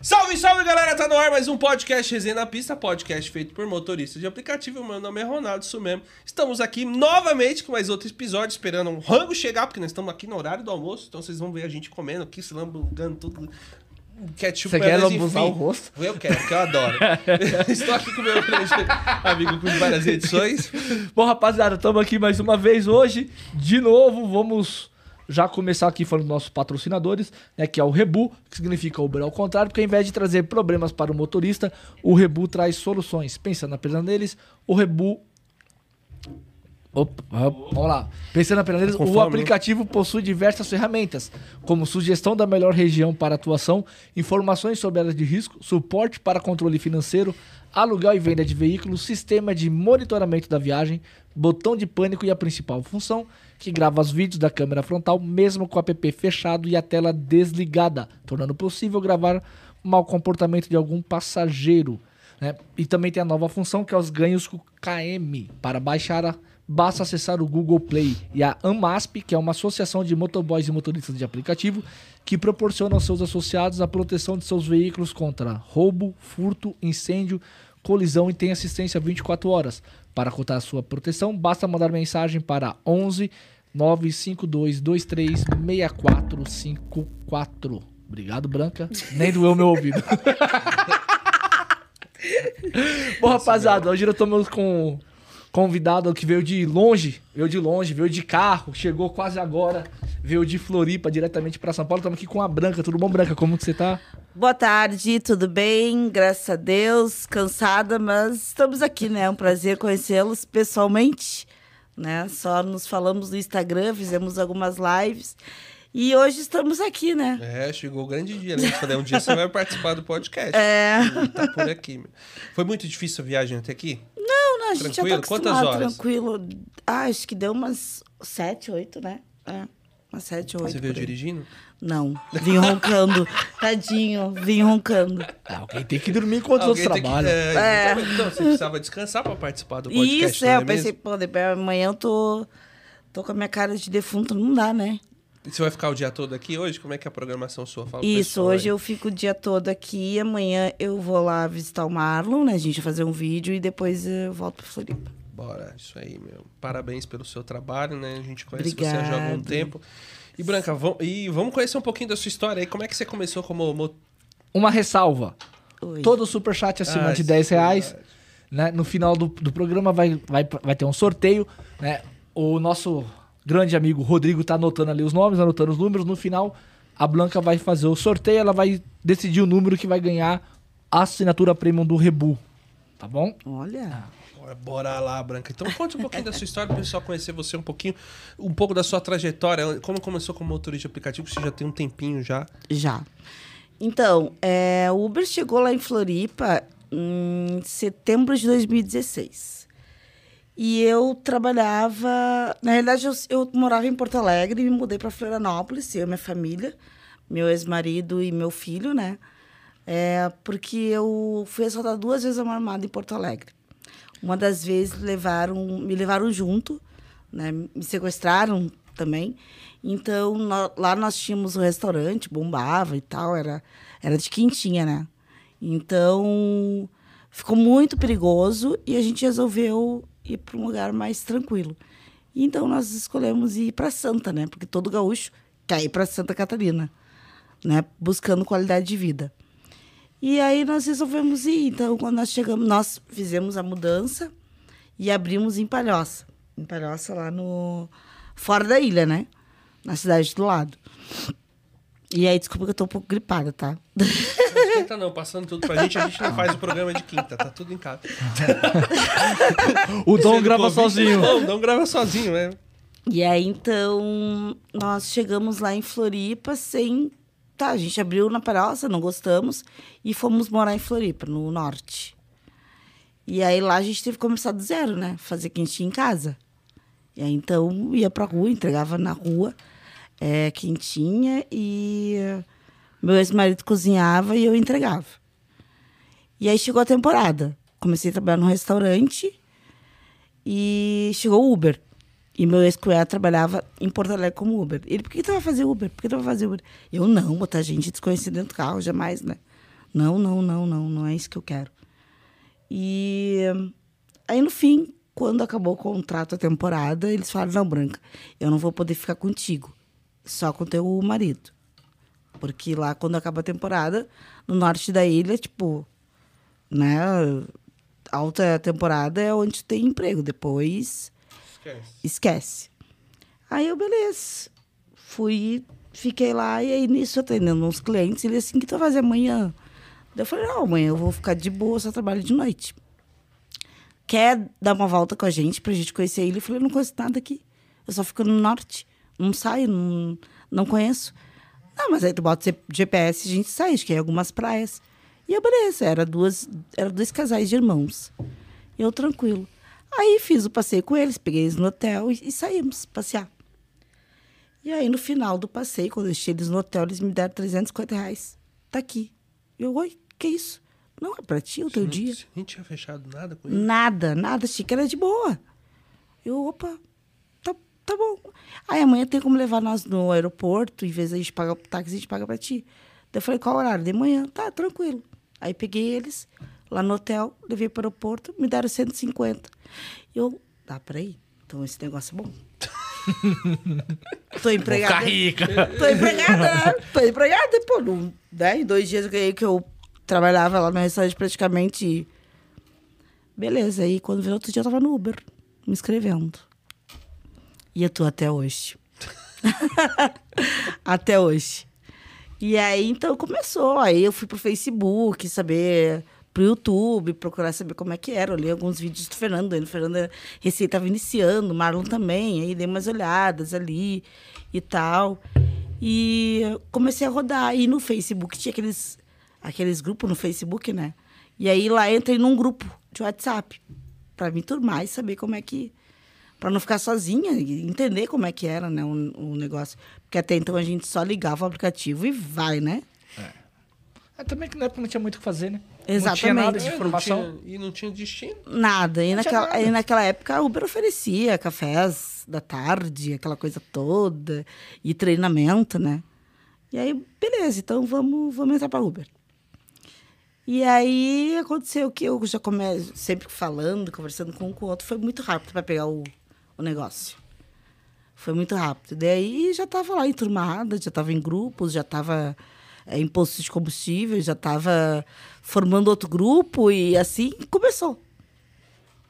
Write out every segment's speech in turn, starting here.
Salve, salve galera, tá no ar mais um podcast Resenha na Pista, podcast feito por motoristas de aplicativo. Meu nome é Ronaldo, isso mesmo. Estamos aqui novamente com mais outro episódio, esperando um rango chegar, porque nós estamos aqui no horário do almoço, então vocês vão ver a gente comendo aqui, se lambugando tudo. Ketchup, Você quer lambuzar o rosto? Eu quero, porque eu adoro. Estou aqui com o meu amigo com várias edições. Bom, rapaziada, estamos aqui mais uma vez hoje. De novo, vamos já começar aqui falando dos nossos patrocinadores, né, que é o Rebu, que significa Uber ao contrário, porque ao invés de trazer problemas para o motorista, o Rebu traz soluções. Pensando apenas neles, o Rebu Opa, vamos lá. Pensando neles, Com o né? aplicativo possui diversas ferramentas, como sugestão da melhor região para atuação, informações sobre áreas de risco, suporte para controle financeiro, aluguel e venda de veículos, sistema de monitoramento da viagem, botão de pânico e a principal função, que grava os vídeos da câmera frontal mesmo com o app fechado e a tela desligada, tornando possível gravar o mau comportamento de algum passageiro. né? E também tem a nova função que é os ganhos com KM. Para baixar, a- basta acessar o Google Play e a AMASP, que é uma associação de motoboys e motoristas de aplicativo, que proporciona aos seus associados a proteção de seus veículos contra roubo, furto, incêndio, colisão e tem assistência 24 horas. Para contar a sua proteção, basta mandar mensagem para 11 952 23 6454. Obrigado, Branca. Nem doeu meu ouvido. Bom, rapaziada, hoje estamos com convidado que veio de longe, veio de longe, veio de carro, chegou quase agora, veio de Floripa diretamente para São Paulo. Estamos aqui com a Branca. Tudo bom, Branca? Como que você tá? Boa tarde, tudo bem? Graças a Deus, cansada, mas estamos aqui, né? É um prazer conhecê-los pessoalmente, né? Só nos falamos no Instagram, fizemos algumas lives e hoje estamos aqui, né? É, chegou o grande dia, né? Falei, um dia você vai participar do podcast. É. Tá por aqui. meu. Foi muito difícil a viagem até aqui? Não, não, a gente Tranquilo? já tá Quantas acostumado, horas? tranquilo. Ah, acho que deu umas sete, oito, né? É, umas sete, oito. Você veio dirigindo? Não, vim roncando. Tadinho, vim roncando. Ah, alguém tem que dormir enquanto os outros Alguém tem que- trabalham. É, Então, então, você precisava descansar pra participar do podcast. Isso, não é, é eu pensei, mesmo? pô, depois amanhã eu tô, tô com a minha cara de defunto, não dá, né? E Você vai ficar o dia todo aqui hoje? Como é que é a programação sua? Fala Isso, hoje aí. eu fico o dia todo aqui, amanhã eu vou lá visitar o Marlon, né? A gente vai fazer um vídeo e depois eu volto pra Floripa. Bora, isso aí, meu. Parabéns pelo seu trabalho, né? A gente conhece você já há algum tempo. E, Branca, vamos, e vamos conhecer um pouquinho da sua história aí. Como é que você começou como... mo- Uma ressalva. Oi. Todo superchat acima Ah, de isso 10 é reais. verdade. Né? No final do, do programa vai, vai, vai ter um sorteio. Né? O nosso grande amigo Rodrigo tá anotando ali os nomes, anotando os números. No final, a Blanca vai fazer o sorteio. Ela vai decidir o número que vai ganhar a assinatura premium do Rebu. Tá bom? Olha, Bora, bora lá, Branca. Então conte um pouquinho da sua história, para o pessoal conhecer você um pouquinho, um pouco da sua trajetória. Como começou como motorista de aplicativo, você já tem um tempinho já. já. Então, é, o Uber chegou lá em Floripa em setembro de 2016. E eu trabalhava. Na realidade, eu, eu morava em Porto Alegre e me mudei para Florianópolis, eu e minha família, meu ex-marido e meu filho, né? É, porque eu fui assaltada duas vezes a mão armada em Porto Alegre. Uma das vezes levaram, me levaram junto, né? Me sequestraram também. Então, nó- lá nós tínhamos um restaurante, bombava e tal, era, era de quintinha, né? Então, ficou muito perigoso e a gente resolveu ir para um lugar mais tranquilo. Então, nós escolhemos ir para Santa, né? Porque todo gaúcho quer ir para Santa Catarina, né? Buscando qualidade de vida. E aí nós resolvemos ir. Então, quando nós chegamos, nós fizemos a mudança e abrimos em Palhoça. Em Palhoça, lá no. Fora da ilha, né? Na cidade do lado. E aí, desculpa que eu tô um pouco gripada, tá? Não esquenta não, passando tudo pra gente, a gente não faz o programa de quinta, tá tudo em casa. O Dom Sendo grava Covid, sozinho. Não, o Dom grava sozinho, né? E aí, então, nós chegamos lá em Floripa sem. Tá, a gente abriu na Palhoça, não gostamos, e fomos morar em Floripa, no norte. E aí lá a gente teve que começar do zero, né? Fazer quentinha em casa. E aí, então, ia pra rua, entregava na rua, é, quentinha, e meu ex-marido cozinhava e eu entregava. E aí chegou a temporada. Comecei a trabalhar num restaurante e chegou o Uber. E meu ex-cunhado trabalhava em Porto Alegre como Uber. Ele, por que tu vai fazer Uber? Por que tu vai fazer Uber? Eu, não, botar gente desconhecida dentro do carro, jamais, né? Não, não, não, não, não é isso que eu quero. E aí, no fim, quando acabou o contrato, a temporada, eles falaram, não, Branca, eu não vou poder ficar contigo, só com teu marido. Porque lá, quando acaba a temporada, no norte da ilha, tipo, né, alta temporada é onde tem emprego. Depois Esquece. esquece. Aí eu, beleza. Fui, fiquei lá e aí nisso atendendo uns clientes. Ele assim, o que tu vai fazer amanhã? Eu falei, não, amanhã eu vou ficar de boa, só trabalho de noite. Quer dar uma volta com a gente pra gente conhecer ele? Eu falei, não conheço nada aqui. Eu só fico no norte. Não saio, não, não conheço. Não, mas aí tu bota GPS e a gente sai, acho que é algumas praias. E eu, beleza, era duas, era dois casais de irmãos. Eu tranquilo. Aí fiz o passeio com eles, peguei eles no hotel e, e saímos passear. E aí, no final do passeio, quando eu deixei eles no hotel, eles me deram 350 reais. Tá aqui. Eu, oi, que isso? Não, é pra ti, é o teu dia. não- você nem tinha fechado nada com ele. Nada, nada, achei que era de boa. Eu, opa, tá, bom. Aí amanhã tem como levar nós no aeroporto, em vez de a gente pagar o táxi, a gente paga pra ti. Daí eu falei, qual horário? De manhã. Tá, tranquilo. Aí peguei eles lá no hotel, levei para o aeroporto, me deram 150. Eu, dá pra ir? Então esse negócio é bom. Tô empregada. ficar rica. Tô empregada? Tô empregada, pô. Não, né? Em dois dias eu ganhei que eu trabalhava lá no restaurante praticamente. Beleza, aí quando veio outro dia eu tava no Uber, me inscrevendo. E eu tô até hoje. até hoje. E aí, então, começou. Aí eu fui pro Facebook, saber pro YouTube, procurar saber como é que era. Li alguns vídeos do Fernando. O Fernando recém estava iniciando, o Marlon também. Aí dei umas olhadas ali e tal. E comecei a rodar. E no Facebook tinha aqueles, aqueles grupos no Facebook, né? E aí lá entrei num grupo de WhatsApp para me turmar e saber como é que para não ficar sozinha e entender como é que era, né, o, o negócio. Porque até então a gente só ligava o aplicativo e vai, né? É também que na época não tinha muito o que fazer, né? Não tinha Exatamente. nada de É, não informação. tinha- e não tinha destino. Nada. E Não naquela, nada. e naquela época a Uber oferecia cafés da tarde, aquela coisa toda, e treinamento, né? E aí, beleza, então vamos, vamos entrar para Uber. E aí aconteceu que eu já come... sempre falando, conversando com um com o outro, foi muito rápido para pegar o, o negócio. Foi muito rápido. Daí já estava lá enturmada, já estava em grupos, já estava em postos de combustível, já estava formando outro grupo e assim começou.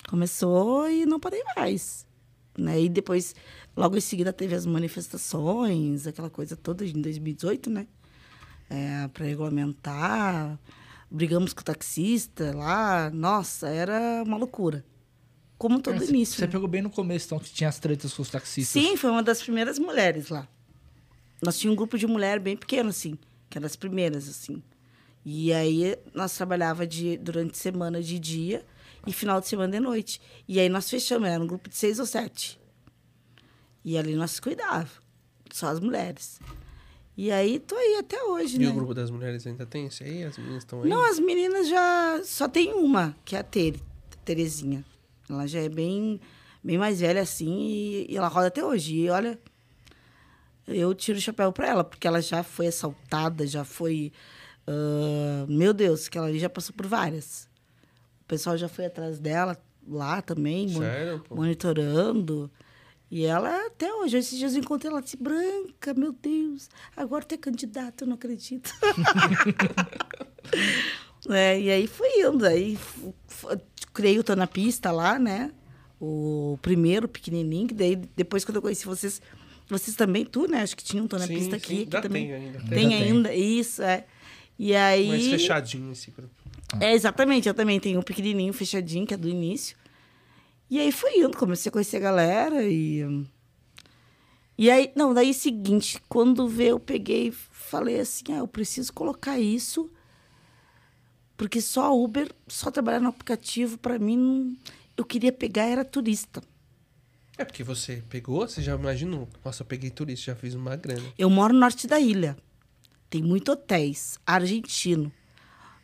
Começou e não parei mais. Né? E depois, logo em seguida, teve as manifestações, aquela coisa toda em 2018, né? É, para regulamentar. Brigamos com o taxista lá. Nossa, era uma loucura. Como todo Você- início. Você né? pegou bem no começo, então, que tinha as tretas com os taxistas. Sim, foi uma das primeiras mulheres lá. Nós tínhamos um grupo de mulher bem pequeno, assim, que eram as primeiras, assim. E aí nós trabalhava de, durante semana de dia e final de semana de noite. E aí nós fechamos, era um grupo de seis ou sete. E ali nós cuidava, só as mulheres. E aí tô aí até hoje, E né? o grupo das mulheres ainda tem esse aí? As meninas estão aí? Não, as meninas já. Só tem uma, que é a Tere, Terezinha. Ela já é bem, bem mais velha assim e, e ela roda até hoje. E olha, eu tiro o chapéu pra ela, porque ela já foi assaltada, já foi. ah, meu Deus, que ela ali já passou por várias. O pessoal já foi atrás dela lá também, mon- Sério, pô? monitorando. E ela até hoje, esses dias eu encontrei ela disse, Branca, meu Deus, agora tu é candidata, eu não acredito. É, e aí fui indo. Aí criei o Tô na Pista lá, né? O primeiro, pequenininho. que Daí, depois, quando eu conheci vocês, vocês também, tu, né? Acho que tinha um Tô na Sim, Pista sim, aqui. ainda também. tem ainda. Tem Ainda tem. ainda, isso, é. E aí... Mais fechadinho esse grupo. É, exatamente. Eu também tenho um pequenininho, fechadinho, que é do início. E aí fui indo, comecei a conhecer a galera e... E aí, não, daí seguinte, quando veio, eu peguei e falei assim, ah, eu preciso colocar isso, porque só Uber, só trabalhar no aplicativo, para mim, não... eu queria pegar, era turista. É porque você pegou, você já imaginou. Nossa, eu peguei turista, já fiz uma grana. Eu moro no norte da ilha. Tem muito hotéis, argentino,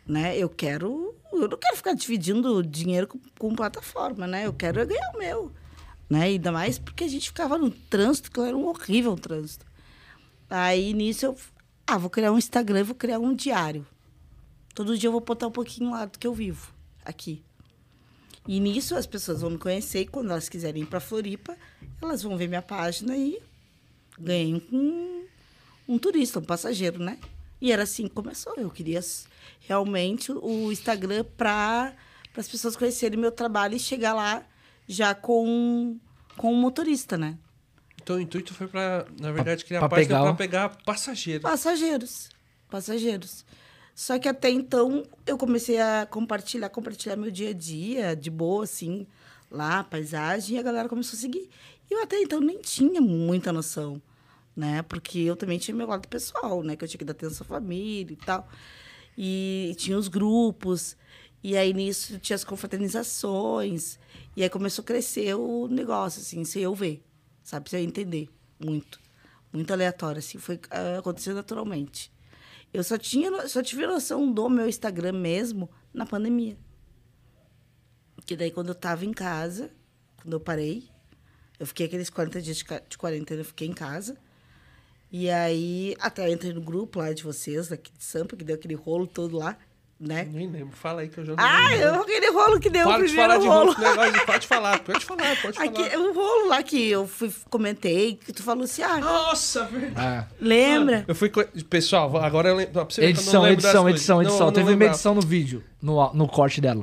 né? Eu quero, eu não quero ficar dividindo dinheiro com, com plataforma, né? Eu quero é ganhar o meu. né? Ainda mais porque a gente ficava no trânsito, que era um horrível trânsito. Aí nisso eu, ah, vou criar um Instagram, vou criar um diário. Todo dia eu vou botar um pouquinho lá do que eu vivo aqui. E nisso as pessoas vão me conhecer e quando elas quiserem ir para Floripa, elas vão ver minha página e ganhei um, um turista, um passageiro, né? E era assim que começou. Eu queria realmente o Instagram para as pessoas conhecerem meu trabalho e chegar lá já com, com um motorista, né? Então o intuito foi pra, na verdade, criar pra a página o- pegar passageiro. Passageiros. Passageiros. Só que até então eu comecei a compartilhar, compartilhar meu dia a dia, de boa, assim, lá, paisagem, e a galera começou a seguir. E eu até então nem tinha muita noção, né? Porque eu também tinha meu lado pessoal, né? Que eu tinha que dar atenção à família e tal. E tinha os grupos. E aí nisso tinha as confraternizações. E aí começou a crescer o negócio, assim, sem eu ver, sabe? Sem eu entender muito. Muito aleatório, assim, foi ah, acontecendo naturalmente. Eu só, tinha, só tive noção do meu Instagram mesmo na pandemia. Que daí, quando eu tava em casa, quando eu parei, eu fiquei aqueles 40 dias de quarentena, eu fiquei em casa. E aí, até entrei no grupo lá de vocês, daqui de Sampa, que deu aquele rolo todo lá, né? Nem lembro. Fala aí que eu já não Ah, lembro. eu, aquele rolo que deu Para o de falar primeiro de rolo. rolo, negócio de- pode falar, pode falar, pode falar. Aqui, o rolo lá que eu fui, comentei, que tu falou assim, ah, Nossa, verdade. Ah. lembra? Eu fui. Pessoal, agora eu lembro. Pra você ver eu não Edição, das edição, coisas. edição, Não, edição. não Teve uma edição no vídeo, no, no corte dela.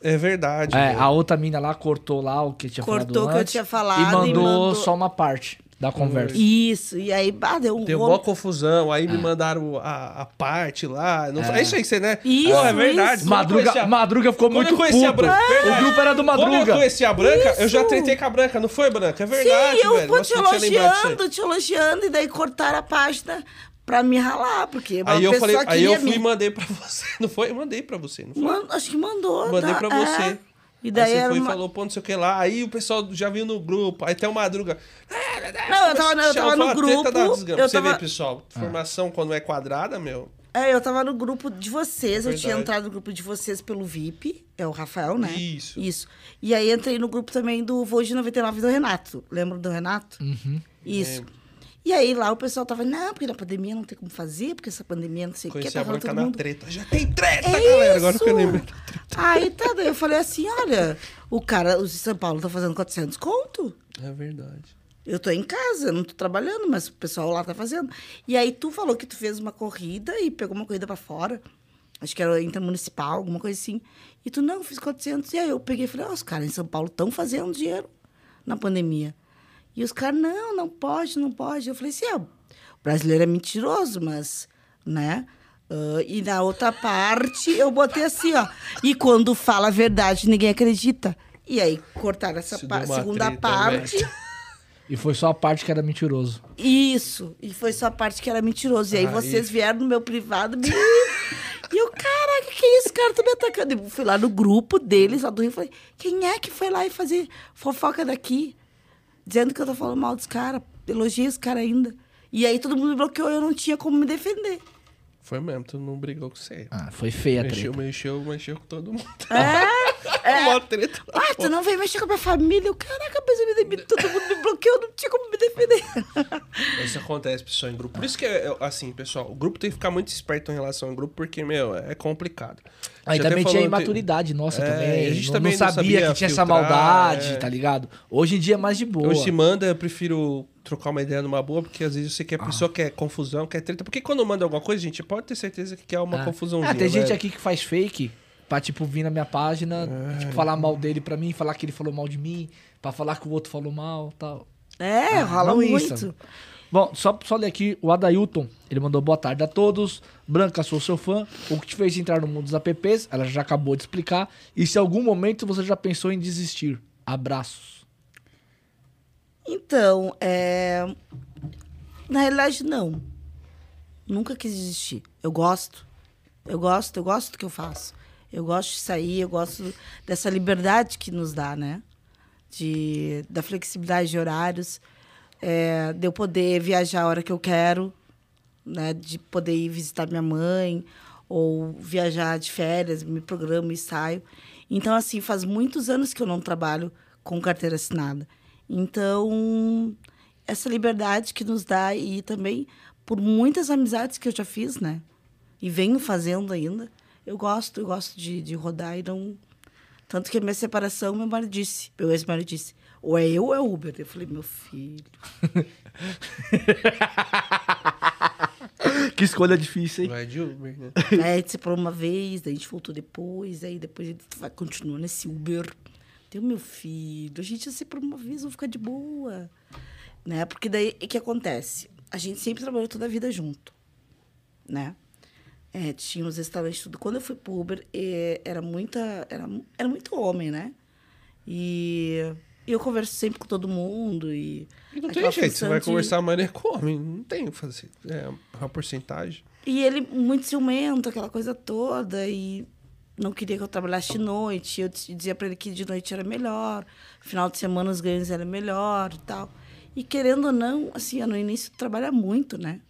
É verdade. É, velho. a outra mina lá cortou lá o que tinha Cortou falado o que eu antes tinha falado e e mandou, mandou- só uma parte da conversa. Isso, e aí, bah, deu um Deu mó confusão, aí É. me mandaram a, a parte lá. Não, é. isso aí, você, né? Isso, Pô, é verdade. isso. Eu conheci Madruga, a- Madruga ficou Quando eu muito conheci a puto. Branca, verdade. O grupo era do Quando eu Madruga. conheci a Branca, eu já Isso. tretei com a Branca, não foi, Branca? É verdade, Sim, eu velho. Nossa, te não elogiando, te elogiando, e daí cortaram a página pra me ralar, porque uma Aí eu falei, aí eu fui e me... mandei pra você. Não foi? Eu mandei pra você, não foi? Man- Acho que mandou. Mandei tá? pra É. você. E daí aí você era foi uma... e falou, pô, não sei o que lá. Aí o pessoal já viu no grupo. Aí até o Madruga. Não, eu tava, eu tava no grupo. da desgrama. Eu Você vê, tava, pessoal, formação quando é quadrada, meu. é, eu tava no grupo de vocês. Eu tinha entrado no grupo de vocês pelo VIP. É o Rafael, né? Isso. Isso. E aí entrei no grupo também do Voo de 99 do Renato. Lembra do Renato? Uhum. Isso. E aí lá o pessoal tava, não, porque na pandemia não tem como fazer, porque essa pandemia não sei o que, Conheci a todo na mundo. treta. Já tem treta, É galera. Agora que eu lembro. Aí tá, daí eu falei assim, olha, o cara, os de São Paulo tá fazendo 400 conto. É verdade. Eu tô em casa, não tô trabalhando, mas o pessoal lá tá fazendo. E aí tu falou que tu fez uma corrida e pegou uma corrida pra fora. Acho que era intermunicipal, alguma coisa assim. E tu, não, fiz 400. E aí eu peguei e falei, ó, os caras em São Paulo estão fazendo dinheiro na pandemia. E os caras, não, não pode, não pode. Eu falei assim, ah, o brasileiro é mentiroso, mas, né? Ah, e na outra parte, eu botei assim, ó. E quando fala a verdade, ninguém acredita. E aí cortaram essa Isso pa- segunda treta, parte. E foi só a parte que era mentiroso. Isso. E foi só a parte que era mentiroso. E aí vocês vieram no meu privado me... E eu, caraca, que isso, cara? Tô me atacando. Eu fui lá no grupo deles, lá do Rio, e falei, quem é que foi lá e fazer fofoca daqui? Dizendo que eu tô falando mal dos caras. Elogiei os caras ainda. E aí todo mundo me bloqueou eu não tinha como me defender. Foi mesmo, tu não brigou com você. Ah, foi feia a Mexeu, treta. mexeu, mexeu com todo mundo. É, Uma treta. Ah, tu não veio mexer com a minha família? Caraca, mas eu me demito, todo mundo me bloqueou, não tinha como me defender. Isso acontece, pessoal, em grupo. Por isso que, é, é, assim, pessoal, o grupo tem que ficar muito esperto em relação ao grupo, porque, meu, é complicado. Aí também tinha imaturidade nossa É, também. a gente não, também não não sabia, sabia que tinha essa filtrar, maldade, é. tá ligado? Hoje em dia é mais de boa. Hoje se manda, eu prefiro trocar uma ideia numa boa, porque às vezes eu sei que a pessoa quer confusão, quer treta. Porque quando manda alguma coisa, gente, pode ter certeza que quer uma Ah. confusãozinha. Ah, tem gente né? aqui que faz fake pra, tipo, vir na minha página, É. tipo, falar mal dele pra mim, falar que ele falou mal de mim, pra falar que o outro falou mal tal. É, rola não muito. isso. Bom, só, só ler aqui, o Adailton, ele mandou boa tarde a todos. Branca, sou seu fã. O que te fez entrar no mundo dos apps, ela já acabou de explicar. E se em algum momento você já pensou em desistir? Abraços. Então, é... na realidade, não. Nunca quis desistir. Eu gosto. Eu gosto, eu gosto do que eu faço. Eu gosto de sair, eu gosto dessa liberdade que nos dá, né? De, da flexibilidade de horários, é, de eu poder viajar a hora que eu quero, né? De poder ir visitar minha mãe, ou viajar de férias, me programo e saio. Então, assim, faz muitos anos que eu não trabalho com carteira assinada. Então, essa liberdade que nos dá e também por muitas amizades que eu já fiz, né? E venho fazendo ainda. Eu gosto, eu gosto de, de rodar e não. Tanto que a minha separação, meu marido disse, meu ex-marido disse, ou é eu ou é Uber. Eu falei, meu filho. que escolha difícil, hein? Vai de Uber, né? aí a gente separou uma vez, daí a gente voltou depois, aí depois a gente vai continuar nesse Uber. Deu meu filho, a gente já separou uma vez, vamos ficar de boa. Né? Porque daí, o que acontece? A gente sempre trabalhou toda a vida junto, né? É, tinha os restaurantes tudo. Quando eu fui pro Uber, eh, era muita... Era, era muito homem, né? E eu converso sempre com todo mundo e... Não tem jeito, você vai de- conversar maneira com homem. Não tem o que fazer. É uma porcentagem. E ele muito ciumento, aquela coisa toda, e não queria que eu trabalhasse de noite. Eu dizia pra ele que de noite era melhor, final de semana os ganhos eram melhor e tal. E querendo ou não, assim, no início trabalha muito, né?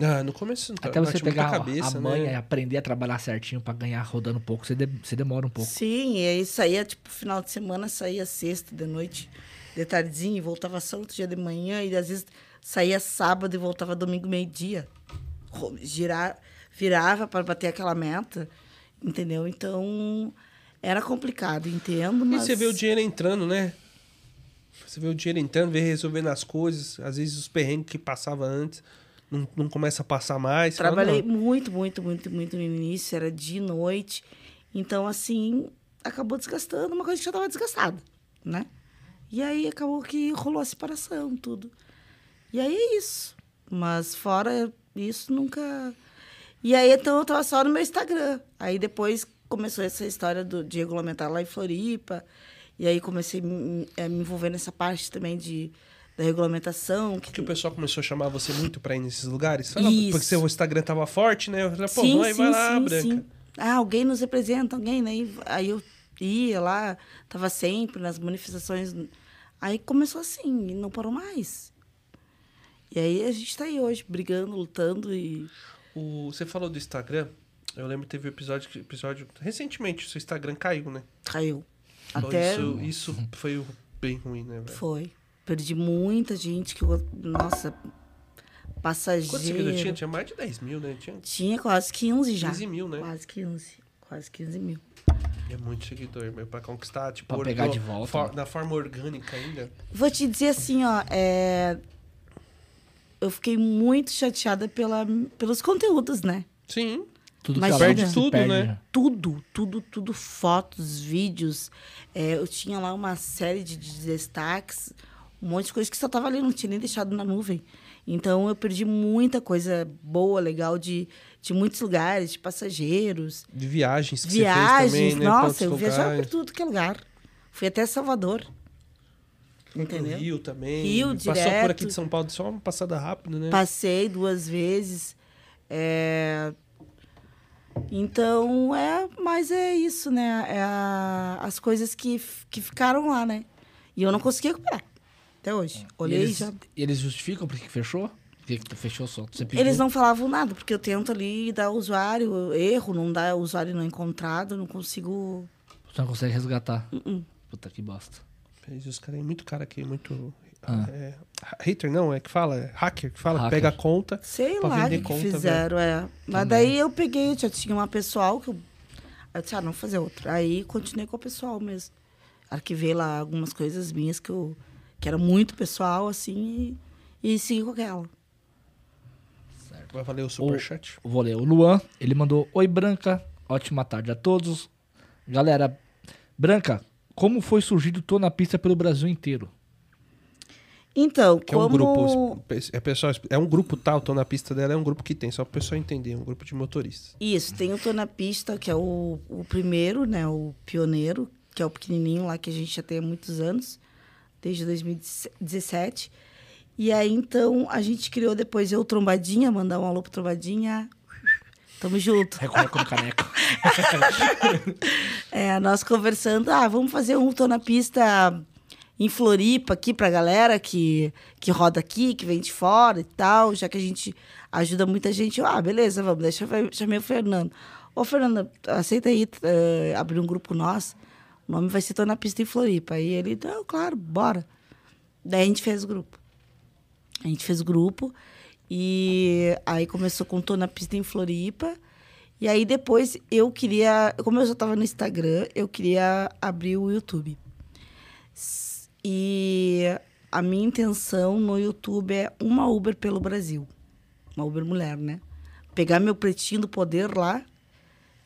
Ah, no começo não tá- Até você pegar cabeça, a manha né? e aprender a trabalhar certinho pra ganhar rodando um pouco, você, de- você demora um pouco. Sim, e aí saía, tipo, final de semana, saía sexta de noite, de tardezinha, e voltava só outro dia de manhã, e às vezes saía sábado e voltava domingo meio-dia. Girar, virava para bater aquela meta, entendeu? Então, era complicado, entendo, E mas... você vê o dinheiro entrando, né? Você vê o dinheiro entrando, vê resolvendo as coisas. Às vezes os perrengues que passava antes não, não começa a passar mais. Fala, Trabalhei "Não, muito, muito, muito, muito no início, era de noite. Então, assim, acabou desgastando uma coisa que já estava desgastada, né? E aí acabou que rolou a separação, tudo. E aí é isso. Mas fora isso, nunca. E aí, então, eu tava só no meu Instagram. Aí depois começou essa história do, de regulamentar lá em Floripa. E aí comecei a me, a me envolver nessa parte também de, da regulamentação. Que o pessoal começou a chamar você muito pra ir nesses lugares? Fala, Isso. Porque seu Instagram tava forte, né? Eu falei, pô, vai, vai lá, Branca. Ah, alguém nos representa, alguém, né? Aí eu ia lá, tava sempre nas manifestações. Aí começou assim, e não parou mais. E aí a gente tá aí hoje, brigando, lutando e. O, você falou do Instagram. Eu lembro que teve um episódio, episódio. Recentemente, o seu Instagram caiu, né? Caiu. Até. Isso, isso foi bem ruim, né, velho? Foi. Perdi muita gente que. eu- Nossa, passageiro. Quantos seguidores tinha? Tinha mais de 10 mil, né? Tinha Tinha quase 15 já. 15 mil, né? Quase 15. Quase 15 mil. É muito seguidor, meu, pra conquistar, tipo, Pra pegar de volta, for- né? na forma orgânica ainda. Vou te dizer assim, ó, é... eu fiquei muito chateada pela, pelos conteúdos, né? Sim. Tudo Mas perde tudo, perde, né? Tudo, tudo, tudo, fotos, vídeos. É, eu tinha lá uma série de, de destaques, um monte de coisa que só tava ali, não tinha nem deixado na nuvem. Então eu perdi muita coisa boa, legal de, de muitos lugares, de passageiros, De viagens que viagens. você fez também, né? Nossa, Quantos eu viajava por tudo que é lugar. Fui até Salvador. Entendeu? Rio também. Rio, Passou direto. por aqui de São Paulo, só uma passada rápida, né? Passei duas vezes. É... Então, é, mas é isso, né? É a- as coisas que, que ficaram lá, né? E eu não consegui recuperar. Até hoje. E Olhei eles, já. e eles justificam por que que fechou? Por que que tu fechou só? Eles não falavam nada, porque eu tento ali dar usuário, erro, não dá usuário não encontrado, não consigo. Você não consegue resgatar. Uh-uh. Puta que bosta. Fez os caras aí, muito cara aqui, muito. Ah. é, hater não, é que fala, é hacker que fala, Hacker. pega a conta. Sei Pra lá o vender que, que conta, fizeram, é. Mas daí eu peguei, já tinha uma pessoal que eu. Aí eu disse, ah, não vou fazer outra. Aí continuei com o pessoal mesmo. Arquivei lá algumas coisas minhas que eu. que era muito pessoal, assim, e, e segui com aquela. Vai valer o superchat. Vou ler. O Luan, ele mandou: Oi, Branca. Ótima tarde a todos. Galera, Branca, como foi surgido Tô na Pista pelo Brasil inteiro? Então, Que é como. um grupo. É, pessoal, é um grupo tal, tô na pista dela, é um grupo que tem, só pro pessoal entender, um grupo de motoristas. Isso, tem o Tô na Pista, que é o, o primeiro, né? O pioneiro, que é o pequenininho lá que a gente já tem há muitos anos, desde 2017. E aí, então, a gente criou depois eu, Trombadinha, mandar um alô pro Trombadinha. Tamo junto. Recorreco no caneco. É, nós conversando, ah, vamos fazer um Tô na Pista em Floripa aqui pra galera que, que roda aqui, que vem de fora e tal, já que a gente ajuda muita gente. Eu, ah, beleza, vamos, deixa eu chamei o Fernando. Ô, Fernando, aceita aí eh, abrir um grupo nosso. O nome vai ser Tô na Pista em Floripa. Aí ele, não, claro, bora. Daí a gente fez grupo. A gente fez grupo e aí começou com Tô na Pista em Floripa. E aí depois eu queria, como eu já estava no Instagram, eu queria abrir o YouTube. E a minha intenção no YouTube é uma Uber pelo Brasil. Uma Uber mulher, né? Pegar meu pretinho do poder lá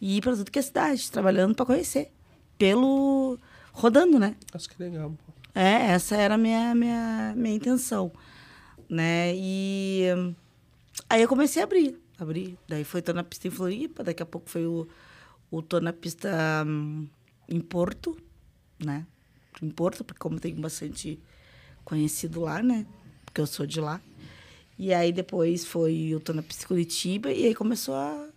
e ir para tudo que é cidade, trabalhando para conhecer. Pelo. rodando, né? Acho que legal. pô. É, essa era a minha, minha, minha intenção, né? E aí eu comecei a abrir, abrir. Daí foi Tô na Pista em Floripa, daqui a pouco foi o, o Tô na Pista hum, em Porto, né? Em Porto, porque como tem bastante conhecido lá, né? Porque eu sou de lá. E aí depois foi o Tô na Pista Curitiba e aí começou a,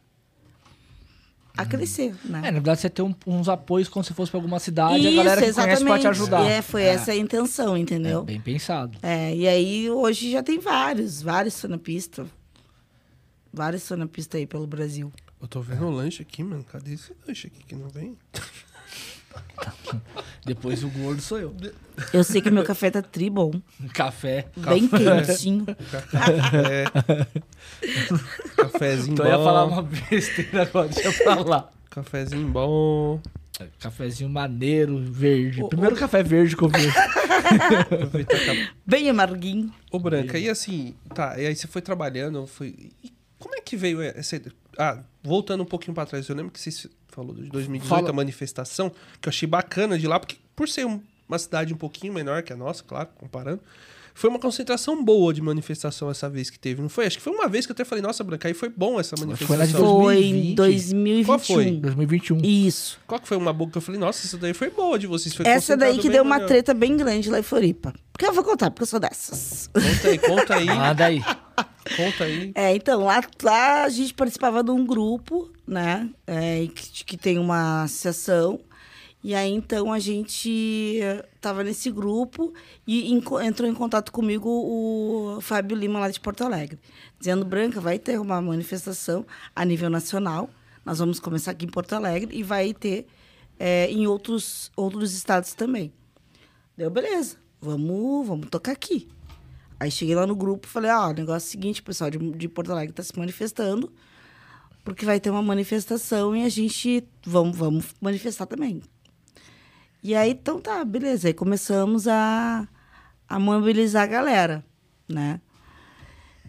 a crescer, né? É, na verdade, você tem um- uns apoios quando você fosse pra alguma cidade, a galera que conhece pra te ajudar. É, foi essa a intenção, entendeu? É bem pensado. É, e aí hoje já tem vários, vários sonapista. Vários sonapista aí pelo Brasil. Eu tô vendo o lanche aqui, mano. Cadê esse lanche aqui que não vem? Depois o gordo sou eu. Eu sei que meu café tá tri bom, Café. bem quentinho. Café. Cafezinho Então bom. eu ia falar uma besteira agora, deixa pra lá. Cafezinho bom. Cafezinho maneiro, verde. Primeiro café verde que eu vi. Bem amarguinho. Ô, Branca, e assim, tá, e aí você foi trabalhando, foi... E como é que veio essa... Ah, voltando um pouquinho pra trás, eu lembro que você falou de 2018, Fala. a manifestação, que eu achei bacana de lá, porque por ser um- uma cidade um pouquinho menor que a nossa, claro, comparando, foi uma concentração boa de manifestação essa vez que teve, não foi? Acho que foi uma vez que eu até falei, nossa, Branca, aí foi bom essa Foi na de manifestação. Foi 2020. em 2021. Qual foi? 2021. Isso. Qual que foi uma boa que eu falei, nossa, essa daí foi boa de vocês, foi Essa daí que deu uma treta bem grande lá em Floripa. Porque eu vou contar, porque eu sou dessas. Conta aí, conta aí, Manda aí. conta aí. É, então, lá, lá a gente participava de um grupo, né? é, que, que tem uma associação. E aí, então, a gente estava nesse grupo e entrou em contato comigo o Fábio Lima, lá de Porto Alegre. Dizendo, Branca, vai ter uma manifestação a nível nacional. Nós vamos começar aqui em Porto Alegre e vai ter é, em outros, outros estados também. Deu, beleza. Vamos, vamos tocar aqui. Aí cheguei lá no grupo e falei, ó, o negócio é o seguinte, pessoal de, de Porto Alegre está se manifestando, porque vai ter uma manifestação e a gente vamos, vamos manifestar também. E aí, então tá, beleza. Aí começamos a, a mobilizar a galera, né?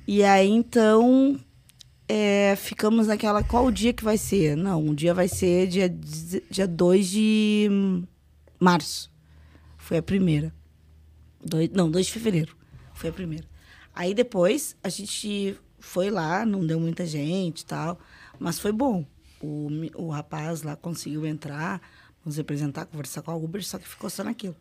E aí, então, é, ficamos naquela, qual o dia que vai ser? Não, um dia vai ser dia, dia 2 de março. Foi a primeira. Dois, não, 2 de fevereiro. Foi a primeira. Aí depois a gente foi lá, não deu muita gente e tal, mas foi bom. O, o rapaz lá conseguiu entrar, nos representar, conversar com a Uber, só que ficou só naquilo.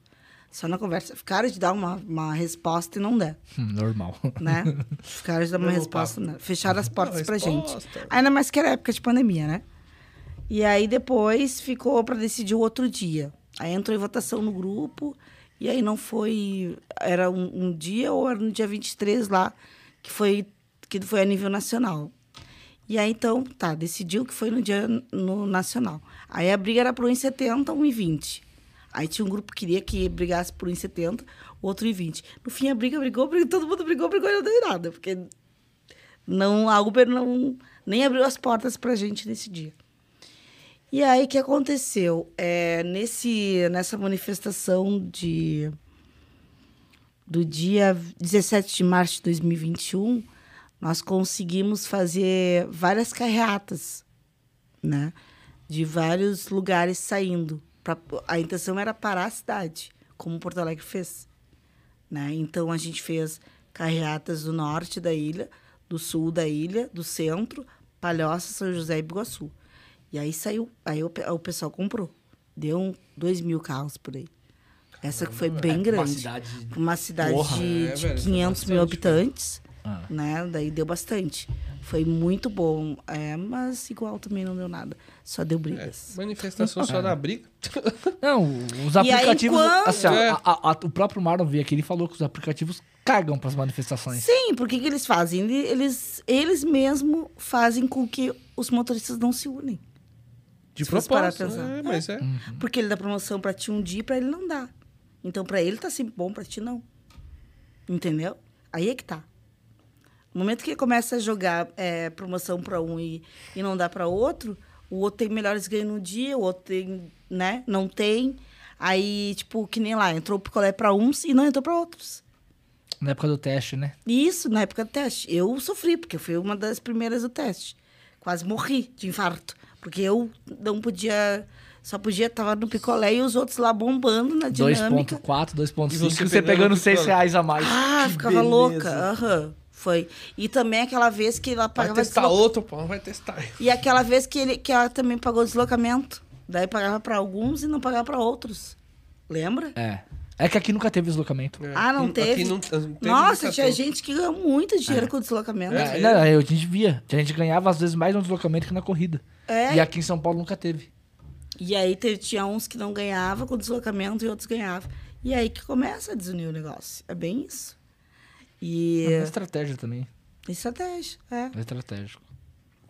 Só na conversa. Ficaram de dar uma, uma resposta e não der, Hum, Normal. né? Ficaram de dar uma um resposta, né? fecharam as portas pra gente. Ainda mais que era época de pandemia, né? E aí depois ficou para decidir o outro dia. Aí entrou em votação no grupo, e aí não foi. Era um, um dia ou era no dia 23 lá, que foi, que foi a nível nacional. E aí então, tá, decidiu que foi no dia no nacional. Aí a briga era pro 1,70, 1,20. Aí tinha um grupo que queria que brigasse por 1,70, o outro 1,20. No fim a briga brigou, todo mundo brigou, brigou e não deu em nada, porque não, a Uber não, nem abriu as portas pra gente nesse dia. E aí, o que aconteceu? É, nesse, nessa manifestação de, do dia 17 de março de 2021, nós conseguimos fazer várias carreatas, né? De vários lugares saindo. Pra, a intenção era parar a cidade, como Porto Alegre fez. Né? Então, a gente fez carreatas do norte da ilha, do sul da ilha, do centro, Palhoça, São José e Biguaçu. E aí saiu, aí o, o pessoal comprou. Deu dois mil carros por aí. Essa que foi bem É, uma grande. cidade- Uma cidade Porra. de, É, de velho, foi 500 mil bastante, habitantes, Ah. né? Daí deu bastante. Foi muito bom. É, mas igual também não deu nada. Só deu É, brigas. manifestação só da briga. Não, os E aí, aplicativos. quando- assim, É. a- a- a- o próprio Marlon veio aqui e falou que os aplicativos cagam pras manifestações. Sim, porque que eles fazem? Ele- Eles, eles mesmos fazem com que os motoristas não se unem. De Se propósito. pra pensar. É, mas é. Porque ele dá promoção pra ti um dia e pra ele não dá. Então, pra ele tá sempre bom, pra ti não. Entendeu? Aí é que tá. No momento que ele começa a jogar é, promoção para um e, e não dá para outro, o outro tem melhores ganhos no dia, o outro tem, né? Não tem. Aí, tipo, que nem lá, entrou o picolé para uns e não entrou para outros. Na época do teste, né? Isso, na época do teste. Eu sofri, porque eu fui uma das primeiras do teste. Quase morri de infarto. Porque eu não podia. Só podia estar no picolé e os outros lá bombando na dinâmica. 2.4, 2.5. E Você, você você pegando pegando o 6 picolé. reais a mais. Ah, Que ficava beleza. louca. Aham. Foi. E também aquela vez que ela Vai pagava testar deslo- outro, pô, vai testar. E aquela vez que, ele, que ela também pagou deslocamento. Daí pagava para alguns e não pagava para outros. Lembra? É. É que aqui nunca teve deslocamento. É, Ah, não aqui teve? não- não teve, Nossa, tinha teve. gente que ganhou muito dinheiro com o deslocamento. É. É, não, a gente via. A gente ganhava, às vezes, mais no deslocamento que na corrida. É. E aqui em São Paulo nunca teve. E aí teve, tinha uns que não ganhavam com deslocamento e outros ganhavam. E aí que começa a desunir o negócio. É bem isso. E. É uma estratégia também. Estratégia, é. É estratégico.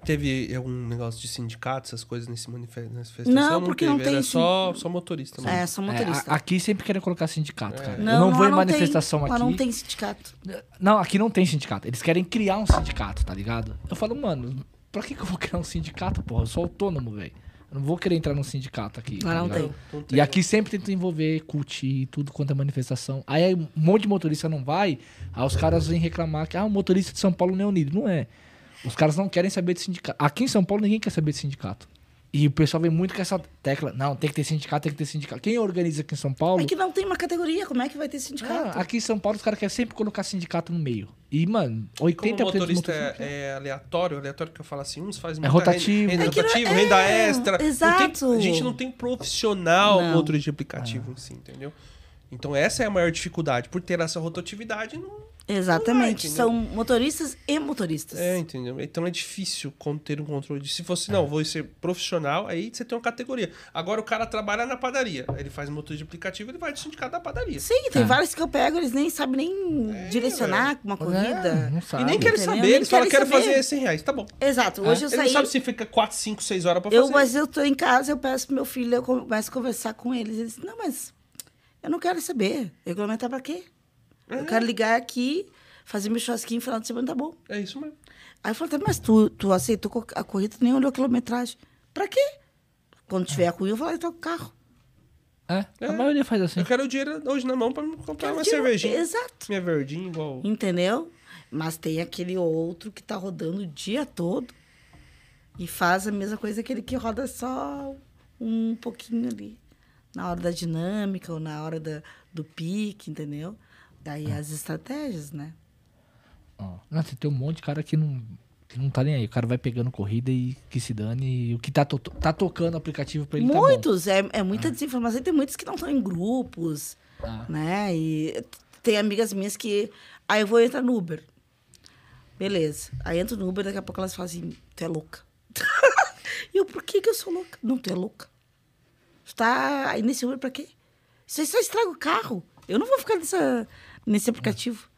Teve algum negócio de sindicato, essas coisas nesse manifestação? Não, porque não teve, tem Era sin- só, só motorista. mesmo. É, são É, motoristas. a- aqui sempre querem colocar sindicato, cara. não, eu não vou em tem- manifestação Lá aqui. não tem sindicato. Não, aqui não tem sindicato. Eles querem criar um sindicato, tá ligado? Eu falo, mano, pra que, que eu vou criar um sindicato, porra? Eu sou autônomo, velho. Eu não vou querer entrar num sindicato aqui. Lá tá não tem. Não tem, E aqui sempre tenta envolver CUT e tudo quanto é manifestação. Aí um monte de motorista não vai, aí os caras vêm reclamar que ah, o motorista de São Paulo não é unido. Não é. Os caras não querem saber de sindicato. Aqui em São Paulo ninguém quer saber de sindicato. E o pessoal vem muito com essa tecla. Não, tem que ter sindicato, tem que ter sindicato. Quem organiza aqui em São Paulo. É que não tem uma categoria, como é que vai ter Ah, sindicato? aqui em São Paulo os caras querem sempre colocar sindicato no meio. E, mano, Como 80% o dos motorista é, é aleatório, aleatório que eu falo assim, uns fazem muita rotativo. renda, É rotativo, é, renda extra. Não tem- exato. a gente não tem profissional Não. motorista de aplicativo em si, entendeu? Então essa é a maior dificuldade. Por ter essa rotatividade, não... Exatamente. Não vai, São motoristas e motoristas. É, entendeu? Então é difícil ter um controle disso. Se fosse, não, vou ser profissional, aí você tem uma categoria. Agora o cara trabalha na padaria, ele faz motor de aplicativo, ele vai de sindicato da padaria. Sim, tem É. vários que eu pego, eles nem sabem nem direcionar uma É, corrida. não E sabe. nem querem Entendeu? saber, Nem eles falam, querem quero saber. fazer 100 reais. Tá bom. Exato. Hoje eu Ele saí. não sabe se fica 4, 5, 6 horas pra Eu, fazer. mas eu tô em casa, eu peço pro meu filho, eu começo a conversar com eles. Eles não, mas eu não quero saber. Regulamentar pra quê? Eu quero ligar aqui, fazer meu churrasquinho no final de semana, tá bom. É isso mesmo. Aí eu falei, tá, mas tu, tu aceitou a corrida, tu nem olhou a quilometragem. Pra quê? Quando tiver a corrida, eu vou lá e troco o carro. É, É. a maioria faz assim. Eu quero o dinheiro hoje na mão pra me comprar Quero uma dinheiro- cervejinha. Exato. Minha verdinha, igual. Entendeu? Mas tem aquele outro que tá rodando o dia todo e faz a mesma coisa que aquele que roda só um pouquinho ali. Na hora da dinâmica ou na hora da, do pique, entendeu? Daí as estratégias, né? Ó, Não, você tem um monte de cara que não, que não tá nem aí. O cara vai pegando corrida e que se dane. E o que tá, to- tá tocando o aplicativo pra ele tá muitos, é, é muita desinformação. Tem muitos que não estão em grupos, Ah. né? E tem amigas minhas que. Aí eu vou entrar no Uber. Beleza. Aí entro no Uber, daqui a pouco elas falam assim: tu é louca. e eu, por que, que eu sou louca? Não, tu é louca. Tu tá aí nesse Uber pra quê? Isso aí só estraga o carro. Eu não vou ficar nessa, nesse aplicativo.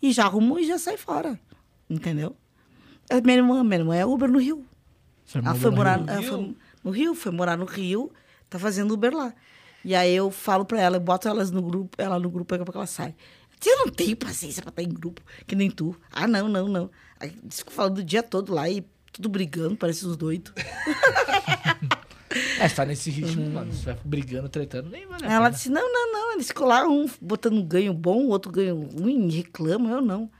E já arrumo e já sai fora. Entendeu? A Minha irmã, minha irmã é Uber no Rio. Irmão Ela foi morar ela Rio? foi no Rio, foi morar no Rio, tá fazendo Uber lá. E aí eu falo pra ela, eu boto elas no grupo, ela no grupo, daqui a pouco ela sai. Eu não tenho paciência pra estar em grupo, que nem tu. Ah, não, não, não. Aí ficam falando o dia todo lá e tudo brigando, parece uns doidos. É, você tá nesse ritmo, mano. Você vai brigando, tretando, nem vale Ela disse, não, não, não. Eles lá, um botando um ganho bom, o outro ganho ruim, reclama, eu não.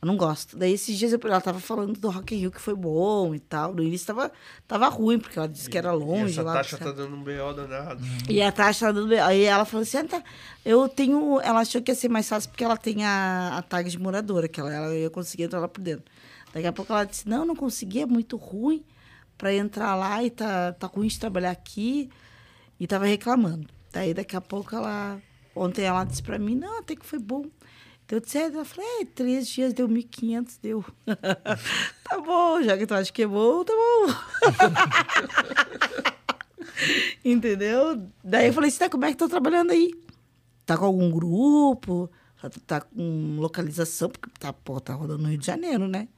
Eu não gosto. Daí esses dias eu, ela tava falando do Rock in Rio que foi bom e tal. No início tava, tava ruim, porque ela disse que era E longe. essa lá, taxa tá dando um BO danado. E a taxa tá dando. Aí ela falou assim: ah, tá, eu tenho. Ela achou que ia ser mais fácil porque ela tem a, a tag de moradora, que ela, ela ia conseguir entrar lá por dentro. Daqui a pouco ela disse: não, não consegui, é muito ruim para entrar lá e tá, tá ruim de trabalhar aqui. E tava reclamando. Daí daqui a pouco ela. Ontem ela disse para mim: não, até que foi bom. Deu certo. Ela falou: é, três dias deu 1.500, deu. tá bom, já que tu acha que é bom, tá bom. Entendeu? Daí eu falei assim, tá, como é que tá trabalhando aí? Tá com algum grupo? Tá, tá com localização? Porque tá, pô, tá rodando no Rio de Janeiro, né?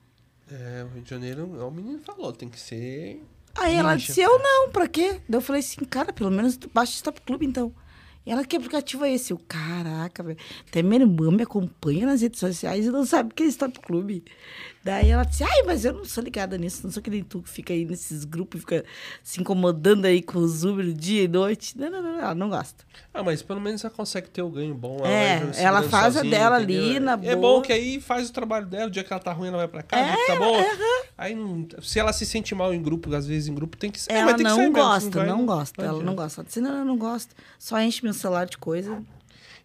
É, o Rio de Janeiro, o menino falou, tem que ser. Aí ela disse, eu não, pra quê? Daí eu falei assim, cara, pelo menos baixa Stop Club, então. E ela, que aplicativo é esse? Eu, caraca, velho. Até minha irmã me acompanha nas redes sociais e não sabe o que é Stop Clube. Daí ela disse, ai, mas eu não sou ligada nisso, não sou que nem tu que fica aí nesses grupos, fica se incomodando aí com os Uber dia e noite. Não, não, não, ela não gosta. Ah, mas pelo menos ela consegue ter o ganho bom. É, ela faz a sozinha, dela entendeu? ali, na É boa. bom que aí faz o trabalho dela, o dia que ela tá ruim ela vai pra casa, que tá bom. Aí não, se ela se sente mal em grupo, às vezes em grupo tem que ser. Ela mas tem que não sair mesmo, gosta, vai, não gosta. Ela não gosta. Ela disse, não, eu não gosto. Só enche meu celular de coisa.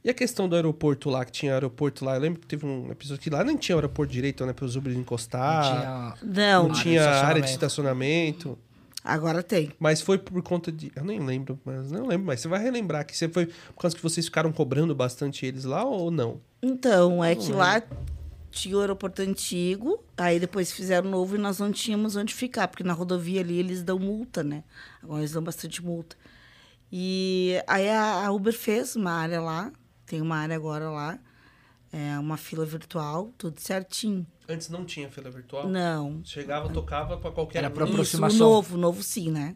E a questão do aeroporto lá, que tinha aeroporto lá, eu lembro que teve um episódio que lá não tinha aeroporto direito, né? Para os Uber encostar. Tinha- Não, Não Área tinha de área de estacionamento. agora tem. Mas foi por conta de. Eu nem lembro, mas não lembro, mas você vai relembrar que você foi por causa que vocês ficaram cobrando bastante eles lá ou não? Então, é que lá tinha o aeroporto antigo, aí depois fizeram novo e nós não tínhamos onde ficar, porque na rodovia ali eles dão multa, né? Agora eles dão bastante multa. E aí a Uber fez uma área lá, tem uma área agora lá, é uma fila virtual, tudo certinho. Antes não tinha fila virtual? Não. Chegava, tocava pra qualquer Era um. pra Isso, o aproximação. novo, o novo sim, né?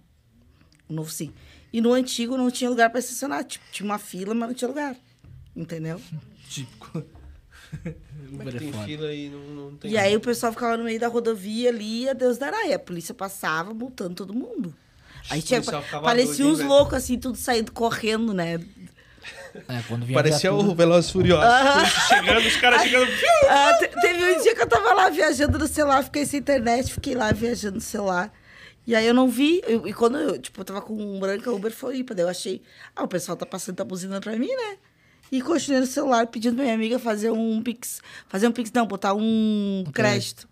O novo sim. E no antigo não tinha lugar para estacionar. Tipo, tinha uma fila, mas não tinha lugar. Entendeu? Típico. Como é Uber que é tem fila e não, não tem. E aí o pessoal ficava no meio da rodovia ali, a Deus dará. E a polícia passava multando todo mundo. Aí tinha, policial ficava parecia uns loucos, assim, tudo saindo correndo, né? É, quando vinha Parecia viatura- o Velozes e Furiosos. Chegando, os caras chegando. Ah, te- teve um dia que eu tava lá viajando no celular, fiquei sem internet, fiquei lá viajando no celular. E aí eu não vi, eu- e quando eu, tipo, eu tava com um branca Uber Floripa, daí eu achei, ah, o pessoal tá passando, tá buzinando pra mim, né? E continuei no celular pedindo pra minha amiga fazer um pix, fazer um pix, não, botar um crédito.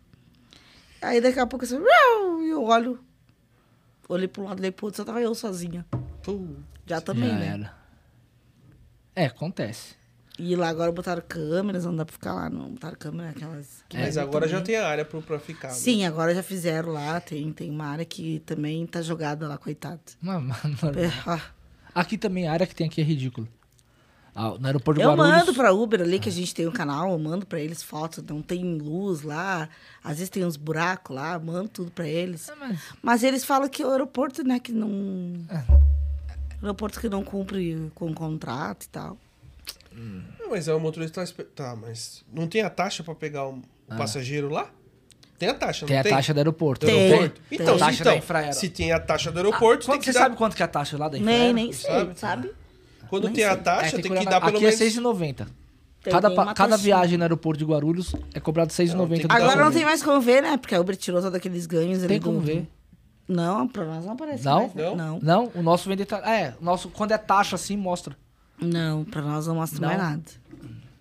Aí daqui a pouco eu, assim, e eu olho, olhei pra um lado, olhei pro outro, só tava eu sozinha. Pô, Já também, Já né? era. É, acontece. E lá agora botaram câmeras, não dá pra ficar lá, não. Botaram câmera, aquelas... que Mas agora já também. tem área pro, pra ficar. né? Sim, agora já fizeram lá, tem, tem uma área que também tá jogada lá, coitado. Mas, mano, É, aqui também a área que tem aqui é ridícula. Ah, no aeroporto de Eu Guarulhos... mando pra Uber ali, que a gente tem um canal, eu mando pra eles fotos, não tem luz lá, às vezes tem uns buracos lá, mando tudo pra eles. Ah, mas- Mas eles falam que o aeroporto, né, que não... Aeroporto que não cumpre com o contrato e tal. Não, mas é o motorista tá, tá, mas não tem a taxa pra pegar o, o passageiro lá? Tem a taxa, Tem não a tem? taxa do aeroporto. Tem. aeroporto? tem. Então, se, Taxa da então se tem a taxa do aeroporto, tem Quanto, que você dar... sabe quanto que é a taxa lá da Nem, Infraero? nem sei, sabe? sabe? Quando Nem tem a sei. taxa, É, tem, que que dar pelo Aqui menos... é 6,90. Tem- Cada, tem cada taxinha. viagem no aeroporto de Guarulhos é cobrado 6,90. Não, tem que de dar Agora não tem mais como ver, né? Porque a Uber tirou todos aqueles ganhos ali Tem do- como do- ver. Não, pra nós não aparece Não? mais, né? Não? Não. Não, o nosso vende... É, o nosso, quando é taxa assim, mostra. Não, pra nós não mostra Não? mais nada.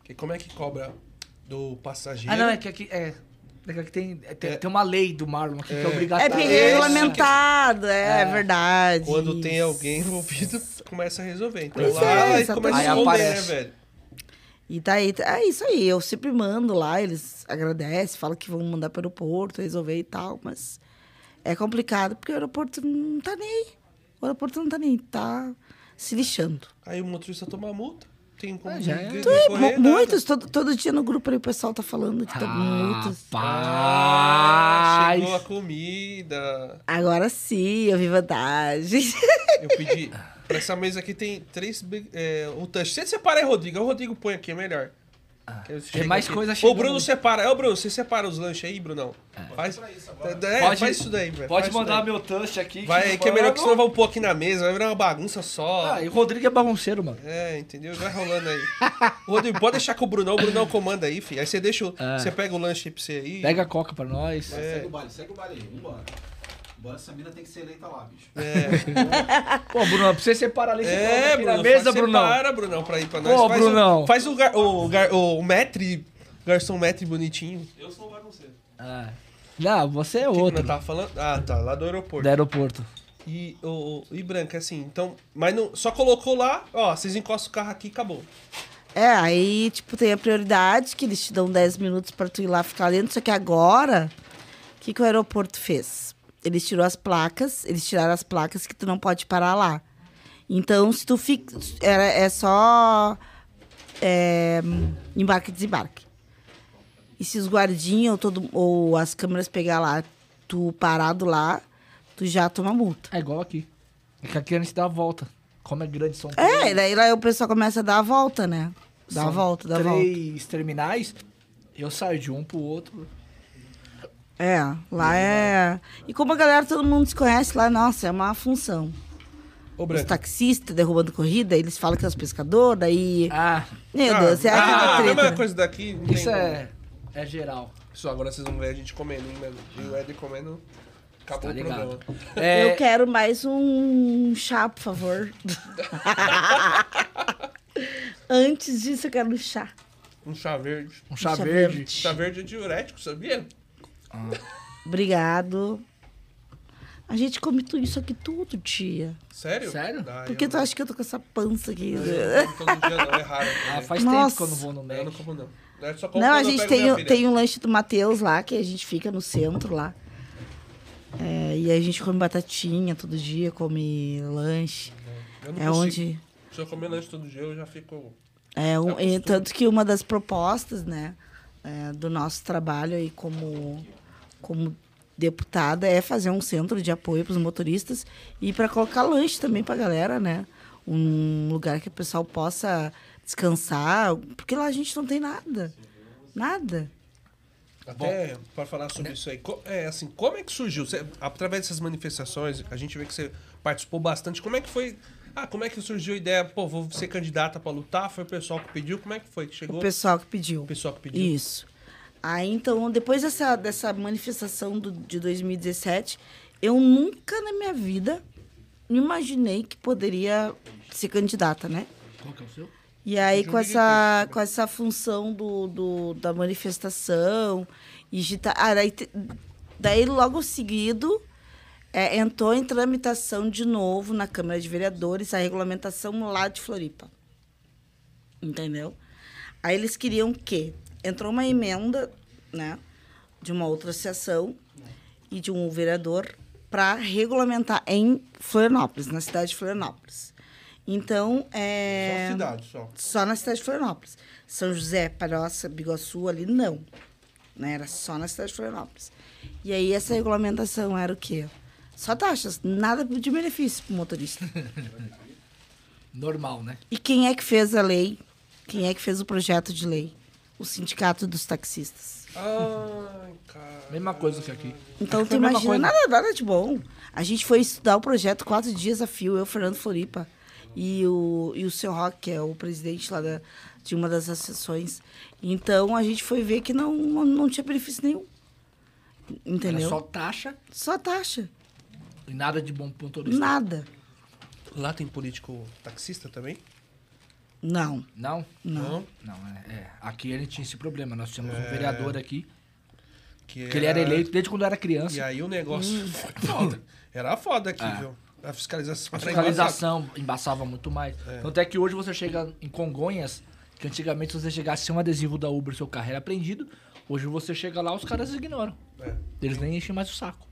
Que- Como é que cobra do passageiro? Ah, não, é que aqui... É, é que tem, é, tem, É. tem uma lei do Marlon aqui que é É obrigatória. porque Isso. é regulamentado, é, verdade. Quando tem alguém envolvido, começa a resolver. Então Pois lá, é, aí começa a Aí esconder, né, aparece. velho? E daí, é isso aí. Eu sempre mando lá, eles agradecem, falam que vão mandar para o aeroporto, resolver e tal, mas é complicado porque o aeroporto não tá nem aí. O aeroporto não tá nem aí, tá se lixando. Aí o motorista toma multa. Tem como Ah, já é. é, muitos, todo, todo dia no grupo aí o pessoal tá falando que tá muitos. Ah, Rapaz! chegou a comida. Agora sim, eu vi vantagem. Eu pedi. Pra essa mesa aqui tem três. É, o touch. Você separa aí, Rodrigo. O Rodrigo põe aqui, é melhor. Que eu chego mais aqui. coisa Ô, chegando. Bruno separa. É, ô, Bruno, você separa os lanches aí, Brunão? Faz. É, Pode- faz isso daí, velho. Pode faz isso mandar daí. meu touch aqui. Vai, que é melhor que senão vão pôr aqui na mesa, vai virar uma bagunça só. Ah, e o Rodrigo é bagunceiro, mano. É, entendeu? Vai rolando aí. Ô, Rodrigo, pode deixar com o Brunão, o Brunão comanda aí, filho. Aí você deixa o. É. Você pega o lanche aí pra você aí. Pega a coca pra nós. É. Segue o baile, segue o baile aí, vambora. Bora, essa mina tem que ser eleita lá, bicho. É, Pô, Bruno, pra você separar ali, é Bruno. na mesa, faz, Brunão. Separa, Brunão, pra ir pra nós. Pô, faz Brunão. O, faz o, gar, o, gar, o metre, garçom metre bonitinho. Eu sou o bagunceiro. Ah. Não, você é O que que outro. nós tava falando? Ah, tá, lá do aeroporto. Do aeroporto. E, o, o- e branca, assim, então. Mas não, só colocou lá, ó, vocês encostam o carro aqui e acabou. É, aí, tipo, tem a prioridade, que eles te dão 10 minutos pra tu ir lá ficar dentro. Só que agora, o que, que o aeroporto fez? Eles tirou as placas, eles tiraram as placas que tu não pode parar lá. Então, se tu fica. Era, é só. é, embarque e desembarque. E se os guardinhas ou, todo, ou as câmeras pegar lá, tu parado lá, tu já toma multa. É igual aqui. É que aqui a gente dá a volta. Como é grande, são É, e daí lá o pessoal começa a dar a volta, né? Dá a são volta, dá a volta. três terminais. Eu saio de um pro outro. É, lá é. E como a galera, todo mundo se conhece lá, nossa, é uma função. Ô, Os taxistas derrubando corrida, eles falam que é os pescadores, daí. Ah, Meu Ah, Deus, é ah, a treta. mesma coisa daqui. não isso tem é, é geral. Só agora vocês vão ver a gente comendo, hein, mano? E o Ed comendo. Acabou Tá o ligado. programa. É, Eu quero mais um chá, por favor. Antes disso, eu quero um chá. Um chá verde. um chá chá verde. verde. Chá verde é diurético, sabia? Obrigado. A gente come tudo isso aqui todo dia. Sério? Sério? Ah, Por que eu tu acha que eu tô com essa pança aqui? não- eu não todo dia não, é raro. Ah, faz Nossa. tempo que eu não vou no Eu não Mac. como não. Eu só como Não, a gente tem, o- tem um lanche do Matheus lá, que a gente fica no centro lá. É, e a gente come batatinha todo dia, come lanche. Eu não É consigo. onde. Se eu comer lanche todo dia, eu já fico... É um, É e costume. tanto que uma das propostas, né, é, do nosso trabalho aí como, como deputada é fazer um centro de apoio para os motoristas e para colocar lanche também para a galera, né? Um lugar que o pessoal possa descansar, porque lá a gente não tem nada. Nada. Até para falar Né? sobre isso aí. É, assim, como é que surgiu? Você- através dessas manifestações, a gente vê que você participou bastante. Como é que foi... Ah, como é que surgiu a ideia? Pô, vou ser candidata para lutar? Foi o pessoal que pediu? Como é que foi que chegou? O pessoal que pediu. O pessoal que pediu? Isso. Aí, então, depois dessa, dessa manifestação do, de 2017, eu nunca na minha vida me imaginei que poderia ser candidata, né? Qual que é o seu? E aí, com essa, com essa função do, do, da manifestação, e de tá- ah, daí, daí, logo seguido, é, entrou em tramitação de novo na Câmara de Vereadores a regulamentação lá de Floripa. Entendeu? Aí eles queriam que entrou uma emenda, né, de uma outra associação e de um vereador para regulamentar em Florianópolis, na cidade de Florianópolis. Então, é... Só cidade, só. Só na cidade de Florianópolis. São José, Palhoça, Biguaçu, ali não. Né? Era só na cidade de Florianópolis. E aí essa regulamentação era o quê? Só taxas, nada de benefício para o motorista. Normal, né? E quem é que fez a lei? Quem é que fez o projeto de lei? O Sindicato dos Taxistas. Ai, cara. Mesma coisa que aqui. Então, tu imagina, nada, nada de bom. A gente foi estudar o projeto quatro dias a fio, eu, Fernando Floripa, e o, e o seu Rock, que é o presidente lá da, de uma das associações. Então, a gente foi ver que não, não, não tinha benefício nenhum. Entendeu? Era só taxa Só taxa. e nada de bom pro motorista. Nada. Lá tem político taxista também? Não. Não? Não. Não, é, é. Aqui ele tinha esse problema. Nós tínhamos É. um vereador aqui, Que, que ele era eleito desde quando eu era E criança. aí o negócio foi foda. Era foda aqui, É. viu? A fiscalização. A fiscalização embaçava muito mais. Tanto é que hoje você chega em Congonhas, que antigamente se você chegasse sem um adesivo da Uber, seu carro era apreendido. Hoje você chega lá, os caras ignoram. É. Eles nem enchem mais o saco.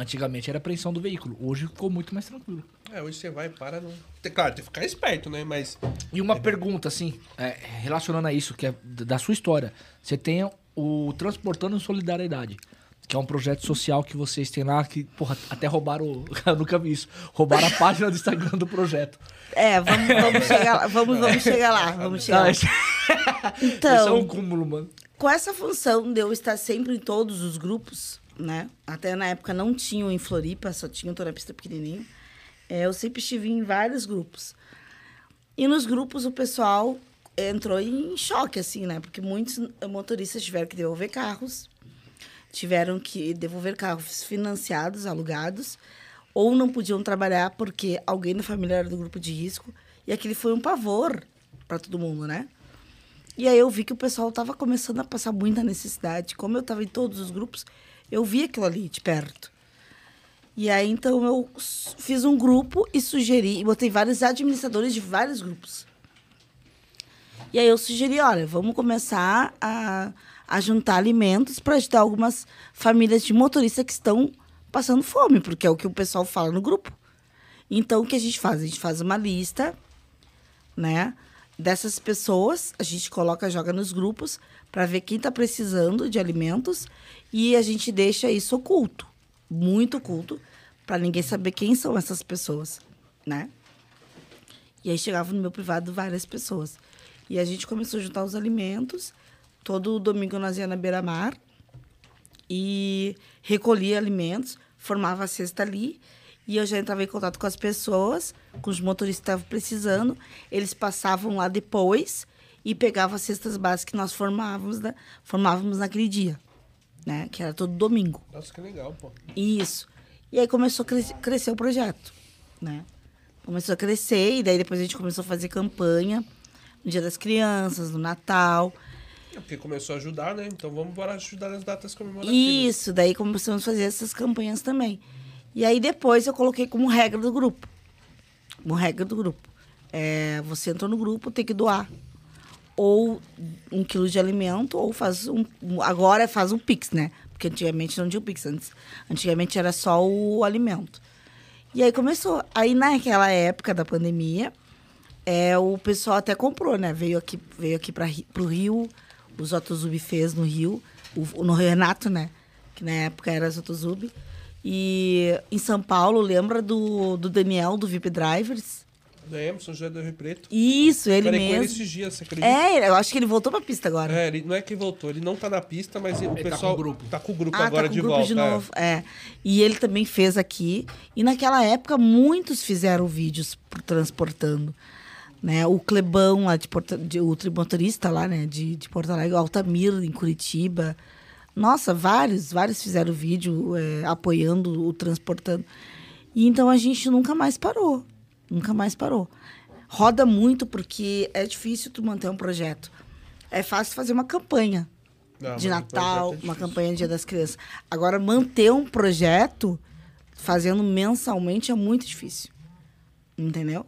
Antigamente era apreensão do veículo. Hoje ficou muito mais tranquilo. É, hoje você vai e para. Não... Claro, tem que ficar esperto, né? Mas. E uma pergunta, assim, é, relacionando a isso, que é da sua história. Você tem o Transportando Solidariedade, que é um projeto social que vocês têm lá, que, porra, até roubaram. o- Eu nunca vi isso. Roubaram a página do Instagram do projeto. É, vamos, vamos chegar lá. Vamos, vamos chegar lá. Vamos chegar lá. esse, Então, esse é um cúmulo, mano. com essa função de eu estar sempre em todos os grupos, né? Até na época não tinham em Floripa, só tinham terapista pequenininho. É, eu sempre estive em vários grupos. E nos grupos o pessoal entrou em choque, assim, né? Porque muitos motoristas tiveram que devolver carros, tiveram que devolver carros financiados, alugados, ou não podiam trabalhar porque alguém da família era do grupo de risco. E aquele foi um pavor para todo mundo, né? E aí eu vi que o pessoal estava começando a passar muita necessidade. Como eu estava em todos os grupos, eu vi aquilo ali de perto. E aí então eu fiz um grupo e sugeri, e botei vários administradores de vários grupos. E aí eu sugeri, olha, vamos começar a, a juntar alimentos para ajudar algumas famílias de motoristas que estão passando fome, porque é o que o pessoal fala no grupo. Então o que a gente faz? A gente faz uma lista né? Dessas pessoas, a gente coloca, joga nos grupos para ver quem está precisando de alimentos e a gente deixa isso oculto, muito oculto, para ninguém saber quem são essas pessoas, né? E aí chegava no meu privado várias pessoas. E a gente começou a juntar os alimentos. Todo domingo nós ia na beira-mar e recolhia alimentos, formava a cesta ali. E eu já entrava em contato com as pessoas, com os motoristas que estavam precisando. Eles passavam lá depois e pegavam as cestas básicas que nós formávamos, né? formávamos naquele dia, né? Que era todo domingo. Nossa, que legal, pô. Isso. E aí começou a cres- crescer o projeto, né? Começou a crescer e daí depois a gente começou a fazer campanha no Dia das Crianças, no Natal. É porque começou a ajudar, né? Então vamos bora ajudar nas datas comemorativas. Isso, daí começamos a fazer essas campanhas também. E aí depois eu coloquei como regra do grupo. Como regra do grupo. É, você entrou no grupo, tem que doar ou um quilo de alimento, ou faz um. Agora faz um Pix, né? Porque antigamente não tinha o Pix. Antes, antigamente era só o alimento. E aí começou. Aí naquela época da pandemia, é, o pessoal até comprou, né? Veio aqui, veio aqui para o Rio, os Otozub fez no Rio, o, no Renato, né? Que na época era Otozub. E em São Paulo, lembra do, do Daniel, do VIP Drivers? Da Emerson José do Rio Preto. Isso, ele Falei com ele mesmo. esses dias, você acredita? É, eu acho que ele voltou pra pista agora. É, ele não é que voltou, ele não tá na pista, mas o tá pessoal com o grupo. tá com o grupo Ah, agora tá com de o grupo volta. de é. novo. É. E ele também fez aqui. E naquela época, muitos fizeram vídeos por- transportando. Né? O Clebão, lá de Porto, de, o trimotorista lá, né? De, de Porto Alegre, o Altamir, em Curitiba. Nossa, vários, vários fizeram vídeo é, apoiando o transportando. E então a gente nunca mais parou. Nunca mais parou. Roda muito porque é difícil tu manter um projeto. É fácil fazer uma campanha Não, de mas o Natal, é uma campanha de Dia das Crianças. Agora, manter um projeto fazendo mensalmente é muito difícil. Entendeu?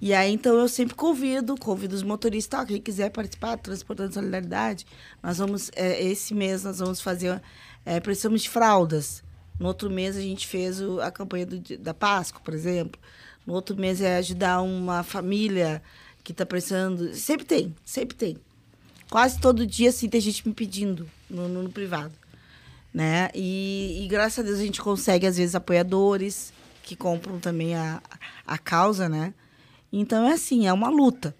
E aí, então, eu sempre convido, convido os motoristas, ó, quem quiser participar, Transportando Solidariedade, nós vamos, é, esse mês, nós vamos fazer, é, precisamos de fraldas. No outro mês, a gente fez o- a campanha do da Páscoa, por exemplo. No outro mês, é ajudar uma família que está precisando. Sempre tem, sempre tem. Quase todo dia, assim, tem gente me pedindo no, no- no privado. Né? E, e graças a Deus a gente consegue, às vezes, apoiadores que compram também a, a causa, né? Então é assim, é uma luta.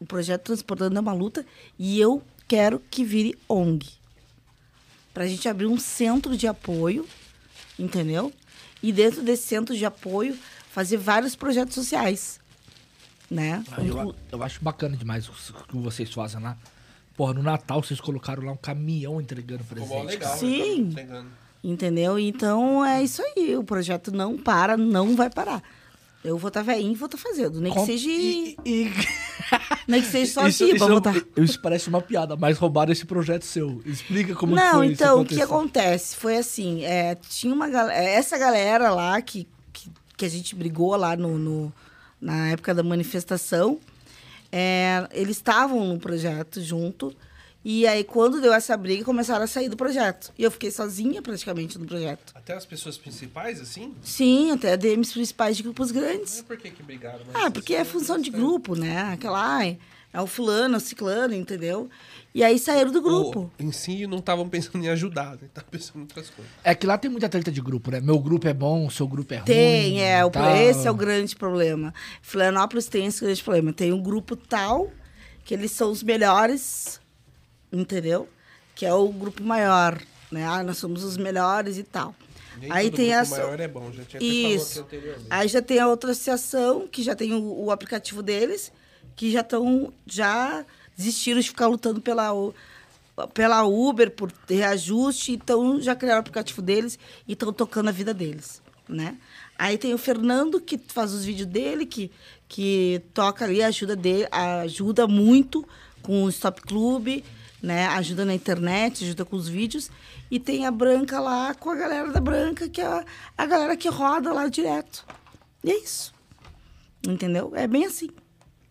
O projeto Transportando é uma luta e eu quero que vire ONG. Para a gente abrir um centro de apoio, entendeu? E dentro desse centro de apoio, fazer vários projetos sociais. Né? Ah, Eu, eu acho bacana demais o que vocês fazem lá. Porra, no Natal vocês colocaram lá um caminhão entregando presente. legal. né? Sim. Tá entregando. Entendeu? Então é isso aí. O projeto não para, não vai parar. Eu vou estar veinho e vou estar fazendo. Nem que Com- seja. e- e- Nem que seja só isso, assim, isso, vou botar. isso parece uma piada, mas roubaram esse projeto seu. Explica como que Não, foi então, o que acontece? Foi assim, é, tinha uma galera, essa galera lá que, que, a gente brigou lá no, no- na época da manifestação, é, eles estavam no projeto junto, e aí quando deu essa briga, começaram a sair do projeto. E eu fiquei sozinha praticamente no projeto. Até as pessoas principais, assim? Sim, até DMs principais de grupos grandes. é por que que brigaram. mas Ah, porque é função de grupo, né? Aquela, ai, é o fulano, é o ciclano, entendeu? E aí saíram do grupo. O- em si, não estavam pensando em ajudar, né? Estavam pensando em outras coisas. É que lá tem muita treta de grupo, né? Meu grupo é bom, seu grupo é ruim. Tem, é. O, tal. Esse é o grande problema. Florianópolis tem esse grande problema. Tem um grupo tal, que eles são os melhores, entendeu? Que é o grupo maior, né? Ah, nós somos os melhores e tal. Nem Aí todo tem grupo essa- maior é bom, já tinha até Isso. falado aqui anteriormente. Aí já tem a outra associação, que já tem o, o aplicativo deles, que já estão, já desistiram de ficar lutando pela, pela Uber, por reajuste, então já criaram o aplicativo deles e estão tocando a vida deles, né? Aí tem o Fernando, que faz os vídeos dele, que, que toca ali, ajuda, dele, ajuda muito com o Stop Club, né? Ajuda na internet, ajuda com os vídeos. E tem a Branca lá com a galera da Branca, que é a, a galera que roda lá direto. E é isso. Entendeu? É bem assim.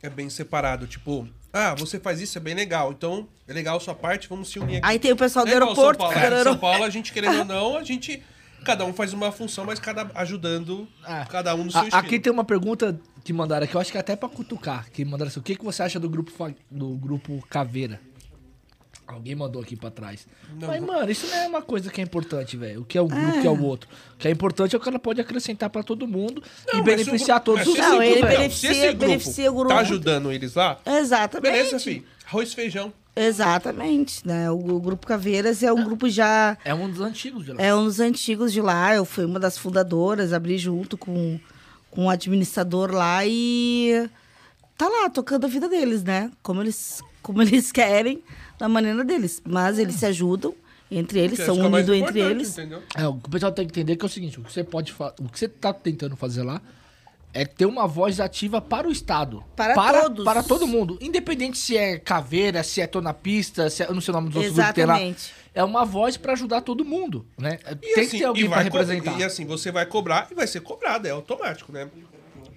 É bem separado, tipo... Ah, você faz isso, é bem legal. Então, é legal a sua parte, vamos se unir aqui. Aí tem o pessoal do É aeroporto. São Paulo, fica no São aeroporto. Paulo, a gente, querendo ou não, a gente... Cada um faz uma função, mas cada ajudando Ah. cada um no seu A- estilo. Aqui tem uma pergunta que mandaram aqui, eu acho que é até pra cutucar. Que mandaram assim: o que, que você acha do grupo, do grupo Caveira? Alguém mandou aqui pra trás. Não. Mas, mano, isso não é uma coisa que é importante, velho. O que é um grupo, o que é o outro. O que é importante é o que ela pode acrescentar pra todo mundo Não, e beneficiar todos os Não, ele grupo- beneficia- se esse grupo beneficia o grupo. Tá ajudando eles lá? Exatamente. Beleza, filho. Arroz e feijão. Exatamente, né? O, o Grupo Caveiras é um grupo já... É um dos antigos de lá. É um dos antigos de lá. Eu fui uma das fundadoras, abri junto com, com o administrador lá e tá lá tocando a vida deles, né? Como eles, como eles querem, da maneira deles. Mas eles se ajudam entre eles, são que é unidos entre eles. Entendeu? É, o que o pessoal tem que entender que é o seguinte, o que você pode o que você tá tentando fazer lá é ter uma voz ativa para o Estado. Para todos. Para todo mundo. Independente se é caveira, se é tô na pista, se é, eu não sei o nome dos outros grupos que tem lá. Exatamente. É uma voz para ajudar todo mundo, né? E tem assim, que ter alguém para representar. E assim, você vai cobrar e vai ser cobrado, é automático, né?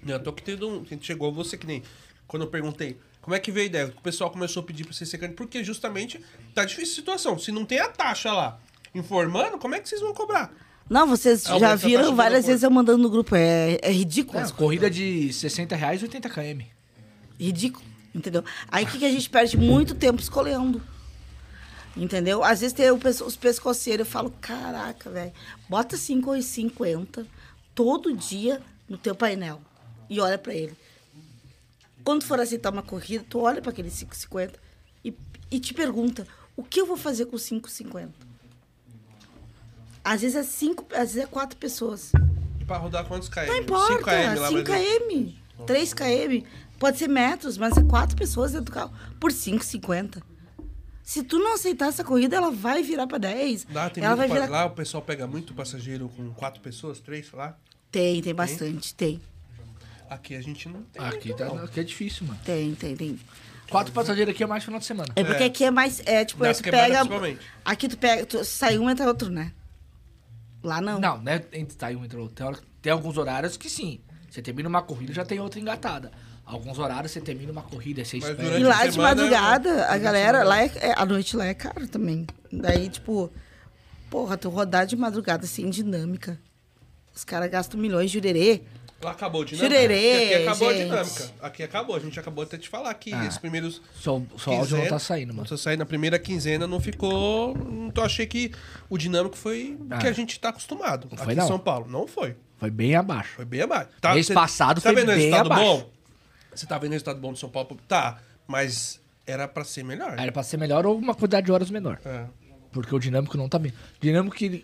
Eu tô que tendo um. Chegou a você que nem. Quando eu perguntei como é que veio a ideia, o pessoal começou a pedir pra você ser candidato, porque justamente tá difícil a situação. Se não tem a taxa lá informando, como é que vocês vão cobrar? Não, vocês Aumenta já viram várias vezes eu mandando no grupo. É, é ridículo. É, as corrida de 60 reais, 80 km. Ridículo, entendeu? Aí o que, que a gente perde muito tempo escolhendo. Entendeu? Às vezes tem o os pescoceiros, eu falo, caraca, velho, bota 5,50 todo dia no teu painel e olha pra ele. Quando for aceitar uma corrida, tu olha pra aquele 5,50 e, e te pergunta, o que eu vou fazer com 5,50? Às vezes é cinco, às vezes é quatro pessoas. E pra rodar quantos KM? Não importa, 5 KM lá, 5 km, 3 km, pode ser metros, mas é quatro pessoas dentro do carro por 5,50. Se tu não aceitar essa corrida, ela vai virar pra 10. Lá, tem ela vai virar... lá o pessoal pega muito passageiro com quatro pessoas, três, lá. Tem, tem bastante, tem. Aqui a gente não tem. Aqui, muito, tá, não. aqui é difícil, mano. Tem, tem, tem. Quatro passageiros aqui é mais final de semana. É porque É. aqui é mais. É tipo, Nas tu quebradas, pega. principalmente. Aqui tu pega. Tu sai um, entra outro, né? Lá não. Não, né? Entre tá aí um entre outro. Tem, hora- tem alguns horários que sim. Você termina uma corrida já tem outra engatada. Alguns horários você termina uma corrida, você Mas espera. durante E lá a de semana, madrugada, a galera, lá é, é- a noite lá é caro também. Daí, tipo, porra, tu rodar de madrugada sem dinâmica. Os caras gastam milhões de jurerê. Lá acabou a dinâmica. Aqui acabou a gente. dinâmica. Aqui acabou. A gente acabou até de falar que Ah. esses primeiros. Só, só o áudio não tá saindo, Não mano. tá saindo. Na primeira quinzena não ficou. Então achei que o dinâmico foi o que Ah. a gente tá acostumado. Não aqui foi, em não. São Paulo. Não foi. Foi bem abaixo. Foi bem abaixo. Tá, Mês cê- passado tá foi vendo o bem resultado abaixo. bom? Você tá vendo o resultado bom de São Paulo? Tá, mas era pra ser melhor. Era pra ser melhor ou uma quantidade de horas menor. É. Porque o dinâmico não tá bem. O dinâmico que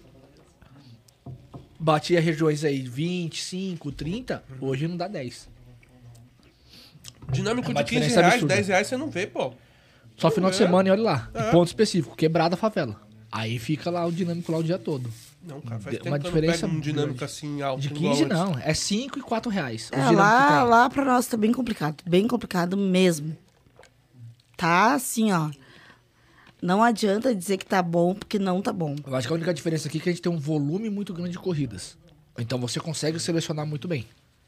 batia regiões aí 25, 30, hoje não dá 10. Dinâmico É de 15 diferença reais, absurda. 10 reais você não vê, pô. Só final de É. semana e olha lá. É. Ponto específico, quebrada a favela. Aí fica lá o dinâmico lá o dia todo. Não, cara, faz De- tempo uma que eu diferença não pego um dinâmico grande. assim alto. De igual 15 antes. não, é 5 e 4 reais. É, lá, lá pra nós tá bem complicado. Bem complicado mesmo. Tá assim, ó. Não adianta dizer que tá bom, porque não tá bom. Eu acho que a única diferença aqui é que a gente tem um volume muito grande de corridas. Então você consegue selecionar muito bem.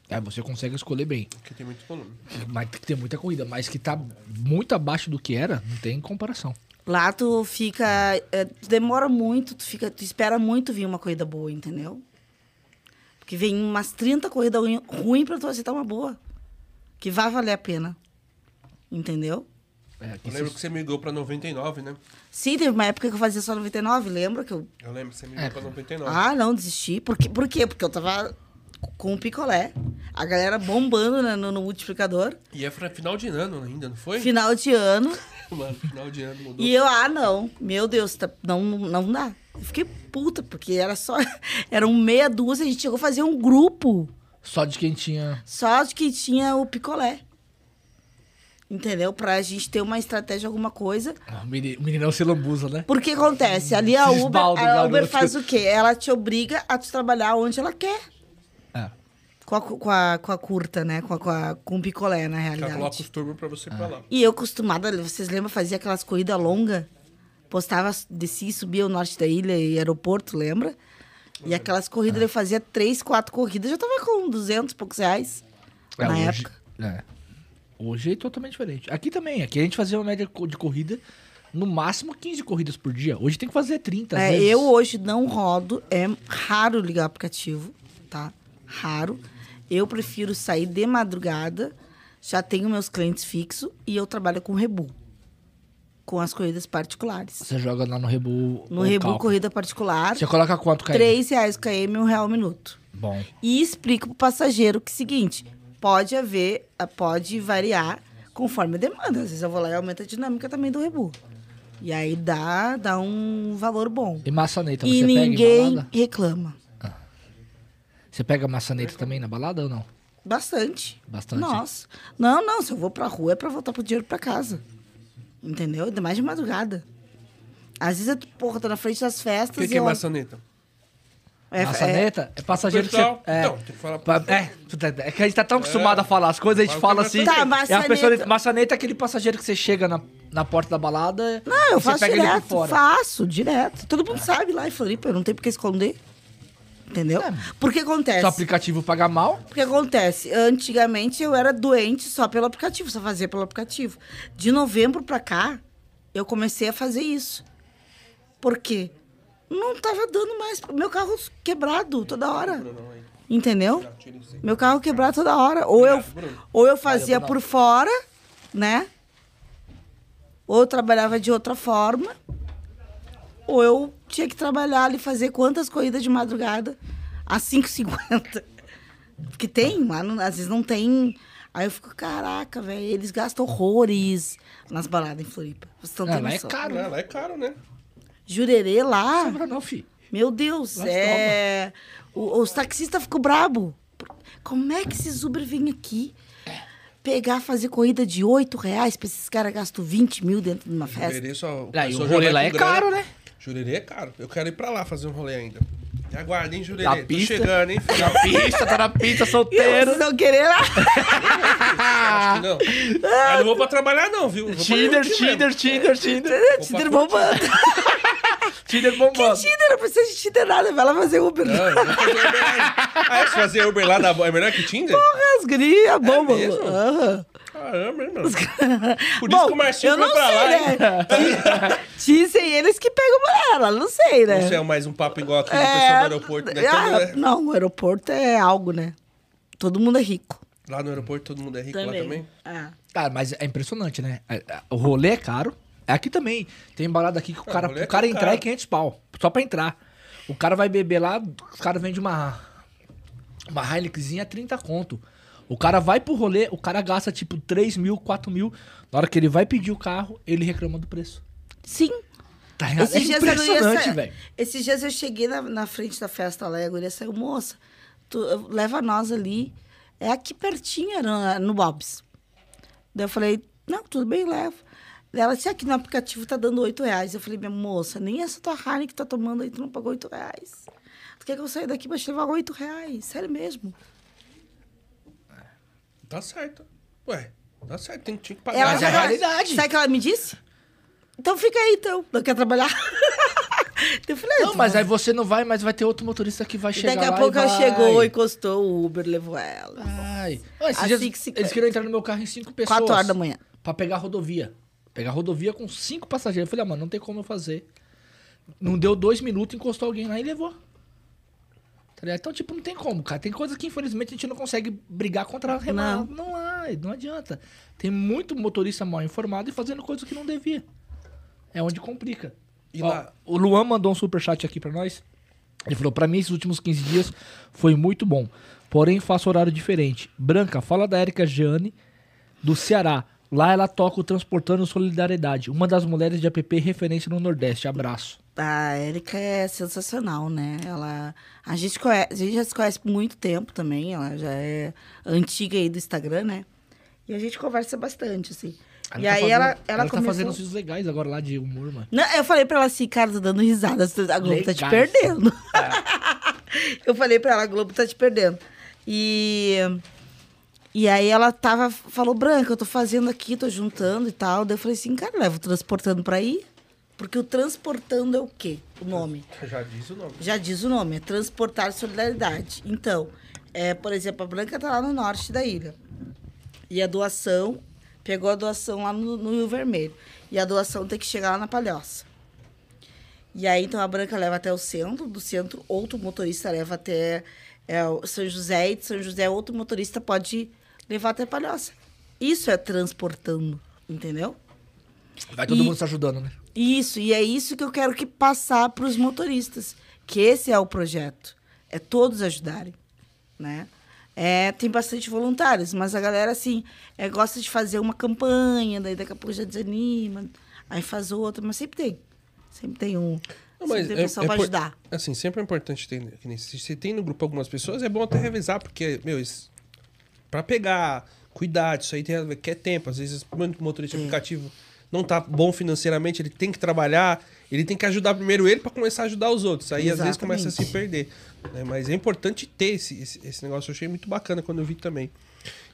É, você consegue escolher bem. Porque tem muito volume. Mas tem que ter muita corrida. Mas que tá muito abaixo do que era, não tem comparação. Lá tu fica. é, tu demora muito, tu, fica, tu espera muito vir uma corrida boa, entendeu? Porque vem umas 30 corridas ruins pra tu aceitar uma boa. Que vai valer a pena. Entendeu? É, Eu lembro você- que você migrou pra 99, né? Sim, teve uma época que eu fazia só 99, lembra? Que eu Eu lembro que você migrou É. pra 99. Ah, não, desisti. Por quê? Por quê? Porque eu tava com o picolé. A galera bombando né, no, no multiplicador. E é final de ano ainda, não foi? Final de ano. Mano, final de ano mudou. E eu, ah, não. Meu Deus, tá- não, não dá. Eu fiquei puta, porque era só. Eram meia dúzia, a gente chegou a fazer um grupo Só de quem tinha. só de que tinha o picolé. Entendeu? Pra gente ter uma estratégia, alguma coisa. Ah, O meni- o meninão se lambuza, né? Porque acontece, ali a Uber, a Uber faz o quê? Ela te obriga a tu trabalhar onde ela quer. É. Com a, com a, com a curta, né? Com, a, com, a- com o picolé, na Já coloca realidade. os turbos pra você ir pra lá. E eu costumada, vocês lembram, fazia aquelas corridas longas? Postava, descia e subia o norte da ilha e aeroporto, lembra? E aquelas corridas, eu fazia três, quatro corridas, já tava com 200 e poucos reais. É, na hoje, época. É. Hoje é totalmente diferente. Aqui também. Aqui a gente fazia uma média de corrida, no máximo 15 corridas por dia. Hoje tem que fazer 30. às É, vezes. eu hoje não rodo, é raro ligar o aplicativo, tá? Raro. Eu prefiro sair de madrugada, já tenho meus clientes fixos e eu trabalho com rebu. com as corridas particulares. Você joga lá no Rebu. No Rebu cálculo. Corrida Particular, Você coloca quanto, KM? 3 reais o KM, um real o minuto. Bom. E explico pro passageiro que é o seguinte, pode haver, ah, pode variar conforme a demanda. Às vezes eu vou lá e aumenta a dinâmica também do Rebu. E aí dá, dá um valor bom. E maçaneta, e você pega em ninguém balada? reclama. Você pega maçaneta também na balada ou não? Bastante. Bastante. Nossa. Não, não, se eu vou pra rua é pra voltar pro dinheiro pra casa. Entendeu? Ainda mais de madrugada. Às vezes eu, porra, tô na frente das O festas que, e que é eu... maçaneta? É, maçaneta é, passageiro Pessoal, que você... É, então, tem que falar Pa- É, é que a gente tá tão acostumado a falar as coisas, a gente Fala assim. Tá, é a maçaneta. pessoa, maçaneta é aquele passageiro que você chega na, na porta da balada Não, eu você faço direto, faço, direto. Todo mundo sabe lá em Floripa, eu não tenho por que esconder. Entendeu? É. Porque acontece. Se o aplicativo paga mal, Porque acontece, antigamente eu era doente só pelo aplicativo, só fazia pelo aplicativo. De novembro pra cá, eu comecei a fazer isso. Por quê? Não tava dando mais. Meu carro quebrado toda hora. Entendeu? Meu carro quebrado toda hora. Ou eu, ou eu fazia por fora, né? Ou eu trabalhava de outra forma. Ou eu tinha que trabalhar ali, fazer quantas corridas de madrugada? Às 5h50. Porque tem, não- às vezes não tem. Aí eu fico, caraca, velho, eles gastam horrores nas baladas em Floripa. Vocês estão Ah, tendo lá é caro. Não, lá é caro, né? Jurerê lá, sobra não, fi. meu Deus, Lá é... o- os taxistas ficam bravos. Como é que esses Uber vêm aqui pegar, fazer corrida de 8 reais pra esses caras gastam 20 mil dentro de uma festa? Jurerê só. Ah, e pessoa o rolê lá é grana. caro, né? Jurerê é caro. Eu quero ir pra lá fazer um rolê ainda. Aguarda, hein, Jurerê? Na Tô pista. chegando, hein, filho? Na pista, tá na pista, solteiro. vocês não querem lá? Acho que não. Ah, não vou pra trabalhar, não, viu? Pra Tinder, mesmo. Tinder, Tinder, Tinder. Tinder bombando. Tinder Que bombando. Tinder? Não precisa de Tinder nada, vai lá fazer Uber. Não, eu vou fazer Uber lá. Ah, é? Se fazer Uber lá dá é melhor que Tinder? As gurias, bomba. mesmo? Aham. Caramba, hein, mano. Por isso Bom, que o Marcinho eu foi não pra sei, lá, hein? né? Dizem eles que pegam mulher, não sei, né? Não sei, é mais um papo igual aquele do pessoal do aeroporto. Né? ah, Todo- não, o aeroporto é algo, né? Todo mundo é rico. Lá no aeroporto todo mundo é rico lá também? Ah. Cara, mas é impressionante, né? É- é- O rolê é caro. Aqui também. Tem balada aqui que o Ah, cara, o é cara entrar é 500 pau. Só pra entrar. O cara vai beber lá, os caras vendem uma. Uma Heinekenzinha a 30 conto. O cara vai pro rolê, o cara gasta tipo 3 mil, 4 mil. Na hora que ele vai pedir o carro, ele reclama do preço. Sim. Tá? Esses é dias, impressionante, sa- velho. Esses dias eu cheguei na, na frente da festa lá e a guria saiu, moça, tu, leva nós ali. É aqui pertinho, era no, no Bob's. Daí eu falei, não, tudo bem, levo. Ela disse, aqui no aplicativo tá dando 8 reais. Eu falei, minha moça, nem essa tua Heineken que tá tomando aí, tu não pagou 8 reais. Tu quer que eu saia daqui pra te levar 8 reais? Sério mesmo. Tá certo. Ué, tá certo, tem, tinha que Ela, pagar. Mas é a realidade. Sabe o que ela me disse? Então fica aí, então. Não quer trabalhar? eu falei, Não, mas aí você não vai, mas vai ter outro motorista que vai chegar daqui a lá pouco e ela vai. chegou, encostou, o Uber levou ela. Ai. Esses Às dias 5h50. eles queriam entrar no meu carro em cinco pessoas. 4 horas da manhã. Pra pegar a rodovia. Pegar a rodovia com cinco passageiros. Eu falei, ah, mano, não tem como eu fazer. Não deu dois minutos, encostou alguém lá e levou. Tá? Então, tipo, não tem como, cara. Tem coisa que, infelizmente, a gente não consegue brigar contra a remada. Não. há, não adianta. Tem muito motorista mal informado e fazendo coisa que não devia. É onde complica. E Ó, lá- O Luan mandou um superchat aqui pra nós. Ele falou, pra mim, esses últimos 15 dias foi muito bom. Porém, faço horário diferente. Branca, fala da Erika Gianni, do Ceará. Lá ela toca o Transportando Solidariedade. Uma das mulheres de app referência no Nordeste. Abraço. A Erika é sensacional, né? Ela, a, gente conhece, a gente já se conhece por muito tempo também. Ela já é antiga aí do Instagram, né? E a gente conversa bastante, assim. Ela e tá aí fazendo- ela, ela, ela tá começou... fazendo uns vídeos legais agora lá de humor, mano. Não, eu falei pra ela assim, cara, tô dando risada, a Globo tá te Legais. perdendo. eu falei pra ela, a Globo tá te perdendo. E, e aí ela tava, falou, Branca, eu tô fazendo aqui, tô juntando e tal. Daí eu falei assim, cara, leva o transportando pra ir. Porque o transportando é o quê? O nome. Já disse o nome. Já diz o nome, é transportar solidariedade. Então, é, por exemplo, a Branca tá lá no norte da ilha. E a doação, pegou a doação lá no, no Rio Vermelho. E a doação tem que chegar lá na Palhoça. E aí, então, a Branca leva até o centro, do centro, outro motorista leva até é, São José, e de São José, outro motorista pode levar até Palhoça. Isso é transportando, entendeu? Vai todo E- mundo se ajudando, né? Isso, e é isso que eu quero que passar para os motoristas, que esse é o projeto, é todos ajudarem, né? É, tem bastante voluntários, mas a galera assim é, gosta de fazer uma campanha, daí daqui a pouco já desanima, aí faz outra, mas sempre tem, sempre tem um, Não, sempre mas tem é- pessoal é para por- ajudar. Assim, sempre é importante ter. Se você tem no grupo algumas pessoas, é bom até revezar, porque, meu, isso, pra pegar, cuidar, isso aí tem, quer tempo. Às vezes, o motorista de aplicativo não tá bom financeiramente, ele tem que trabalhar, ele tem que ajudar primeiro ele pra começar a ajudar os outros. Aí, às vezes, começa a se Exatamente. perder. né? Mas é importante ter esse, esse, esse negócio. Eu achei muito bacana quando eu vi também.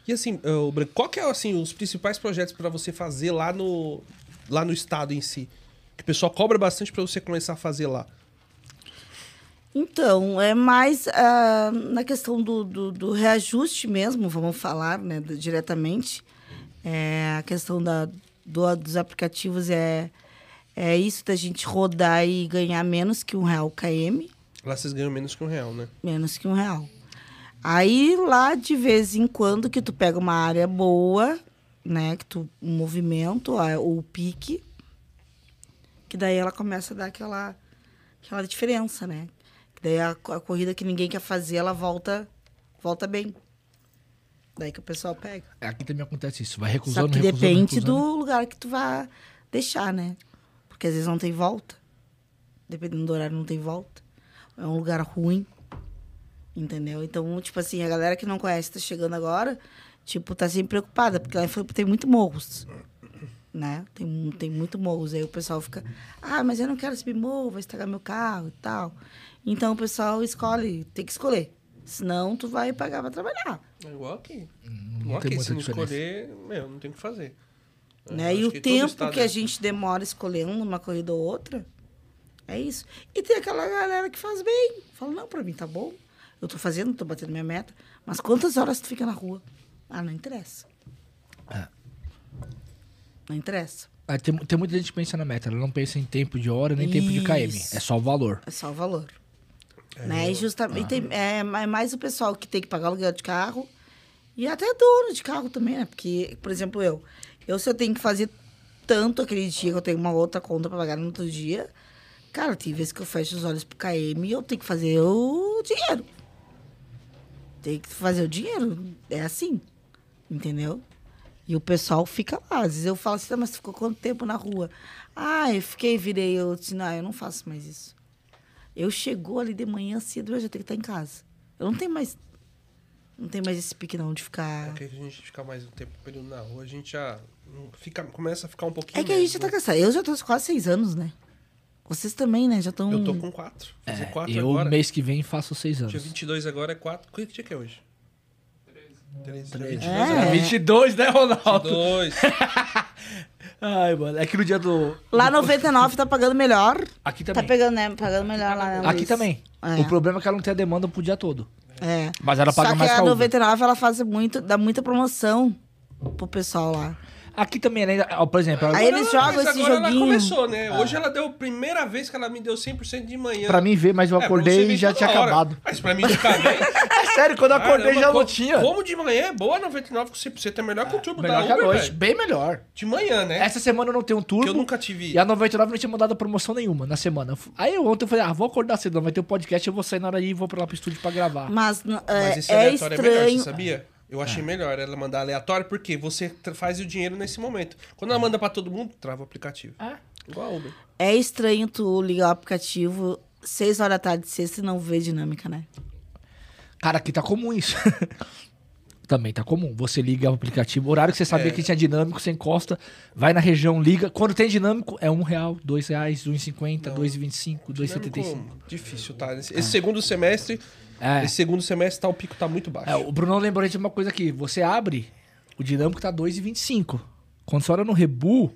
E assim, Branco, qual que é assim, os principais projetos pra você fazer lá no, lá no estado em si? Que o pessoal cobra bastante pra você começar a fazer lá. Então, é mais ah, na questão do, do, do reajuste mesmo, vamos falar né, do- diretamente. É, a questão da, do- dos aplicativos é, é isso da gente rodar e ganhar menos que um real KM, Lá vocês ganham menos que um real, né? menos que um real. Aí lá, de vez em quando, que tu pega uma área boa, né, que tu, um movimento, a- o pique, que daí ela começa a dar aquela, aquela diferença, né? Daí a, a corrida que ninguém quer fazer, ela volta, volta bem. Daí que o pessoal pega. É, Aqui também acontece isso. Vai Só recusando, que recusando, depende recusando. do lugar que tu vai deixar, né? Porque às vezes não tem volta. Dependendo do horário, não tem volta. É um lugar ruim. Entendeu? Então, tipo assim, a galera que não conhece, tá chegando agora, tipo, tá sempre preocupada, porque lá tem muito morros. Né? Tem, tem muito morros. Aí o pessoal fica, ah, mas eu não quero subir morro, vai estragar meu carro e tal. Então o pessoal escolhe, tem que escolher. Senão tu vai pagar pra trabalhar. É igual aqui. não igual aqui, se não diferença. escolher, meu, não tem o que fazer. É, né? E o que tempo estado que é a assim. gente demora escolhendo uma corrida ou outra, é isso. E tem aquela galera que faz bem. Fala, não, pra mim tá bom. Eu tô fazendo, tô batendo minha meta. Mas quantas horas tu fica na rua? Ah, não interessa. É. Não interessa. Ah, tem, tem muita gente que pensa na meta. Ela não pensa em tempo de hora nem tempo de KM. Isso. É só o valor. É só o valor. É, né? Justamente tem, é, é mais o pessoal que tem que pagar aluguel de carro e até dono de carro também, né? Porque, por exemplo, eu. Eu, se eu tenho que fazer tanto aquele dia que eu tenho uma outra conta pra pagar no outro dia, cara, tem vezes que eu fecho os olhos pro KM e eu tenho que fazer o dinheiro. Tem que fazer o dinheiro. É assim. Entendeu? E o pessoal fica lá. Às vezes eu falo assim, "Tá, mas ficou quanto tempo na rua? Ah, eu fiquei, virei. Eu disse, não, eu não faço mais isso. Eu chegou ali de manhã cedo, eu já tenho que estar em casa. Eu não tenho mais. Não tenho mais esse pique não de ficar. Porque a gente fica mais um tempo período na rua, a gente já fica, começa a ficar um pouquinho. É que a gente já tá menos, cansado. Eu já tô quase seis anos, né? Vocês também, né? Já estão. né? Eu tô com quatro. Fazer É, quatro eu, agora. mês que vem, faço seis anos. Dia 22 agora é quatro. Que dia que é hoje? 13. 13. É. 22, né, Ronaldo? 22. Ai, mano. É que no dia do. Lá 99 tá pagando melhor. Aqui Tá também. pegando, né? Pagando melhor lá. né, Aqui Luiz? também. É. O problema é que ela não tem a demanda pro dia todo. É. Mas ela paga Só mais que a a Uber. 99 ela faz muito, dá muita promoção pro pessoal lá. Aqui também, né? Ó, Por exemplo, Aí eles jogam Mas esse agora joguinho. ela começou, né? Hoje ela deu a primeira vez que ela me deu 100% de manhã. pra mim ver, mas eu É, pra acordei e já toda tinha hora. acabado. Mas pra mim ficar bem. É sério, quando eu acordei Caramba, já não tinha. Como de manhã é boa, 99 com 100% é melhor que o turbo Melhor da que a Uber, noite. velho. Bem melhor. De manhã, né? Essa semana eu não tenho um turbo. Que eu nunca tive. E a 99 não tinha mandado promoção nenhuma na semana. Aí eu ontem eu falei, ah, vou acordar cedo, não vai ter um podcast, eu vou sair na hora aí e vou pra lá pro estúdio pra gravar. Mas, n- é, Mas esse é aleatório é melhor, você estranho. sabia? Eu É. achei melhor ela mandar aleatório, porque você faz o dinheiro nesse momento. Quando ela manda pra todo mundo, trava o aplicativo. É. Igual a Uber. É estranho tu ligar o aplicativo 6 horas da tarde de sexta e não ver dinâmica, né? Cara, aqui tá comum isso. Também tá comum. Você liga o aplicativo, horário que você sabia É. que tinha dinâmico, você encosta, vai na região, liga. Quando tem dinâmico, é um real, dois reais, um e cinquenta, dois e vinte e cinco, dois e setenta e cinco. Difícil, tá? Esse, esse segundo semestre, É. esse segundo semestre tá, o pico tá muito baixo. É, o Brunão lembrou de uma coisa aqui. Você abre, o dinâmico tá 2,25. Quando você olha no Rebu,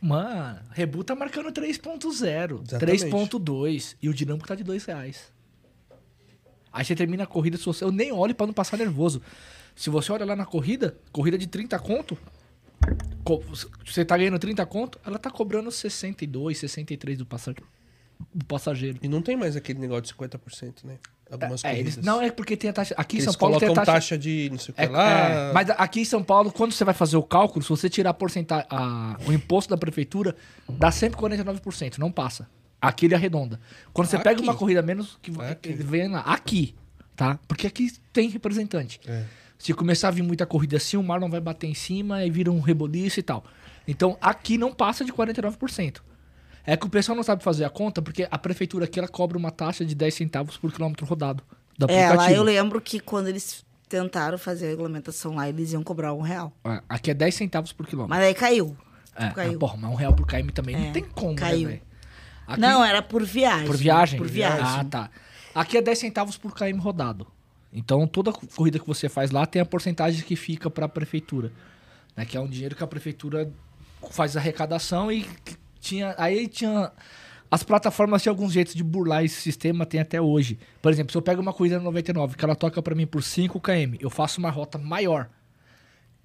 mano, Rebu tá marcando 3.0, Exatamente. 3.2 e o dinâmico tá de 2 reais. Aí você termina a corrida, se você, eu nem olho pra não passar nervoso. Se você olha lá na corrida, corrida de 30 conto, co- você tá ganhando 30 conto, ela tá cobrando 62, 63 do passageiro. o passageiro. E não tem mais aquele negócio de 50%, né? Algumas É, corridas. eles, não, é porque tem a taxa. Aqui em São Paulo tem a taxa... taxa. de não sei o que É, lá. é, mas aqui em São Paulo, quando você vai fazer o cálculo, se você tirar a porcentagem, a- o imposto da prefeitura, dá sempre 49%, não passa. Aqui ele arredonda. Quando você pega Aqui? uma corrida menos, que Aqui. ele vem lá. Aqui, tá? Porque aqui tem representante. É. Se começar a vir muita corrida assim, o Marlon vai bater em cima e vira um reboliço e tal. Então, aqui não passa de 49%. É que o pessoal não sabe fazer a conta, porque a prefeitura aqui ela cobra uma taxa de 10 centavos por quilômetro rodado do É, lá eu lembro que quando eles tentaram fazer a regulamentação lá, eles iam cobrar um real. É, Aqui é 10 centavos por quilômetro. Mas aí caiu. É, caiu. mas, porra, mas um real por KM também não É, tem como, caiu. né? Aqui- Não, era por viagem. por viagem? Por viagem. Ah, tá. Aqui é 10 centavos por KM rodado. Então, toda corrida que você faz lá tem a porcentagem que fica para a prefeitura. Né? Que é um dinheiro que a prefeitura faz arrecadação e tinha... Aí tinha... As plataformas tinham alguns jeitos de burlar esse sistema, tem até hoje. Por exemplo, se eu pego uma corrida no 99, que ela toca para mim por 5 km, eu faço uma rota maior.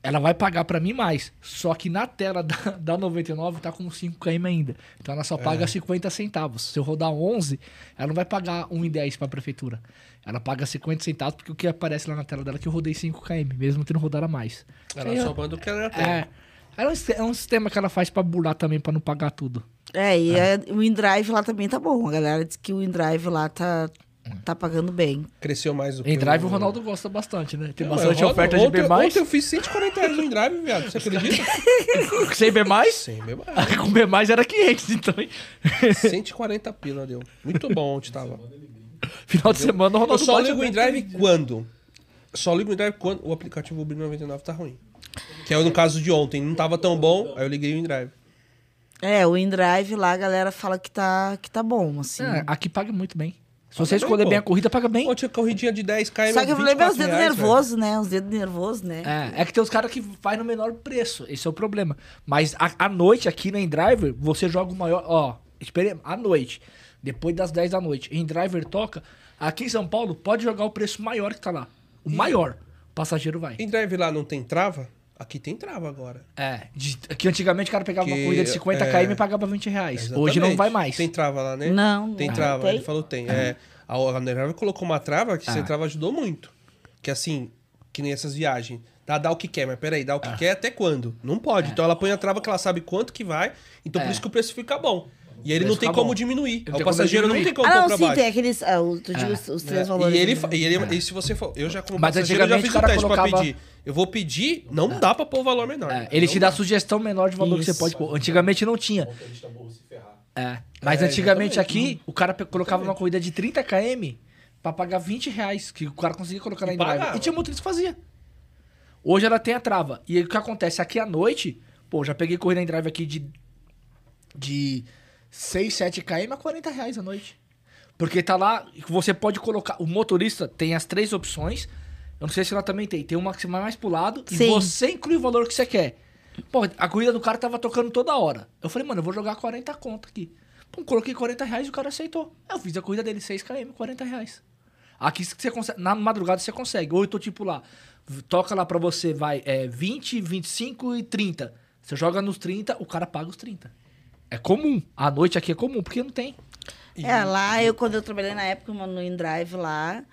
Ela vai pagar pra mim mais. Só que na tela da, da 99 tá com 5 km ainda. Então ela só paga 50 centavos. Se eu rodar 11, ela não vai pagar 1,10 pra prefeitura. Ela paga 50 centavos porque o que aparece lá na tela dela é que eu rodei 5 km, mesmo tendo rodado a mais. Ela só manda o que ela tem. É. É um, é um sistema que ela faz pra burlar também, pra não pagar tudo. É, e é, o InDrive lá também tá bom. A galera diz que o InDrive lá tá, tá pagando bem. Cresceu mais do que Em drive o Ronaldo gosta bastante, né? Tem Não, bastante eu rodo- oferta de ontem, B+. Ontem eu fiz 140 reais no InDrive, viado. Você acredita? Sem B+, Sem B+. com B+, era 500, então. hein? 140 pila deu. Muito bom onde tava. Final de semana o Eu Ronaldo só bate ligo o a InDrive quando? Só ligo o InDrive quando o aplicativo Uber 99 tá ruim. Que é no caso de ontem. Não tava tão bom, aí eu liguei o InDrive. É, o InDrive lá a galera fala que tá, que tá bom, assim. É, aqui paga muito bem. Se Paga você bem, escolher pô. bem a corrida, paga bem. Pô, tinha corridinha de 10 km. Só que o problema é os 24 dedos reais, nervosos, né? Os dedos nervosos, né? É, é que tem os caras que faz no menor preço. Esse é o problema. Mas a- à noite aqui no Driver, você joga o maior. Ó, espere à noite. Depois das 10 da noite. Em Driver toca. Aqui em São Paulo, pode jogar o preço maior que tá lá. O maior. O passageiro vai. InDrive lá não tem trava? Aqui tem trava agora. É. de- que antigamente o cara pegava uma Que, corrida de 50 é, km e pagava 20 reais. Hoje não Exatamente. vai mais. Tem trava lá, né? Não, Tem não trava. tem. Ele falou tem. É, a a Nerva colocou uma trava que sem Ah. trava ajudou muito. Que assim, que nem essas viagens. Tá, dá o que quer, mas peraí, dá o que Ah. quer até quando? Não pode. Então ela põe a trava que ela sabe quanto que vai. Então por É. isso que o preço fica bom. E aí ele não tem como bom. diminuir. tem O passageiro não diminuir. tem como ah, não, pra sim, baixo. tem aqueles. Ah, tu diz os, os três É, valores. E ele, né? e ele e se você for, eu já como Mas passageiro já fiz o o teste pra colocava- pedir. Eu vou pedir, não dá pra pôr o valor menor. É, ele Não te dá sugestão menor de valor que você Isso. pode pôr. Antigamente não tinha. É. Mas É, antigamente exatamente. aqui, o cara colocava uma corrida de 30 km pra pagar 20 reais, que o cara conseguia colocar na drive. E tinha motorista que fazia. Hoje ela tem a trava. E aí, o que acontece? Aqui à noite, pô, já peguei corrida em drive aqui de, de 6, 7 km a 40 reais à noite. Porque tá lá, você pode colocar. O motorista tem as três opções. Eu não sei se ela também tem. Tem uma que você vai mais pro lado e Sim. você inclui o valor que você quer. Pô, a corrida do cara tava tocando toda hora. Eu falei, mano, eu vou jogar 40 conto aqui. Pô, coloquei 40 reais e o cara aceitou. Eu fiz a corrida dele 6 km, 40 reais. Aqui você consegue, na madrugada você consegue. Ou eu tô tipo lá, toca lá pra você, vai, é 20, 25 e 30. Você joga nos 30, o cara paga os 30. É comum. À noite aqui é comum, porque não tem. É, lá eu, quando eu trabalhei na época mano, no InDrive lá,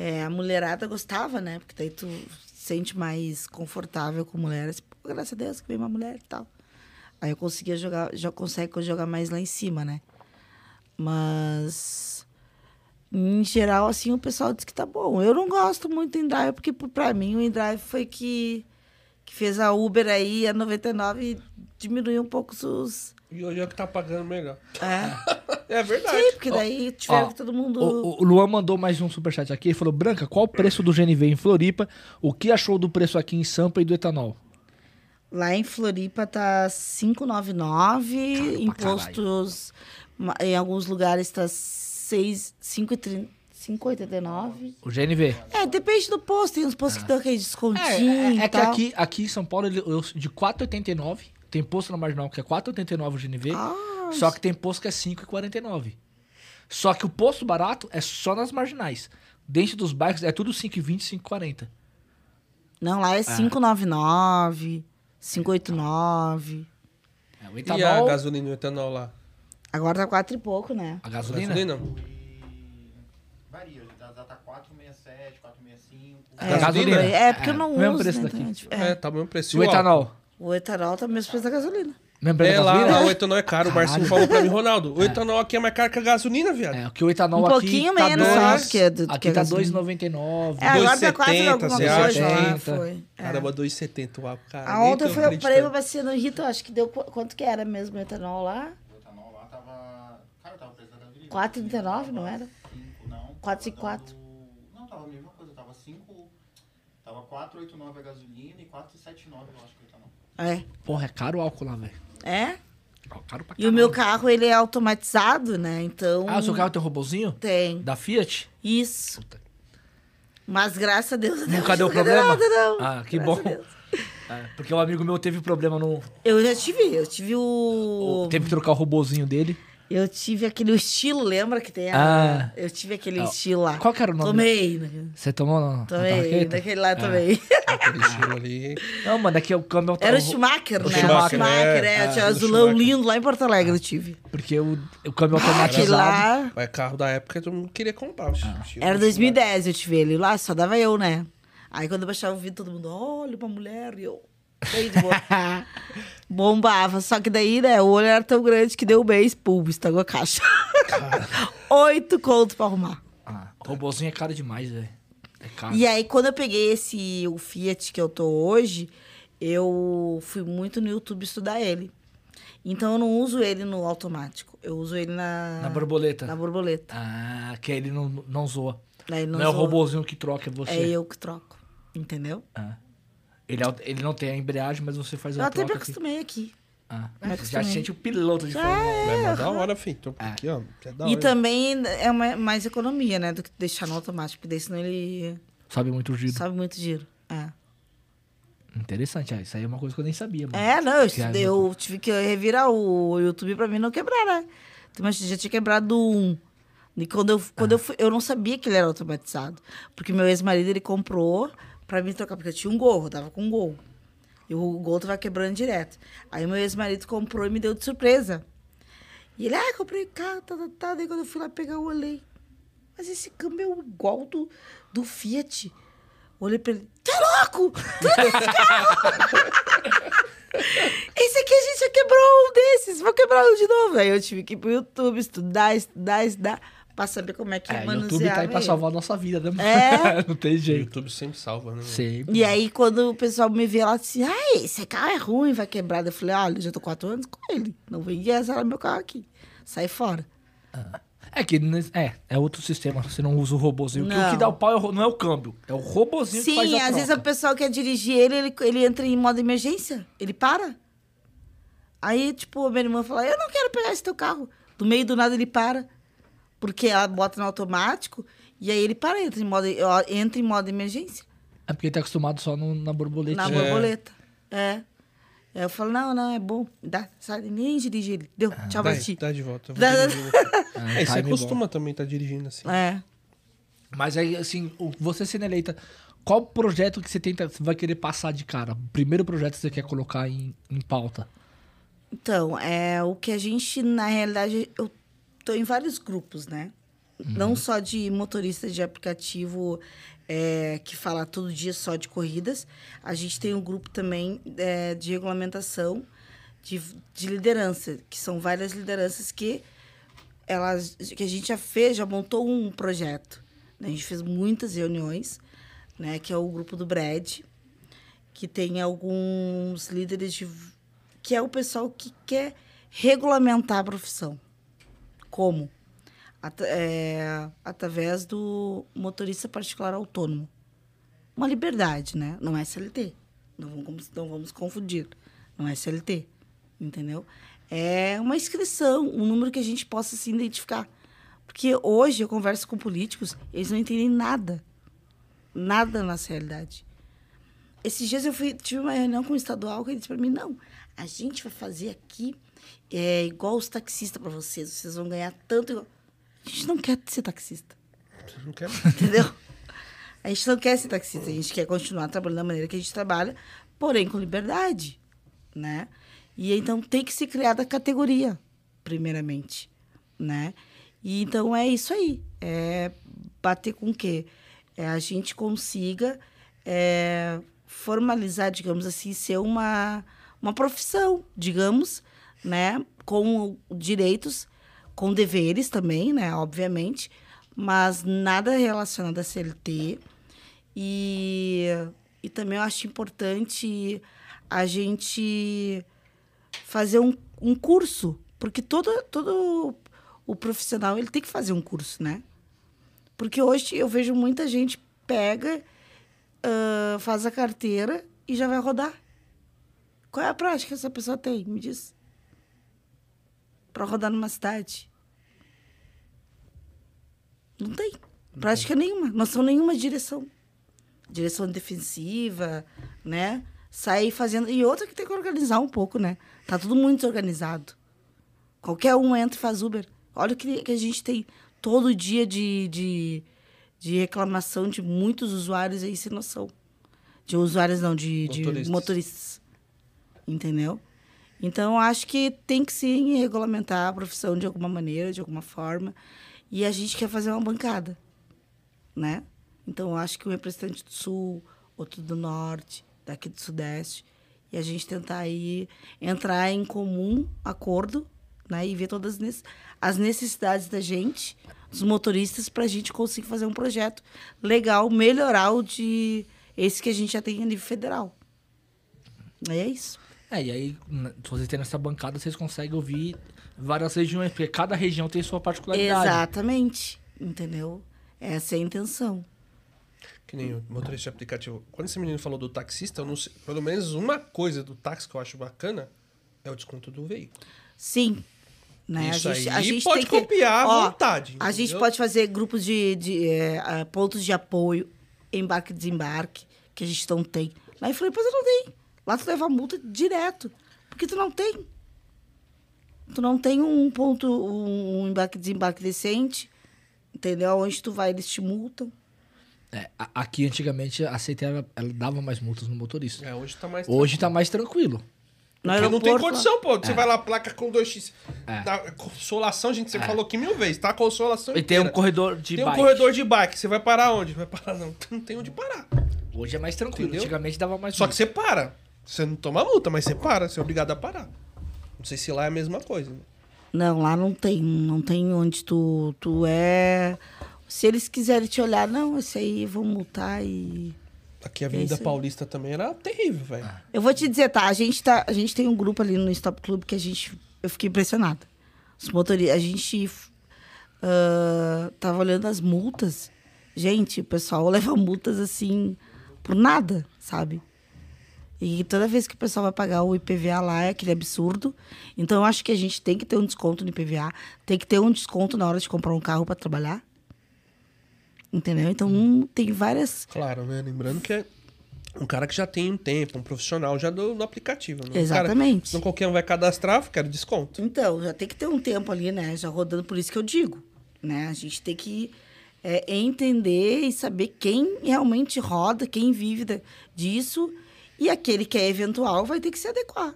é, a mulherada gostava, né? Porque daí tu se sente mais confortável com mulher. Assim, Pô, graças a Deus que veio uma mulher e tal. Aí eu conseguia jogar, já consegue jogar mais lá em cima, né? Mas em geral, assim, o pessoal diz que tá bom. Eu não gosto muito do InDrive, porque pra mim o InDrive foi que, que fez a Uber aí, a 99, diminuiu um pouco os. E hoje é o que tá pagando melhor. É. É verdade. Sim, porque daí tiveram Ó, que todo mundo. O, o Luan mandou mais um superchat aqui. Ele falou: Branca, qual o preço do GNV em Floripa? O que achou do preço aqui em Sampa e do etanol? Lá em Floripa tá 5,99, Caro pra impostos em alguns lugares tá 6, 5,30 5,89. O GNV. É, depende do posto, tem uns postos que dão aquele É, descontinho é, é e que aqui, aqui em São Paulo, ele, eu- de 4,89, tem posto na marginal que é 4,89 o GNV, Ah, só que tem posto que é 5,49. Só que o posto barato é só nas marginais. Dentro dos bairros é tudo 5,20, 5,40. Não, lá é 5,99, 5,89. É, o E a etanol, gasolina e o etanol lá? Agora tá quatro e pouco, né? A gasolina? Gasolina? Varia, já tá 467, 465. É, a gasolina. É, porque É, eu não mesmo uso, preço né, daqui. então, É, é. tá o mesmo preço. E o etanol? O etanol tá mesmo preço da gasolina. Mesmo preço É, da lá, gasolina? lá o etanol é caro. O Marcinho falou pra mim, Ronaldo, o etanol aqui é mais caro que a gasolina, viado. É, que o etanol Um aqui pouquinho tá menos, dois, que é do- que Aqui é tá gasolina. 2,99. É, agora tá quase 2,70, alguma coisa lá. 80. Foi. É. Caramba, 2,70 o álcool, cara. A ontem foi o acreditando. prêmio vacina no Rito, acho que deu qu- quanto que era mesmo o etanol lá? O etanol lá tava. Cara, tava preço da gasolina. 4,39, não era? 5, não. 4,54. Tava dando- Não, tava a mesma coisa. Tava 5. Tava 4,89 a gasolina e 4,79 eu acho que o etanol. É. Porra, é caro o álcool lá, velho. É? Caro pra E o meu carro, ele é automatizado, né? Então. Ah, o seu carro tem um robozinho? Tem. Da Fiat? Isso. Mas graças a Deus. Nunca deu problema? nada, não. Ah, que Graças bom. É, porque um amigo meu teve problema no. Eu já tive, eu tive o. Teve que trocar o robozinho dele. Eu tive aquele estilo, lembra que tem? a- Ah. Eu tive aquele Ah, estilo lá. qual que era o nome? Tomei. né? Você tomou na Tomei. Daquele lá Ah. também. Aquele estilo ali. Não, mano, daqui o câmbio tá- Era o Schumacher, o né? Schumacher, o Schumacher, é. é. Ah, tinha azulão lindo lá em Porto Alegre, eu tive. Porque o, o câmbio automatizado. lá. Mas carro da época todo mundo queria comprar. o estilo- Ah. Era 2010 eu tive ele lá, só dava eu, né? Aí quando eu baixava o vídeo, todo mundo, olha uma mulher, e eu. Bem de boa. Bombava. Só que daí, né, o olho era tão grande que deu um mês, pum, estragou a caixa. Oito contos pra arrumar. Ah, robozinho é caro demais, velho. É caro. E aí, quando eu peguei esse, o Fiat que eu tô hoje, eu fui muito no YouTube estudar ele. Então, eu não uso ele no automático. Eu uso ele na... Na borboleta. Na borboleta. Ah, que ele não, não zoa. Aí Não, não é o zoa. robozinho que troca, é você. É eu que troco. Entendeu? Ah. Ele, é ele não tem a embreagem, mas você faz Eu a até me troca aqui. acostumei aqui. Ah, já sente o piloto de Fórmula 1. É, mas da hora, filho. Tô É. aqui, ó. É da E também é uma- mais economia, né? Do que deixar no automático. Porque daí senão ele Sabe muito giro. sobe muito giro. É. Interessante, ah, isso aí é uma coisa que eu nem sabia, mano. É, não, eu, Que é estudei- eu tive que revirar o YouTube pra mim não quebrar, né? Então, Mas já tinha quebrado um. E quando eu, quando eu fui, eu não sabia que ele era automatizado. Porque meu ex-marido, ele comprou pra mim trocar, porque eu tinha um gol, eu tava com um gol. E o gol tava quebrando direto. Aí meu ex-marido comprou e me deu de surpresa. E ele, ah, comprei carro, tá, tá, tá. Daí quando eu fui lá pegar, eu olhei. Mas esse câmbio é igual do, do Fiat. Olhei pra ele, tá louco? Tu esse carro? Esse aqui a gente já quebrou um desses, vou quebrar um de novo. Aí eu tive que ir pro YouTube estudar, estudar, estudar, pra saber como é que É, o manuseava YouTube tá aí pra ele. salvar a nossa vida, né? É. não tem O jeito. YouTube sempre salva, né? Sempre. E aí, quando o pessoal me vê lá, disse, ah, esse carro é ruim, vai quebrar. Eu falei, olha, eu já tô quatro anos com ele. Não vem essa meu carro aqui. Sai fora. É que é, é outro sistema, você não usa o robozinho. Porque O Não. que dá o pau é o não é o câmbio, é o robozinho que faz Sim, a às vezes a troca. pessoa quer dirigir ele, ele, ele entra em modo emergência. Ele para. Aí, tipo, a minha irmã fala, eu não quero pegar esse teu carro. Do meio do nada ele para. Porque ela bota no automático e aí ele para, entra em modo, entra em modo emergência. É porque ele tá acostumado só no- na borboleta. Na É. borboleta. É. Aí eu falo, não, não, é bom. Dá, sai, nem dirige ele. Deu, tchau Dá, pra ti. dá de volta. Dá-. Ah, É, você time costuma também estar dirigindo assim. É. Mas aí, assim, você sendo eleita, qual projeto que você tenta, você vai querer passar de cara? O primeiro projeto que você quer colocar em, em pauta? Então, é o que a gente, na realidade, eu tô em vários grupos, né? Não só de motoristas de aplicativo é, que fala todo dia só de corridas. A gente tem um grupo também é, de regulamentação de, de liderança, que são várias lideranças que elas que a gente já fez, já montou um projeto. né? A gente fez muitas reuniões, né? Que é o grupo do Brad, que tem alguns líderes de que é o pessoal que quer regulamentar a profissão. Como? At- é, através do motorista particular autônomo. Uma liberdade, né? Não é CLT. Não vamos, não vamos confundir. Não é CLT. Entendeu? É uma inscrição, um número que a gente possa se identificar. Porque hoje eu converso com políticos, eles não entendem nada. Nada na realidade. Esses dias eu fui, tive uma reunião com o estadual que ele disse para mim: não, a gente vai fazer aqui é, igual os taxistas para vocês, vocês vão ganhar tanto. igual-" A gente não quer ser taxista, Você não quer? entendeu? A gente não quer ser taxista, a gente quer continuar trabalhando da maneira que a gente trabalha, porém com liberdade, né? E então tem que ser criada a categoria primeiramente, né? E então é isso aí, é bater com o quê? É a gente consiga é, formalizar, digamos assim, ser uma, uma profissão, digamos, né? Com direitos, com deveres também, né? Obviamente, mas nada relacionado a CLT. E, e também eu acho importante a gente fazer um, um curso, porque todo, todo o profissional ele tem que fazer um curso, né? Porque hoje eu vejo muita gente pega, uh, faz a carteira e já vai rodar. Qual é a prática que essa pessoa tem? Me diz. Para rodar numa cidade. Não tem. Prática nenhuma. Noção nenhuma de direção. Direção defensiva, né? Sair fazendo. E outra que tem que organizar um pouco, né? Tá tudo muito desorganizado. Qualquer um entra e faz Uber. Olha o que, que a gente tem todo dia de, de, de reclamação de muitos usuários aí sem noção. De usuários não, de motoristas. De motoristas. Entendeu? Então, acho que tem que sim regulamentar a profissão de alguma maneira, de alguma forma. E a gente quer fazer uma bancada, né? Então, acho que um representante do Sul, outro do Norte, daqui do Sudeste, e a gente tentar aí entrar em comum acordo, né? E ver todas as necessidades da gente, dos motoristas, para a gente conseguir fazer um projeto legal, melhorar o de esse que a gente já tem a nível federal. E é isso. É, e aí, se vocês têm essa bancada, vocês conseguem ouvir várias regiões, porque cada região tem sua particularidade. Exatamente. Entendeu? Essa é a intenção. Que nem o motorista de aplicativo. Quando esse menino falou do taxista, eu não sei, pelo menos uma coisa do táxi que eu acho bacana é o desconto do veículo. Sim. Né? Isso a gente, aí a gente pode tem que- copiar à Ó, vontade. A gente entendeu? pode fazer grupos de, de é, pontos de apoio, embarque e desembarque, que a gente não tem. Lá em Floripa você não tem. Lá tu leva multa direto. Porque tu não tem. Tu não tem um ponto, um embarque desembarque decente. Entendeu? Onde tu vai, eles te multam. É, aqui, antigamente, a CT ela, ela dava mais multas no motorista. É, hoje tá mais. Hoje tá mais tranquilo. Porque não tem condição, pô. Você vai lá, placa com 2x. É. Da consolação, gente, você falou aqui mil vezes, tá? Consolação E tem um inteira. corredor de Tem um bike. corredor de bike. Você vai parar onde? Vai parar não. Não tem onde parar. Hoje é mais tranquilo. Entendeu? Antigamente dava mais Só que você para. Você não toma multa, mas você para. Você é obrigado a parar. Não sei se lá é a mesma coisa. né? Não, lá não tem. Não tem onde tu, tu é. Se eles quiserem te olhar, não, esse aí vão multar e. Aqui a Avenida isso aí. Paulista também era terrível, velho. Eu vou te dizer, tá? A gente, tá, a gente tem um grupo ali no Stop Club que a gente. Eu fiquei impressionada. Os motoristas. A gente ah, tava olhando as multas. Gente, o pessoal leva multas assim por nada, sabe? E toda vez que o pessoal vai pagar o IPVA lá é aquele absurdo. Então eu acho que a gente tem que ter um desconto no IPVA, tem que ter um desconto na hora de comprar um carro para trabalhar. Entendeu? Então hum, tem várias. Claro, né? Lembrando que é um cara que já tem um tempo, um profissional já do, do aplicativo. Né? Exatamente. Cara, não qualquer um vai cadastrar, quero desconto. Então, já tem que ter um tempo ali, né? Já rodando, por isso que eu digo. Né? A gente tem que é, entender e saber quem realmente roda, quem vive da- disso. E aquele que é eventual vai ter que se adequar.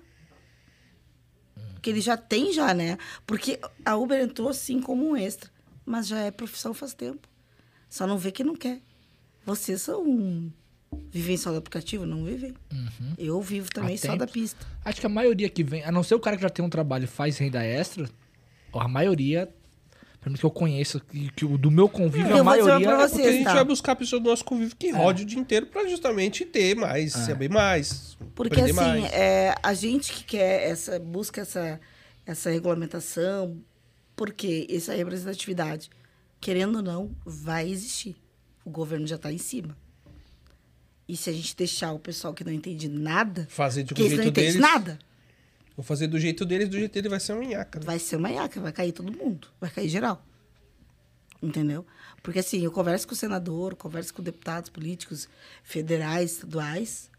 Porque ele já tem, já, né? Porque a Uber entrou assim como um extra. Mas já é profissão faz tempo. Só não vê quem não quer. Vocês são. Vivem só do aplicativo? Não vivem. Eu vivo também só da pista. Acho que a maioria que vem, a não ser o cara que já tem um trabalho e faz renda extra, a maioria, pelo menos que eu conheço, que, que o do meu convívio, Eu a maioria. pra É porque a Vocês, gente tá. vai buscar pessoas do nosso convívio que rode o dia inteiro pra justamente ter mais, saber mais. Porque assim, mais. é, a gente que quer essa, busca essa, essa regulamentação, porque essa representatividade, querendo ou não, vai existir. O governo já está em cima. E se a gente deixar o pessoal que não entende nada, Fazer de um que eles não jeito entendem deles. nada, Vou fazer do jeito deles, do jeito dele vai ser um nhaca. né? vai ser uma iaca, vai cair todo mundo, vai cair geral. Entendeu? Porque assim, eu converso com o senador, converso com deputados políticos federais, estaduais,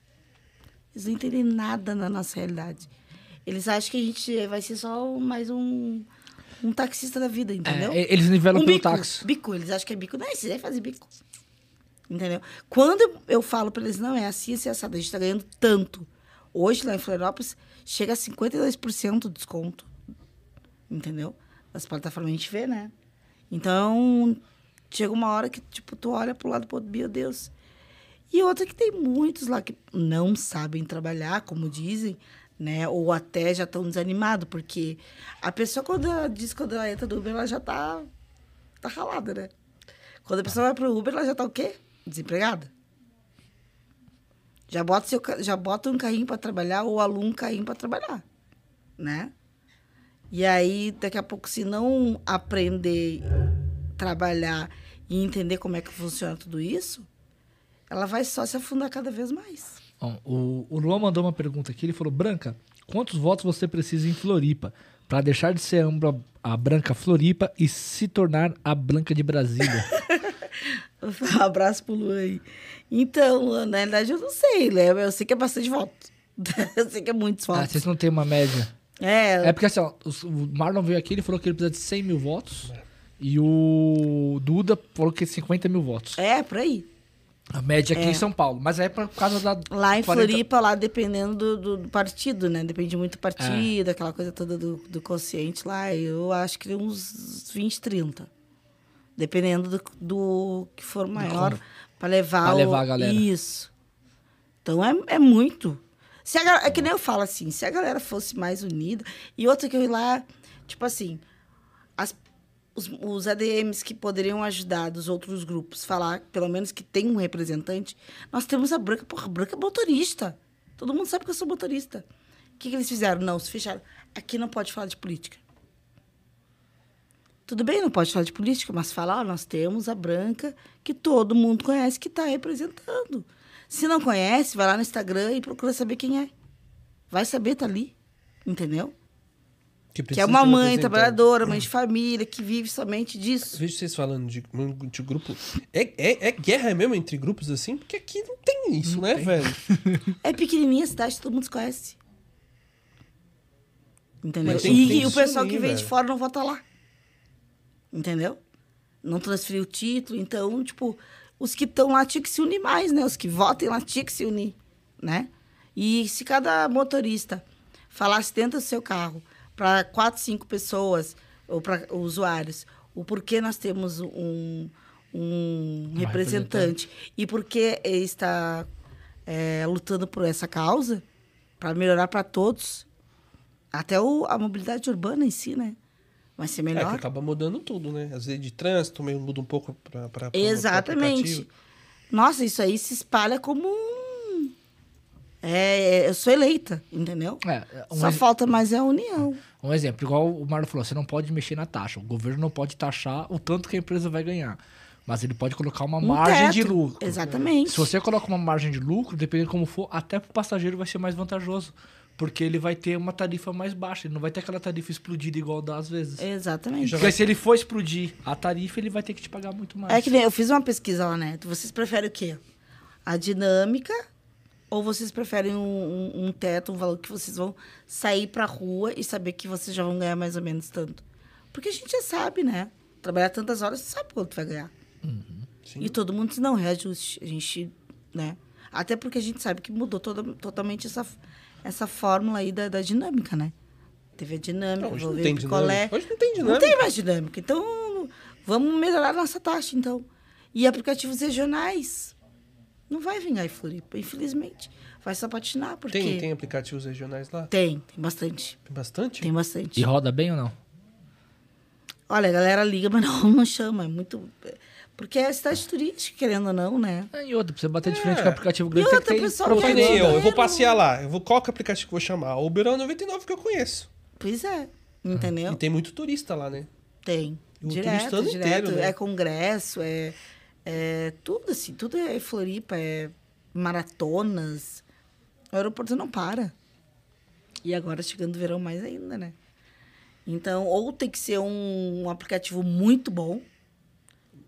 eles não entendem nada na nossa realidade. Eles acham que a gente vai ser só mais um, um taxista da vida, entendeu? É, eles nivelam um pelo bico, táxi. bico, eles acham que é bico. Não, esses aí fazem bico. Entendeu? Quando eu- eu falo para eles, não, é assim, assim, assado, a gente tá ganhando tanto. Hoje, lá em Florianópolis, chega a 52% de desconto. entendeu? As plataformas a gente vê, né? Então, chega uma hora que, tipo, tu olha pro lado, pô, meu Deus. E outra que tem muitos lá que não sabem trabalhar, como dizem, né? Ou até já estão desanimados, porque a pessoa, quando ela diz quando ela entra no Uber, ela já tá, tá ralada, né? Quando a pessoa vai pro Uber, ela já tá o quê? Desempregada. Já bota, seu, já bota um carrinho para trabalhar ou aluga um carrinho para trabalhar, né? E aí, daqui a pouco, se não aprender a trabalhar e entender como é que funciona tudo isso, ela vai só se afundar cada vez mais. Bom, o, o Luan mandou uma pergunta aqui. Ele falou: Branca, quantos votos você precisa em Floripa para deixar de ser ambra- a Branca Floripa e se tornar a Branca de Brasília? Um abraço pro Luan aí. Então, na verdade, eu não sei, né? Eu sei que é bastante voto. eu sei que é muitos ah, votos. vocês não têm uma média. É, É porque assim, ó, o Marlon veio aqui ele falou que ele precisa de 100 mil votos. E o Duda falou que é 50 mil votos. é, por aí. A média aqui É. em São Paulo. Mas é por causa da. Lá em 40 Floripa, lá dependendo do, do- do partido, né? Depende muito do partido, aquela coisa toda do, do consciente lá. Eu acho que uns 20, 30. Dependendo do, do que for maior, para levar, pra o- levar a galera. Isso. Então é, é muito. Se a, é que nem eu falo assim, se a galera fosse mais unida. E outra que eu ir lá, tipo assim, as, os, os ADMs que poderiam ajudar dos outros grupos, falar, pelo menos que tem um representante, nós temos a Branca, porra, a Branca é motorista. Todo mundo sabe que eu sou motorista. O que, que eles fizeram? Não, se fecharam. Aqui não pode falar de política. Tudo bem, não pode falar de política, mas fala, ó, nós temos a Branca, que todo mundo conhece, que está representando. Se não conhece, vai lá no Instagram e procura saber quem é. Vai saber, tá ali. Entendeu? Que é precisa uma de um mãe trabalhadora, mãe de família, que vive somente disso. Vejo vocês falando de, de grupo. É, é, é guerra mesmo entre grupos assim? Porque aqui não tem isso, né, velho? É pequenininha a cidade, todo mundo se conhece. Entendeu? Tem- E, tem e o pessoal aí, que vem de velho. fora não vota lá. Entendeu? Não transferiu o título. Então, tipo, os que estão lá tinham que se unir mais, né? Os que votem lá tinham que se unir, né? E se cada motorista falasse dentro do seu carro para quatro, cinco pessoas ou para usuários o porquê nós temos um, um representante e por que ele está é, lutando por essa causa para melhorar para todos, até o, a mobilidade urbana em si, né? Vai ser É que melhor. acaba mudando tudo, né? Às vezes de trânsito, meio muda um pouco pra Exatamente. Nossa, isso aí se espalha como um. É, eu sou eleita, entendeu? É, um, Só ex- falta mais é a união. um exemplo, igual o Marlon falou, você não pode mexer na taxa. O governo não pode taxar o tanto que a empresa vai ganhar. Mas ele pode colocar uma Um margem de teto. lucro. Exatamente. Se você coloca uma margem de lucro, dependendo como for, até pro passageiro vai ser mais vantajoso. Porque ele vai ter uma tarifa mais baixa. Ele não vai ter aquela tarifa explodida igual dá às vezes. Exatamente. Já Porque se ele for explodir a tarifa, ele vai ter que te pagar muito mais. É que nem eu fiz uma pesquisa lá, né? Vocês preferem o quê? A dinâmica ou vocês preferem um, um- um teto, um valor que vocês vão sair pra rua e saber que vocês já vão ganhar mais ou menos tanto? Porque a gente já sabe, né? Trabalhar tantas horas, você sabe quanto vai ganhar. Sim. E todo mundo diz, não, reajuste. A gente, né? Até porque a gente sabe que mudou toda, totalmente essa, essa fórmula aí da, da dinâmica, né? Teve a dinâmica, Não, hoje não tem picolé. dinâmica. Hoje não tem Não dinâmica. tem mais dinâmica. Então, vamos melhorar a nossa taxa, então. E aplicativos regionais. Não vai vingar em Floripa, infelizmente. Vai só patinar, porque... Tem, tem aplicativos regionais lá? Tem, tem bastante. Tem bastante? Tem bastante. E roda bem ou não? Olha, a galera liga, mas não, não chama. É muito... Porque é cidade turística, querendo ou não, né? É, E outra, pra você bater de É. frente com o aplicativo E grande, que outra, ter pessoal, que nem dizer, eu, eu vou passear lá. Eu vou, qual que é o aplicativo que eu vou chamar? O Uber é o 99 que eu conheço. Pois é, entendeu? E tem muito turista lá, né? Tem. O direto, direto. inteiro, né? É congresso, é, é tudo assim, tudo é Floripa, é maratonas. O aeroporto não para. E agora chegando o verão mais ainda, né? Então, ou tem que ser um, um aplicativo muito bom.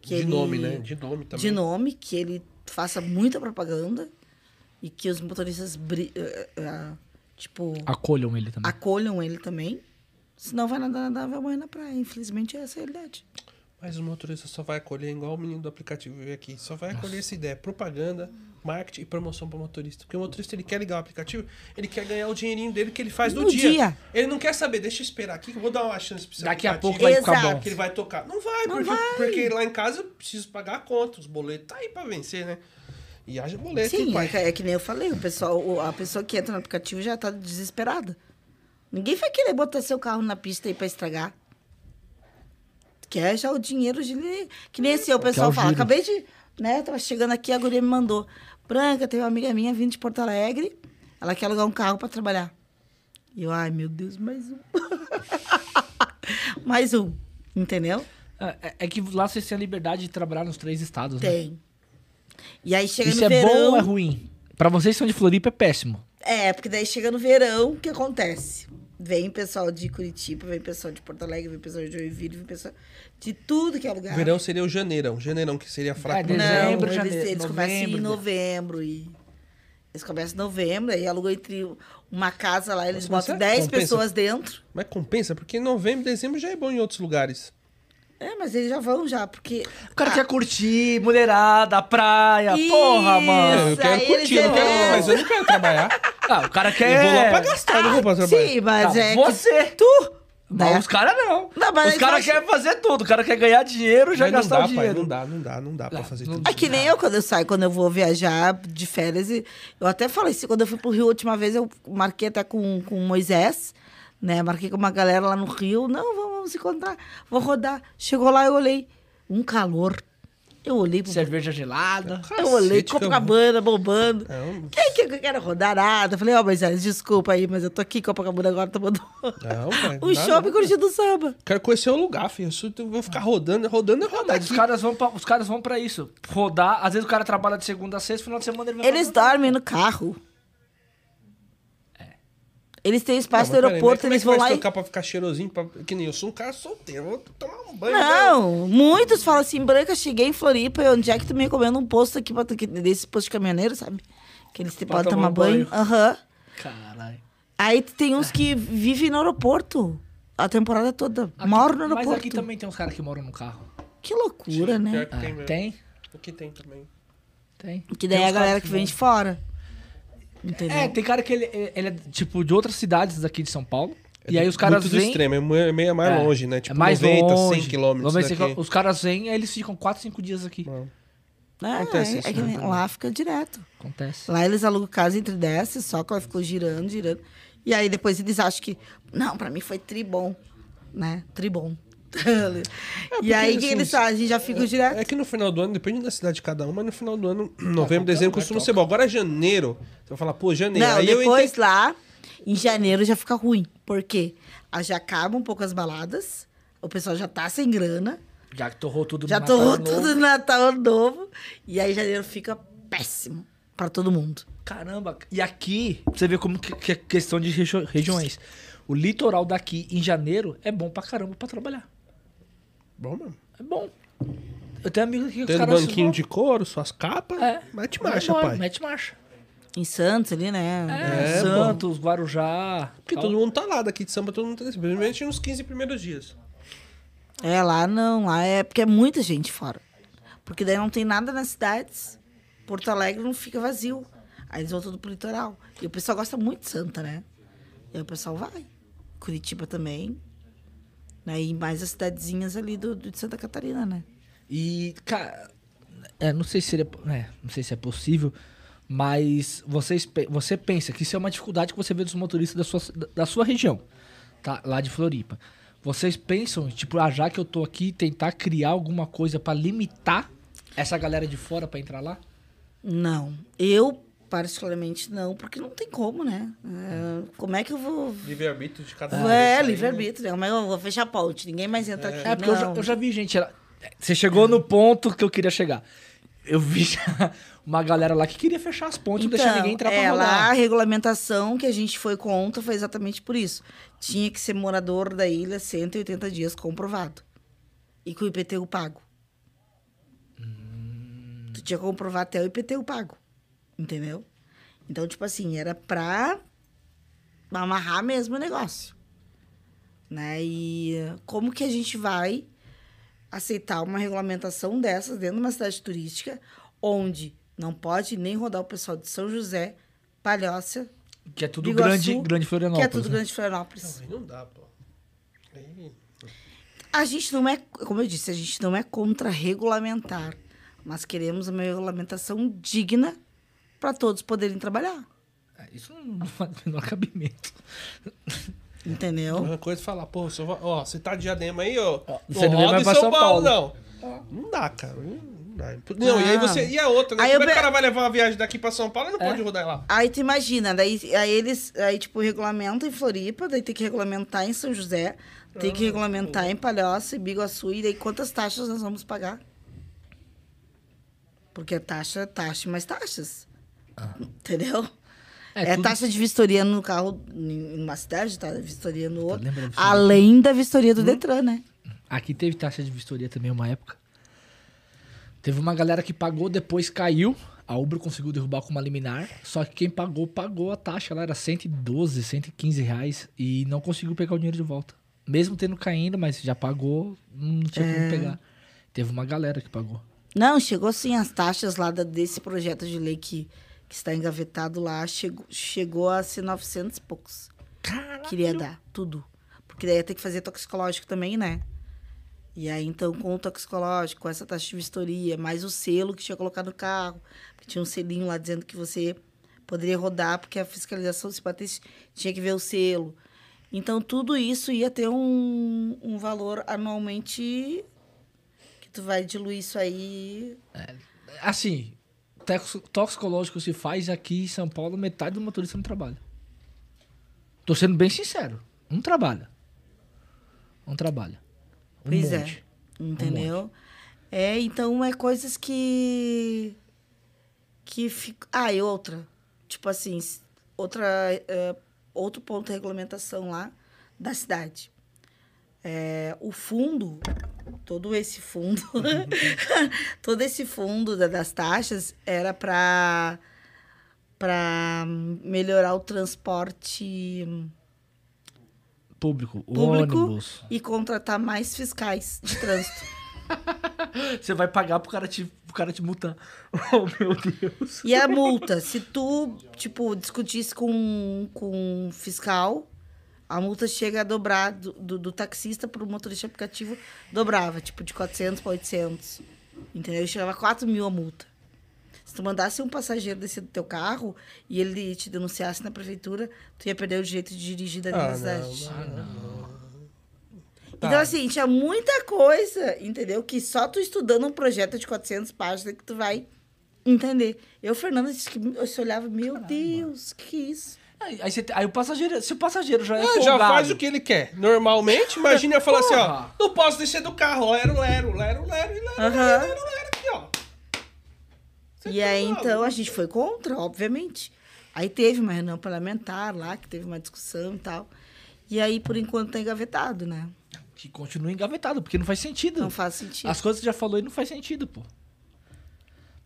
Que de ele- nome, né? De nome também. De nome, que ele faça muita propaganda e que os motoristas, bri- eh, eh, tipo, Acolham ele também. acolham ele também. Senão vai nadar, nadar, vai morrer na praia. Infelizmente, é essa a realidade. Mas o motorista só vai acolher igual o menino do aplicativo veio aqui. Só vai acolher essa ideia. Propaganda, marketing e promoção para motorista. Porque o motorista ele quer ligar o aplicativo, ele quer ganhar o dinheirinho dele que ele faz no, No dia. dia. Ele não quer saber, deixa eu esperar aqui que eu vou dar uma chance pra esse Daqui a pouco vai ficar bom. que ele vai tocar. Não vai, Não porque, vai. porque lá em casa eu preciso pagar a conta, os boletos tá aí pra vencer, né? E haja boleto, hein, Sim, pai? é, que- é que nem eu falei, o pessoal, o- a pessoa que entra no aplicativo já tá desesperada. Ninguém vai querer botar seu carro na pista aí pra estragar. Quer já o dinheiro de que nem assim, o pessoal o fala, acabei de, né, tava chegando aqui, a guria me mandou. Branca, tem uma amiga minha vindo de Porto Alegre, ela quer alugar um carro pra trabalhar. E eu, ai, meu Deus, mais um. mais um, entendeu? É, é- é que lá vocês têm a liberdade de trabalhar nos três estados, né? Tem. E aí chega Isso no é verão... bom ou é ruim? Pra vocês que são de Floripa é péssimo. É, porque daí chega no verão, o que acontece? Vem pessoal de Curitiba, vem pessoal de Porto Alegre, vem pessoal de Joinville, vem pessoal de tudo que é lugar. Verão seria o janeirão. Janeirão, que seria fraco. É, dezembro. Não, eles, janeiro, eles começam em novembro. e... Eles começam em novembro, aí alugam entre uma casa lá, eles Mas botam será que 10 compensa? pessoas dentro. Mas compensa, porque novembro, dezembro já é bom em outros lugares. É, mas eles já vão já, porque... O cara Ah, quer curtir, mulherada, praia, porra, mano. Eu quero curtir, eu não quero- mas eu não quero trabalhar. Ah, o cara quer... Eu vou lá pra gastar, eu não vou pra trabalhar. Sim, mas Tá, é você. que tu... Mas né? os caras não. Não, mas os caras querem fazer tudo. O cara quer ganhar dinheiro e já Mas não gastar dá, o pai, dinheiro. não dá, não dá, não dá pra Não, fazer não tudo É isso. que nem eu, quando eu saio, quando eu vou viajar de férias. e Eu até falei isso, quando eu fui pro Rio a última vez, eu marquei até com, com o Moisés, né? Marquei com uma galera lá no Rio. Não, vamos, vamos se encontrar, vou rodar. Chegou lá, eu olhei, um calor. Eu olhei pro... Cerveja gelada. Eu olhei Cacete, Copacabana bombando. Não, Quem que eu quero rodar nada? Eu falei, ó, Moisés, desculpa aí, mas eu tô aqui em Copacabana agora tomando não, pai. um shopping curtindo samba. Quero conhecer o lugar, filho. Eu vou ficar rodando, rodando é rodar. Mas os caras, vão pra, os caras vão pra isso. Rodar. Às vezes o cara trabalha de segunda a sexta, final de semana ele vai Eles dormem no carro. Eles têm espaço Não, no peraí, aeroporto, é eles que vão lá e tocar pra ficar cheirosinho? Pra... Que nem eu sou um cara solteiro. eu Vou tomar um banho. né? Não, muitos falam assim, Branca, cheguei em Floripa, e onde é que tu me recomenda um posto aqui, pra, que- desse posto de caminhoneiro, sabe? Que eles te podem tomar tomar banho. Aham. Caralho. Aí tem uns que vivem no aeroporto a temporada toda. Moram no aeroporto. Mas aqui também tem uns caras que moram no carro. Que loucura, né? Pior que Ah, tem, tem? Aqui tem também. Tem. Que daí Tem é a galera que vem de fora. Entendeu? É, tem cara que ele, ele é tipo de outras cidades daqui de São Paulo. É e aí os caras muito do vêm. extremo, é é meio mais É, longe, né? Tipo, é mais 90, longe, 100 quilômetros 90, 100 daqui. Os caras vêm, aí eles ficam 4, 5 dias aqui. Não. É, acontece é, isso, é que né, lá fica direto. Acontece. Lá eles alugam casa entre desce, só que ela ficou girando, girando. E aí depois eles acham que, não, pra mim foi tribom, né? Tribom. E aí o que assim, eles fazem? A gente já fica direto. É que no final do ano, depende da cidade de cada um, mas no final do ano, novembro, dezembro costuma ser bom. Agora janeiro, você vai falar, pô, janeiro. Não, aí eu depois entendo- lá, em janeiro já fica ruim. Por quê? Ah, Já acabam um pouco as baladas, o pessoal já tá sem grana, Já que torrou tudo no já Natal torrou novo. tudo no Natal novo, e aí janeiro fica péssimo pra todo mundo. Caramba, e aqui, você ver como que, é questão de regiões. O litoral daqui, em janeiro, é bom pra caramba pra trabalhar. Bom, mano. É bom. Eu tenho amigos aqui que os Tendo caras... banquinho de couro, suas capas, É. mete marcha, Vai embora, pai. Mete marcha. Em Santos ali, né? É, É, Santos, Guarujá... Porque tal. todo mundo tá lá, daqui de samba todo mundo tá nesse. Principalmente nos 15 primeiros dias. É, lá não, lá é porque é muita gente fora. Porque daí não tem nada nas cidades. Porto Alegre não fica vazio. Aí eles vão tudo pro litoral. E o pessoal gosta muito de Santa, né? E aí o pessoal vai. Curitiba também. Né? E mais as cidadezinhas ali do, do de Santa Catarina, né? E, cara, é, não sei se seria, é, não sei se é possível, mas vocês, pe- você pensa que isso é uma dificuldade que você vê dos motoristas da sua, da- sua região, tá? Lá de Floripa. Vocês pensam, tipo, ah, já que eu tô aqui, tentar criar alguma coisa pra limitar essa galera de fora pra entrar lá? Não. Eu, particularmente, não, porque não tem como, né? É, como é que eu vou. Livre-arbítrio de cada é, aí, né? livre-arbítrio, né? Como é que eu vou fechar a ponte? Ninguém mais entra aqui. É, porque eu já, eu já vi gente. ela- você chegou no ponto que eu queria chegar. Eu vi já uma galera lá que queria fechar as pontes, não deixar ninguém entrar é, pra lá a rodar. regulamentação que a gente foi contra foi exatamente por isso. Tinha que ser morador da ilha 180 dias comprovado. E com o IPTU pago. Tu tinha que comprovar até o IPTU pago. Entendeu? Então, tipo assim, era pra amarrar mesmo o negócio. Né? E como que a gente vai aceitar uma regulamentação dessas dentro de uma cidade turística onde Não pode nem rodar o pessoal de São José, Palhoça, Que é tudo Biguaçu, grande, grande que Florianópolis. é tudo né? grande Florianópolis. Aí não dá, pô. Aí- A gente não é, como eu disse, a gente não é contra regulamentar, mas queremos uma regulamentação digna para todos poderem trabalhar. É, Isso não faz o menor cabimento. Entendeu? Uma coisa é falar, pô, você, vai- ó, você tá de diadema aí, ó. Você não em pra São, São Paulo, Paulo. não. Não dá, cara. Não dá. Não, e aí Ah. você. E a outra, né? Aí Como é que o be- cara vai levar uma viagem daqui pra São Paulo e não É. pode rodar lá? Aí tu imagina, daí aí eles, aí tipo, regulamenta em Floripa, daí tem que regulamentar em São José, tem que regulamentar em Palhoça e Biguaçu, e daí quantas taxas nós vamos pagar? Porque é taxa, taxa e mais taxas. Entendeu? É, tudo- taxa de vistoria no carro em uma cidade, tá? Vistoria no outro. lembrando disso. Além da vistoria do Detran, né? Aqui teve taxa de vistoria também uma época. Teve uma galera que pagou, depois caiu. A Uber conseguiu derrubar com uma liminar. Só que quem pagou, pagou a taxa. Ela era 112, 115 reais. E não conseguiu pegar o dinheiro de volta. Mesmo tendo caindo, mas já pagou, não tinha É. como pegar. Teve uma galera que pagou. Não, chegou sim as taxas lá desse projeto de lei que, que está engavetado lá, chegou, chegou a ser 900 e poucos. Queria dar, tudo. Porque daí ia ter que fazer toxicológico também, né? E aí, então, com o toxicológico, com essa taxa de vistoria, mais o selo que tinha colocado no carro, que tinha um selinho lá dizendo que você poderia rodar, porque a fiscalização, se batesse, tinha que ver o selo. Então, tudo isso ia ter um, um valor anualmente que tu vai diluir isso aí. Assim, tox- toxicológico se faz aqui em São Paulo, metade do motorista não trabalha. Tô sendo bem sincero. Não trabalha. Não trabalha. Um Pois é. monte. Entendeu? É, então é coisas que. que fica. Ah, e outra. Tipo assim, outra, é, outro ponto de regulamentação lá da cidade. É, o fundo, todo esse fundo, todo esse fundo da- das taxas era para para melhorar o transporte Público, o público ônibus. e contratar mais fiscais de trânsito. Você vai pagar pro cara te, pro cara te multar. Oh, meu Deus. E a multa, se tu, tipo, discutisse com, com um fiscal, a multa chega a dobrar do, do, do taxista pro motorista aplicativo, dobrava, tipo, de 400 para 800. Entendeu? Chegava a 4 mil a multa. Se tu mandasse um passageiro descer do teu carro e ele te denunciasse na prefeitura, tu ia perder o direito de dirigir dali Ah, cidade. não, Então, Tá. assim, tinha muita coisa, entendeu? Que só tu estudando um projeto de 400 páginas que tu vai entender. Eu, Fernanda, disse que eu se olhava, meu Deus, que que é isso? Aí, aí, você aí o passageiro, se o passageiro já é Ah, já faz o que ele quer. Normalmente, imagina eu falar assim, ó. Não posso descer do carro. Lero, lero, lero, lero, e lero, lero, lero, lero, aqui, ó. Você E tá aí, maluco. então, a gente foi contra, obviamente. Aí teve uma reunião parlamentar lá, que teve uma discussão e tal. E aí, por enquanto, tá engavetado, né? Que continua engavetado, porque não faz sentido. Não faz sentido. As coisas que você já falou aí não faz sentido, pô.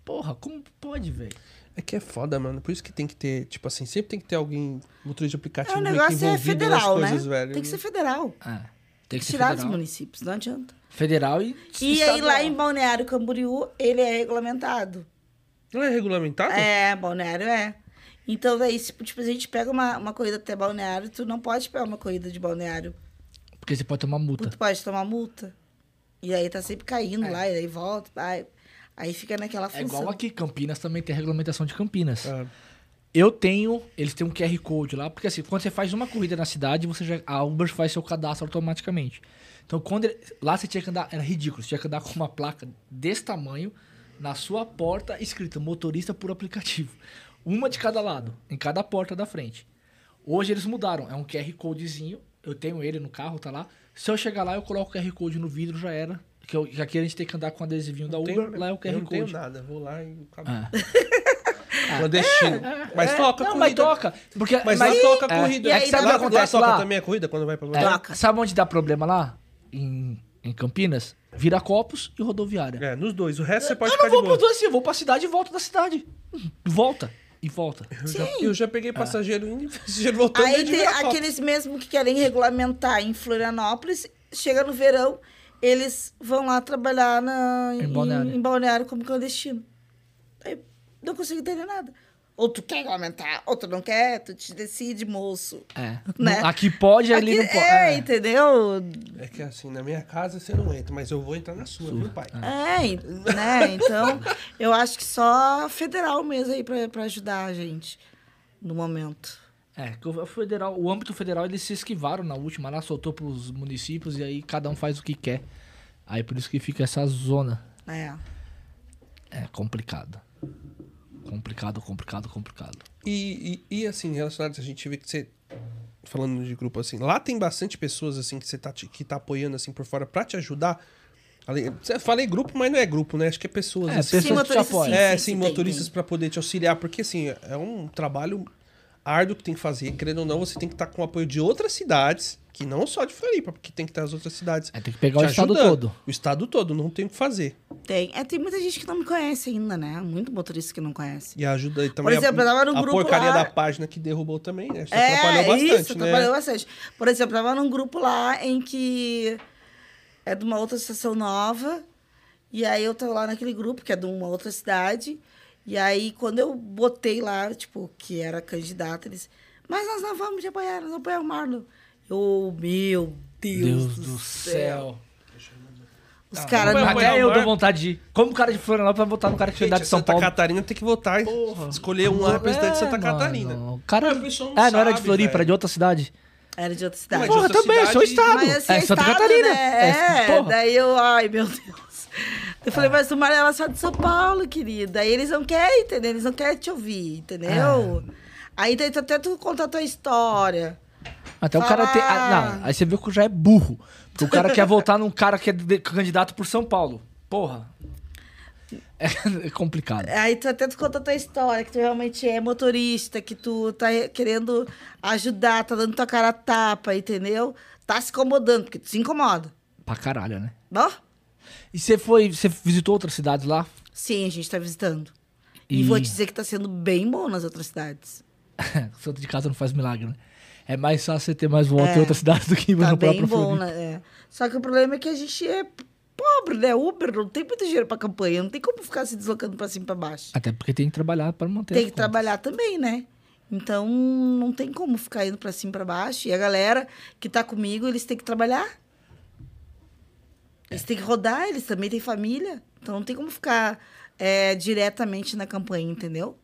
Porra, como pode, velho? É que é foda, mano. Por isso que tem que ter, tipo assim, sempre tem que ter alguém, motorista de É, aplicativo, o meio que negócio é federal, nas né? coisas, velho. Tem que ser federal. Ah, tem que ser Tirar dos federal. municípios, não adianta. Federal e E aí, lá estadual. em Balneário Camboriú, ele é regulamentado. Não é regulamentado? É, Balneário é. Então, daí, tipo, a gente pega uma, uma corrida até Balneário, tu não pode pegar uma corrida de Balneário. Porque você pode tomar multa. Tu pode tomar multa. E aí tá sempre caindo lá, e aí volta, vai. Aí fica naquela É função. igual aqui, Campinas também tem regulamentação de Campinas. Ah, Eu tenho, eles têm um QR Code lá, porque assim, quando você faz uma corrida na cidade, você já, a Uber faz seu cadastro automaticamente. Então, quando ele- lá você tinha que andar, era ridículo, você tinha que andar com uma placa desse tamanho na sua porta escrita motorista por aplicativo. Uma de cada lado, em cada porta da frente. Hoje eles mudaram, é um QR Codezinho, eu tenho ele no carro, tá lá. Se eu chegar lá, eu coloco o QR Code no vidro, já era. Que, eu, que aqui a gente tem que andar com adesivinho da não Uber, tenho- lá é o eu QR não tenho Code. nada. Vou lá e acabou. Ah. Clandestino. mas É, toca não, a mas corrida. toca. Porque, Mas, lá toca a é, corrida. e aí sabe que lá, acontece lá toca lá? também a corrida quando vai pra É, Toca. sabe onde dá problema lá? Em, em Campinas? Viracopos e rodoviária. É, nos dois. O resto você pode eu ficar não vou de boa. pros dois assim, eu vou pra cidade e volto da cidade. Volta e volta. Eu já, eu já peguei passageiro indo e passageiro voltando Aí tem aqueles mesmo que querem regulamentar em Florianópolis, chega no verão, eles vão lá trabalhar na, Em Balneário. em Balneário como clandestino. Aí consigo entender nada. Ou tu quer aumentar, ou tu não quer, tu te decide, moço. É. Né? Aqui pode, ali Aqui- não pode. É, É. entendeu? É que assim, na minha casa você não entra, mas eu vou entrar na sua, viu, pai? É, en- né? Então, eu acho que só federal mesmo aí pra, pra ajudar a gente no momento. É, que o federal, o âmbito federal eles se esquivaram na última lá, soltou pros municípios e aí cada um faz o que quer. Aí por isso que fica essa zona. É. É complicado. Complicado, complicado, complicado. E, e, e, assim, relacionados, a gente vê que você. Falando de grupo assim, lá tem bastante pessoas assim que você tá, te- que tá apoiando assim por fora pra te ajudar. Além- Você falei grupo, mas não é grupo, né? Acho que é pessoas É, assim. pessoas Sim, que te apoiam. é, sim, sim, sim, tem, motoristas tem. pra poder te auxiliar, porque assim, é um trabalho árduo que tem que fazer, querendo ou não, você tem que estar com o apoio de outras cidades, que não só de Floripa, porque tem que ter as outras cidades. É, tem que pegar o te estado ajudando. todo. O estado todo, não tem o que fazer. Tem. É, tem muita gente que não me conhece ainda, né? Muito motorista que não conhece. E ajuda aí também. exemplo, a, eu tava num a grupo porcaria lá- da página que derrubou também, né? Você é, atrapalhou bastante, isso, né? atrapalhou bastante. Por exemplo, eu tava num grupo lá em que é de uma outra estação nova. E aí eu tô lá naquele grupo, que é de uma outra cidade. E aí, quando eu botei lá, tipo, que era candidata, eles. Mas nós não vamos te apoiar, nós vamos apoiar o Marlon. Eu, meu Deus, Deus do céu. Os Ah, caras não. Até o eu dou vontade de ir. Como cara de Florianópolis vai votar no cara que candidato de São Santa Paulo? Catarina tem que votar, Porra. escolher um representante de Santa É, Catarina. mano. O cara... O não é, não era de sabe, Floripa, era de outra cidade. Era de outra cidade. de Porra, outra também, é seu cidade- estado. Mas assim, é Santa estado, Catarina. Né? É, porra. daí eu, ai, meu Deus. Eu falei, mas tu mora ela só de São Paulo, querida. Aí eles não querem, entendeu? Eles não querem te ouvir, entendeu? Aí daí tu até tu conta a tua história. Até o cara tem. Ah, não, aí você vê que já é burro. Porque o cara quer votar num cara que é de- candidato por São Paulo. Porra. É complicado. Aí tu até tu conta a tua história, que tu realmente é motorista, que tu tá querendo ajudar, tá dando tua cara a tapa, entendeu? Tá se incomodando, porque tu se incomoda. Pra caralho, né? Bom? E você foi. Você visitou outras cidades lá? Sim, a gente tá visitando. E, E- vou te dizer que tá sendo bem bom nas outras cidades. Santo de casa não faz milagre, né? É mais fácil você ter mais voto É. em outras cidades do que Tá no bem próprio bom, Floripa. né? É. Só que o problema é que a gente é pobre, né? Uber não tem muito dinheiro pra campanha, não tem como ficar se deslocando pra cima e pra baixo. Até porque tem que trabalhar para manter Tem que contas. trabalhar também, né? Então, não tem como ficar indo pra cima e pra baixo. E a galera que tá comigo, eles têm que trabalhar. Eles têm que rodar, eles também têm família. Então, não tem como ficar é, diretamente na campanha, entendeu?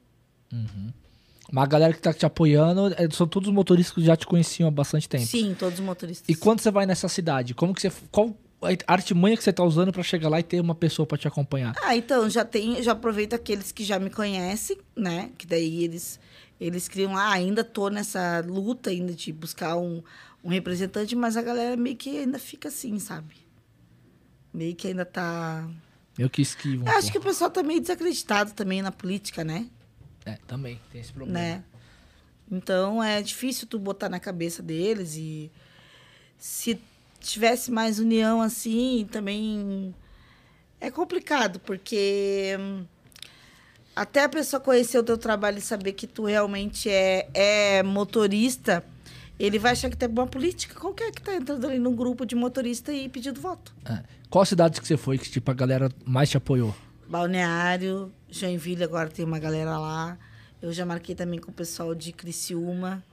Mas a galera que tá te apoiando é, são todos os motoristas que já te conheciam há bastante tempo. Sim, todos os motoristas. E quando você vai nessa cidade, como que você. Qual a artimanha que você tá usando pra chegar lá e ter uma pessoa pra te acompanhar? Ah, então, já tem, já aproveito aqueles que já me conhecem, né? Que daí eles, eles criam, ah, ainda tô nessa luta ainda de buscar um, um representante, mas a galera meio que ainda fica assim, sabe? Meio que ainda tá... Eu que esquivo. um Eu acho que o pessoal tá meio desacreditado também na política, né? É, também, tem esse problema. né? Então é difícil tu botar na cabeça deles e se tivesse mais união assim, também é complicado, porque hum, até a pessoa conhecer o teu trabalho e saber que tu realmente é, é motorista, ele vai achar que tem uma política qualquer que tá entrando ali num grupo de motorista e pedindo voto. É. Qual cidade que você foi que tipo, a galera mais te apoiou? Balneário, Joinville agora tem uma galera lá. Eu já marquei também com o pessoal de Criciúma.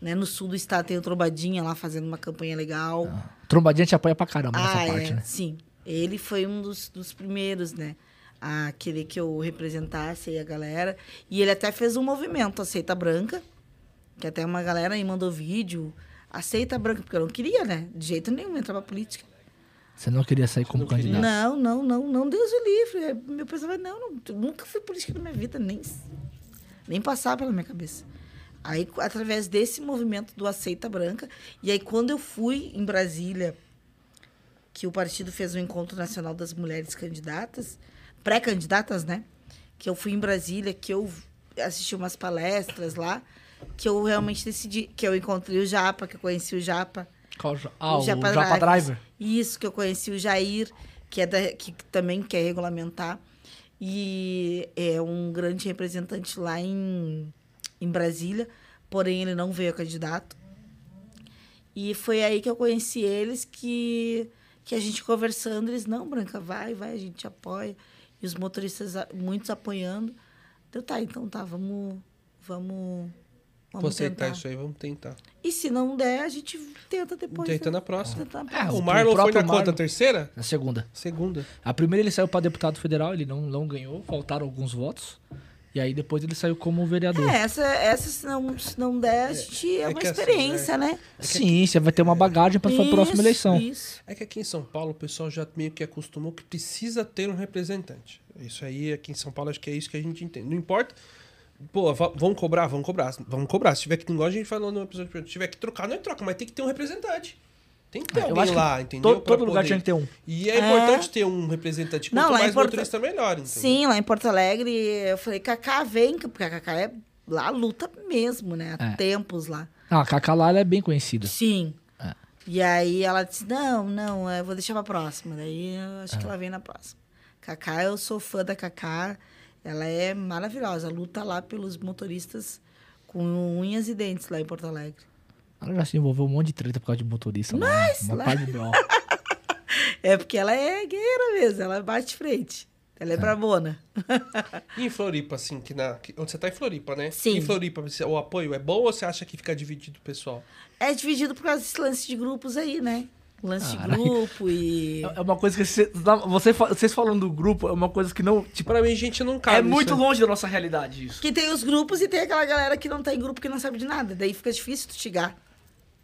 Né? No sul do estado tem o Trombadinha lá fazendo uma campanha legal. Trombadinha te apoia pra caramba Ah, nessa parte, é, né? sim. Ele foi um dos, dos primeiros, né? A querer que eu representasse aí a galera. E ele até fez um movimento, Aceita Branca. Que até uma galera aí mandou vídeo. Aceita Branca, porque eu não queria, né? De jeito nenhum entrar pra política. Você não queria sair como candidato. Não, não, não, não, Deus o livre. É, Meu pensamento, não, não, eu nunca fui política na minha vida, nem, nem passar pela minha cabeça. Aí, através desse movimento do Aceita Branca, e aí quando eu fui em Brasília, que o partido fez o Encontro Nacional das Mulheres Candidatas, pré-candidatas, né? Que eu fui em Brasília, que eu assisti umas palestras lá, que eu realmente decidi, que eu encontrei o Japa, que eu conheci o Japa. Qual ah, o Japa Japa, Drivers. Driver. Isso, que eu conheci o Jair, que, é da, que também quer regulamentar. E é um grande representante lá em, em Brasília, porém ele não veio candidato. E foi aí que eu conheci eles, que, que a gente conversando, eles, não, Branca, vai, vai, a gente apoia. E os motoristas, muitos apoiando. Deu, tá, então tá, vamos. Vamos. Vou Vamos aceitar tentar. isso aí, vamos tentar. E se não der, a gente tenta depois. Tenta né? na próxima. Tenta na É, próxima. o Marlon foi na conta Marlon. terceira? Na segunda. Segunda. A primeira ele saiu para deputado federal, ele não, não ganhou, faltaram alguns votos. E aí depois ele saiu como vereador. É, essa, essa se, não, se não der, a gente é, é uma que assim, experiência, né? Sim, você vai ter uma bagagem para sua próxima eleição. Isso. É que aqui em São Paulo o pessoal já meio que acostumou que precisa ter um representante. Isso aí, aqui em São Paulo, acho que é isso que a gente entende. Não importa. Pô, va- vamos cobrar, vamos cobrar. Vamos cobrar. Se tiver que, igual a gente falou no episódio, se tiver que trocar, não é troca, mas tem que ter um representante. Tem que ter É, eu alguém lá, entendeu? to- todo lugar tinha que ter um. E é, É. importante ter um representante. Quanto Não, lá é mais importa- motorista, melhor, entendeu? Sim, lá em Porto Alegre, eu falei, Cacá, vem, porque a Cacá é lá luta mesmo, né? Há É. tempos lá. Ah, a Cacá lá ela é bem conhecida. Sim. É. E aí ela disse, não, não, eu vou deixar pra próxima. Daí eu acho que ela vem na próxima. Cacá, eu sou fã da Cacá. Ela é maravilhosa. Luta lá pelos motoristas com unhas e dentes lá em Porto Alegre. Ela já se envolveu um monte de treta por causa de motorista. lá, uma lá- de B.O. É porque ela é guerreira mesmo, ela bate de frente. Ela é brabona. E em Floripa, assim, que na. que- onde você tá em Floripa, né? Sim. Em Floripa, o apoio é bom ou você acha que fica dividido o pessoal? É dividido por causa desse lance de grupos aí, né? Lance Caralho. de grupo e. É uma coisa que você, você, vocês falando do grupo, é uma coisa que não. Tipo, Pra mim, gente, não cabe. é muito longe da nossa realidade isso. Que tem os grupos e tem aquela galera que não tá em grupo que não sabe de nada. Daí fica difícil tu chegar.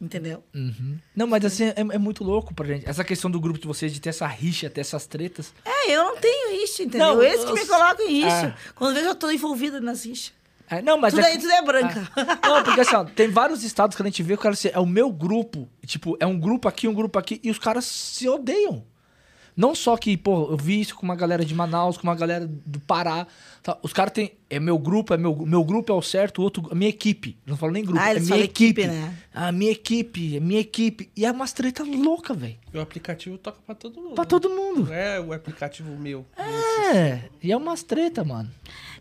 Entendeu? Uhum. Não, mas assim, é, é muito louco pra gente. Essa questão do grupo de vocês, de ter essa rixa, ter essas tretas. É, eu não tenho isso, entendeu? Não, Esse que me eu- coloca em rixa. É. Quando eu vejo, eu tô envolvida nas rixas. É, não, mas Tudo é tudo é branca. Não, porque assim, ó, tem vários estados que a gente vê que o cara assim, é o meu grupo. Tipo, é um grupo aqui, um grupo aqui, e os caras se odeiam. Não só que, pô, eu vi isso com uma galera de Manaus, com uma galera do Pará. tá? Os caras têm. É meu grupo, é meu, meu grupo é o certo, o outro. A minha equipe. Não falo nem grupo, Ah, é eles minha equipe. equipe, né? A minha equipe, é minha equipe. E é umas treta louca, velho. E o aplicativo toca pra todo mundo. Pra né? todo mundo. Não é o aplicativo meu. É, e é umas treta, mano.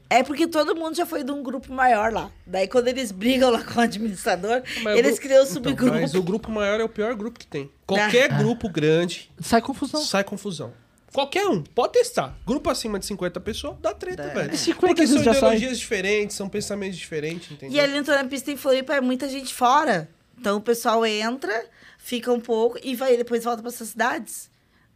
É porque todo mundo já foi de um grupo maior lá. Daí, quando eles brigam lá com o administrador, Mas eles criam o Então, subgrupo. mas o grupo maior é o pior grupo que tem. Qualquer Ah. grupo grande Sai confusão. sai confusão. Qualquer um, pode testar. Grupo acima de 50 pessoas, dá treta, Dá. velho. 50 Porque são já sai. ideologias diferentes, são pensamentos diferentes, entendeu? E ali no na pista em Floripa é muita gente fora. Então o pessoal entra, fica um pouco e vai depois volta para essas cidades.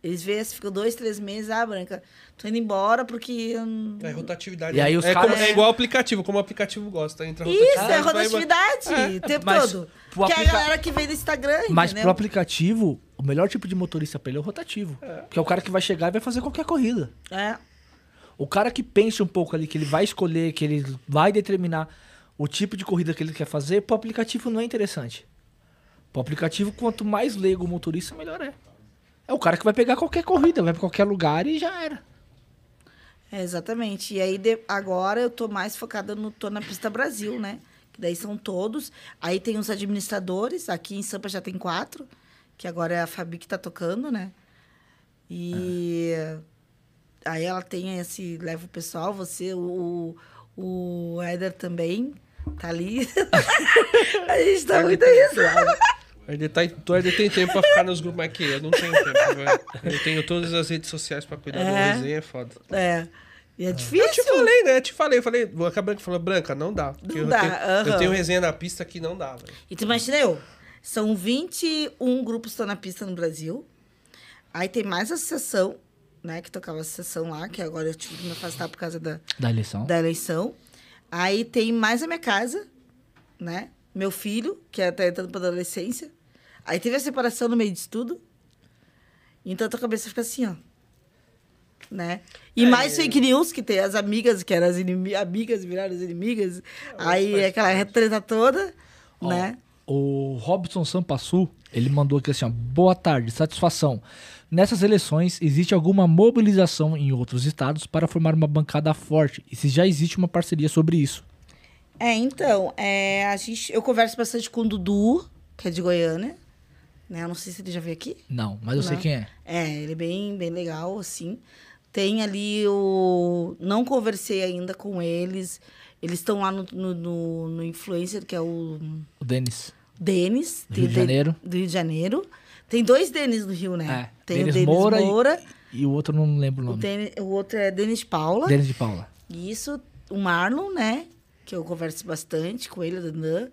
Eles vêem, se ficam dois, três meses, ah, Branca, tô indo embora porque. hum, É rotatividade. E aí os é, caras- como- é igual o aplicativo, como o aplicativo gosta. Entra Isso, rotatividade, é vai- rotatividade É, o tempo mas todo. Que é a aplica- galera que vem do Instagram, Mas entendeu? pro aplicativo, o melhor tipo de motorista pra ele é o rotativo. Porque é o cara que vai chegar e vai fazer qualquer corrida. É. O cara que pensa um pouco ali, que ele vai escolher, que ele vai determinar o tipo de corrida que ele quer fazer, pro aplicativo não é interessante. Pro aplicativo, quanto mais leigo o motorista, melhor é. É o cara que vai pegar qualquer corrida, vai pra qualquer lugar e já era. É, exatamente. E aí, de- agora eu tô mais focada no Tô na Pista Brasil, né? Que daí são todos. Aí tem os administradores, aqui em Sampa já tem quatro, que agora é a Fabi que tá tocando, né? E aí ela tem esse. leva o pessoal, você, o, o Éder também tá ali. a gente tá muito risada. Herder tá, Herder tem tempo pra ficar nos grupos, mas que eu não tenho tempo, velho. Eu tenho todas as redes sociais pra cuidar É. da resenha, é foda. É. E é Eu te difícil. falei, né? Eu te falei, eu falei, a Branca falou, Branca, não dá. Não eu, dá, tenho, aham. eu tenho resenha na pista que não dá, velho. E tu imagina eu? São 21 grupos que estão na pista no Brasil. Aí tem mais a associação, né? Que tocava a associação lá, que agora eu tive que me afastar por causa da, Da eleição. da eleição. Aí tem mais a minha casa, né? Meu filho, que tá entrando pra adolescência. Aí teve a separação no meio disso tudo. Então a tua cabeça fica assim, ó. Né? E mais fake news, que tem as amigas, que eram as inimi amigas, viraram as inimigas. Aí aquela treta toda, Ó, né? O Robson Sampassu, ele mandou aqui assim, ó, boa tarde, satisfação. Nessas eleições, existe alguma mobilização em outros estados para formar uma bancada forte? E se já existe uma parceria sobre isso? É, então, é, a gente, eu converso bastante com o Dudu, que é de Goiânia. Né? Eu não sei se ele já veio aqui. Não, mas eu sei Não. quem é. É, ele é bem, bem legal, assim. Tem ali o. Não conversei ainda com eles. Eles estão lá no, no, no, no Influencer, que é o O Denis. Denis. Do Rio o de Janeiro. Do Rio de Janeiro. Tem dois Denis no Rio, né? É, Tem Denis o Denis Moura Moura, e- E o outro não lembro o o, nome. Denis- o outro é Denis Paula. Denis de Paula. Isso. o Marlon, né? Que eu converso bastante com ele, o Dandan.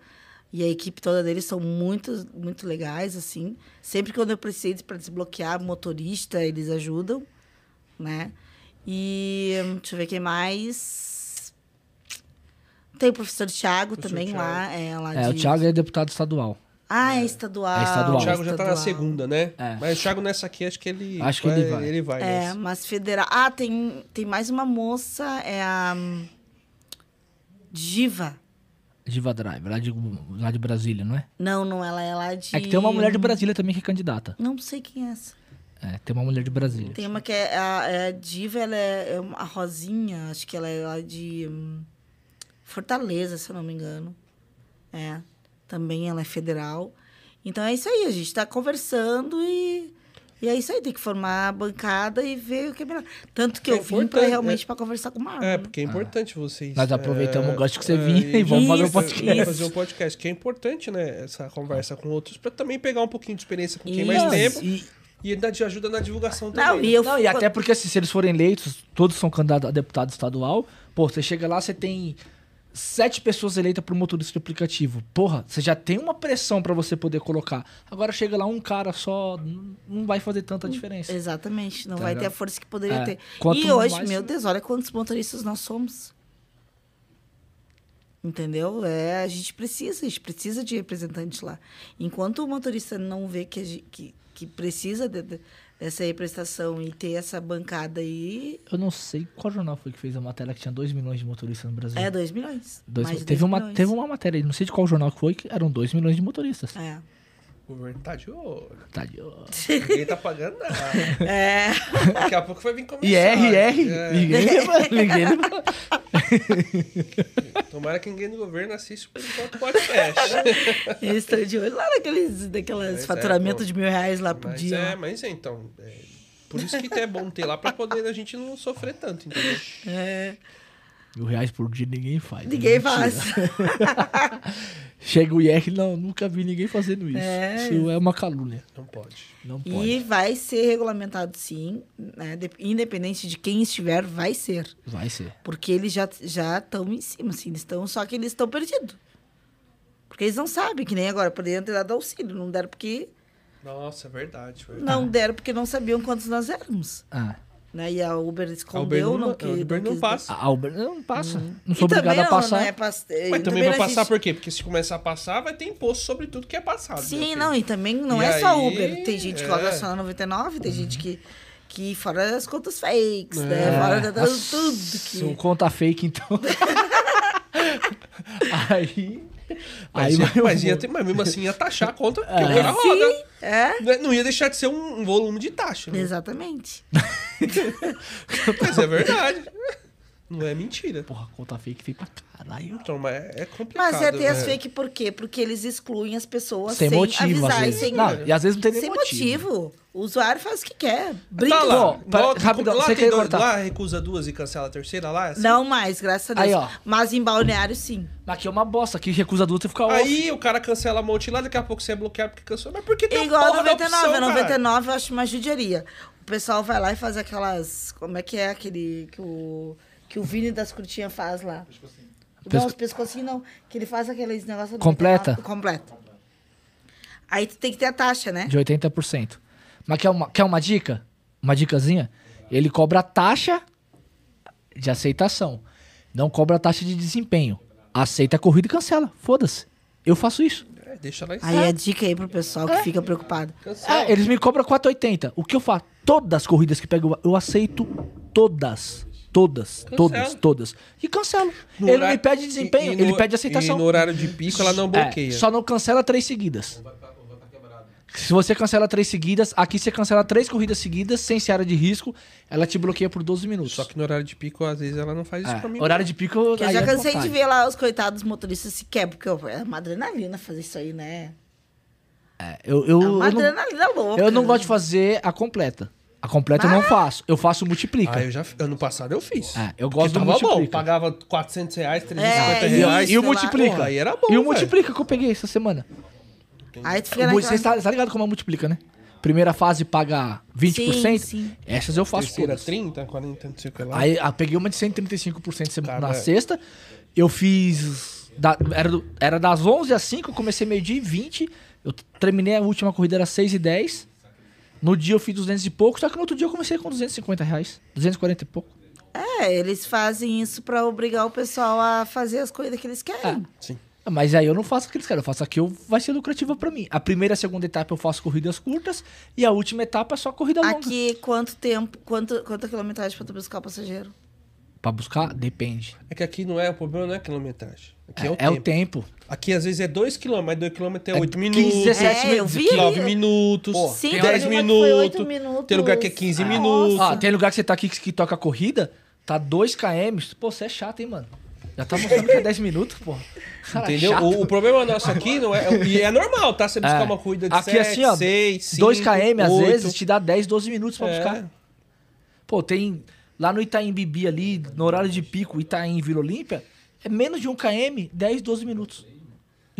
E a equipe toda deles são muito, muito legais, assim. Sempre que eu preciso para desbloquear motorista, eles ajudam, né? E deixa eu ver quem mais. Tem o professor Thiago Professor também Thiago. lá. É, lá É, de... o Thiago é deputado estadual. Ah, é estadual. É estadual. O Thiago já tá na segunda, né? É. Mas o Thiago nessa aqui, acho que ele Acho que ele vai. Ele vai É, nessa. mas federal. Ah, tem, tem mais uma moça, é a. Diva. Diva Drive, lá de, lá de Brasília, não é? Não, não, ela é lá de. É que tem uma mulher de Brasília também que é candidata. Não sei quem é essa. É, tem uma mulher de Brasília. Tem uma que é a, é a Diva, ela é, é a Rosinha, acho que ela é lá de hum, Fortaleza, se eu não me engano. É. Também ela é federal. Então é isso aí, a gente tá conversando e. E é isso aí, tem que formar a bancada e ver o que é melhor. Tanto que É eu vim pra, realmente é. para conversar com o Marlon. É, porque é importante vocês. Nós aproveitamos é, o gosto que você é, vinha e vamos fazer um Isso, podcast. Isso. fazer um podcast, que é importante, né? Essa conversa com outros, pra também pegar um pouquinho de experiência com quem Isso. mais tempo E, e ainda te ajuda na divulgação também. Não, e eu não, e até porque assim, se eles forem eleitos, todos são candidatos a deputado estadual, pô, você chega lá, você tem sete pessoas eleitas pro motorista de aplicativo. Porra, você já tem uma pressão pra você poder colocar. Agora chega lá um cara só, não vai fazer tanta diferença. Exatamente, não Tá vai ter ligado? a força que poderia É. ter. Quanto e hoje, mais- meu Deus, olha quantos motoristas nós somos. Entendeu? É, a gente precisa, a gente precisa de representantes lá. Enquanto o motorista não vê que, que, que precisa de- de- dessa representação e ter essa bancada aí, Eu não sei qual jornal foi que fez a matéria que tinha 2 milhões de motoristas no Brasil. é 2 milhões. Dois- mais teve, dois uma, milhões. teve uma matéria, não sei de qual jornal que foi, que eram 2 milhões de motoristas. É. O governo tá de olho. Tá de... ó. Ninguém tá pagando nada. É. Daqui a pouco vai vir começar. IR, IR, É, ninguém leva, ninguém leva. tomara que ninguém do governo assista por enquanto o podcast. Eles estão de olho lá naqueles, daquelas Mas é, faturamento pô. de mil reais lá por Mas dia. é, mas é, então. é, por isso que é bom ter lá pra poder a gente não sofrer tanto, entendeu? É. Mil reais por dia ninguém faz. né? Ninguém Mentira. faz. Chega o IR, não, nunca vi ninguém fazendo isso. É. Isso é uma calúnia. Não pode. Não pode. E vai ser regulamentado sim, né? De- independente de quem estiver, vai ser. Vai ser. Porque eles já já estão em cima, assim, eles estão, só que eles estão perdidos. Porque eles não sabem, que nem agora, poderiam ter dado auxílio, não deram porque. Nossa, é verdade. verdade. Não deram porque não sabiam quantos nós éramos. Ah, Né? E a Uber escondeu, Uber não- não, a que, Uber não passa. a Uber não passa. Não E sou obrigado também a não- passar. Não é pass... e Mas também vai não passar existe- por quê? Porque se começar a passar, vai ter imposto sobre tudo que é passado. Sim, não, e também não E é só aí, Uber. Tem gente que é. coloca só na 99, tem gente que, que fora as contas fakes, É. né? Fora da, tudo São que... conta fake, então. aí. Mas, aí ia, mas, ia ter, mas mesmo assim ia taxar a conta, porque o É. cara roda. Sim, é, Não é- Não ia deixar de ser um, um volume de taxa. né? exatamente. Mas é verdade. Não é mentira. Porra, conta fake feio pra caralho. Então, mas é é complicado. Mas é ter as né? fake por quê? Porque eles excluem as pessoas Sem sem, motivo, avisar e sem, Não, e às vezes não tem nem sem motivo. motivo. O usuário faz o que quer. Brinca. Tá lá. Ó, para- Lá- rapidão, lá tem quer dois- cortar? Lá recusa duas e cancela a terceira lá? é assim? Não mais, graças a Deus. Aí, ó. Mas em balneário, sim. Mas aqui é uma bosta, aqui recusa duas e fica off. Aí o cara cancela a monte lá, daqui a pouco você é bloqueado porque cancelou. Mas por que tem Igual a porra da 99. opção, a cara? 99 eu acho uma judiaria. O pessoal vai lá e faz aquelas. Como é que é aquele. Que o, que o Vini das Curtinhas faz lá? Não, Pesco- os pescocinhos não. Que ele faz aqueles negócios. Completa? 99, Completa. Aí tu tem que ter a taxa, né? De 80%. Mas quer uma, quer uma dica? Uma dicasinha? Ele cobra taxa de aceitação. Não cobra taxa de desempenho. Aceita a corrida e cancela. Foda-se. Eu faço isso. É, deixa lá em Aí a dica aí pro pessoal que fica preocupado. Cancela. Ah, eles me cobram 4,80. O que eu faço? Todas as corridas que pego, eu aceito todas. Todas, todas, todas. E cancelo. No ele não horário- me pede desempenho, e- e no- ele pede aceitação. E no horário de pico ela não É, bloqueia. só não cancela três seguidas. Se você cancela três seguidas, aqui você cancela três corridas seguidas, sem ser área de risco, ela te bloqueia por 12 minutos. Só que no horário de pico, às vezes, ela não faz isso É, pra mim. horário de pico. Porque eu já é cansei de vontade. ver lá os coitados motoristas se quebram, porque é uma adrenalina fazer isso aí, né? É, eu, eu, É uma eu, não, adrenalina louca. eu não gosto de fazer a completa. A completa eu não faço. Eu faço multiplica. Ah, eu já... Ano passado eu fiz. É, eu gosto do tava bom. multiplica. Pagava 400 reais, 350 É, reais. e o lá. multiplica. Porra, aí era bom, E o multiplica que eu peguei essa semana. Aí tu fica mu- Você naquela... tá, tá ligado como é multiplica, né? primeira fase paga 20%. Sim, sim. Essas eu faço Terceira, todas. 30, 40, não sei o que lá. Aí eu peguei uma de 135% sem- Cara, na é. sexta. Eu fiz. da- era, do- era das 11 às 5, eu comecei meio-dia e 20. Eu terminei a última corrida, era 6 e 10. No dia eu fiz 200 e pouco, só que no outro dia eu comecei com 250 reais. 240 e pouco. É, eles fazem isso pra obrigar o pessoal a fazer as coisas que eles querem. Sim. Mas aí eu não faço o que eles querem, eu faço aqui, eu, vai ser lucrativa pra mim. A primeira e a segunda etapa eu faço corridas curtas e a última etapa é só corrida longa. Aqui, quanto tempo, quanto, quanta quilometragem pra tu buscar o passageiro? Pra buscar, depende. É que aqui não é, o problema não é a quilometragem. Aqui é, É, o, é tempo. o tempo. Aqui às vezes é 2 km, mas 2 km é É 8 15, minutos. 17 É, minutos. 9 ali. minutos, Pô, Sim, tem 10 tem uma que foi oito minutos, minutos. Tem lugar que é 15 Ah, minutos. Ah, tem lugar que você tá aqui que, que toca corrida, tá 2 km. Pô, você é chato, hein, mano? Já tá mostrando que é 10 minutos, pô. Cara, Entendeu? chato. O, o problema nosso aqui não é. E é normal, tá? Você buscar É. uma corrida de Aqui 7, assim, ó, 6, 5. 2 km às vezes te dá 10, 12 minutos pra É. buscar. Pô, tem lá no Itaim Bibi ali, no horário de pico, Itaim Vila Olímpia, é menos de 1 km, 10, 12 minutos.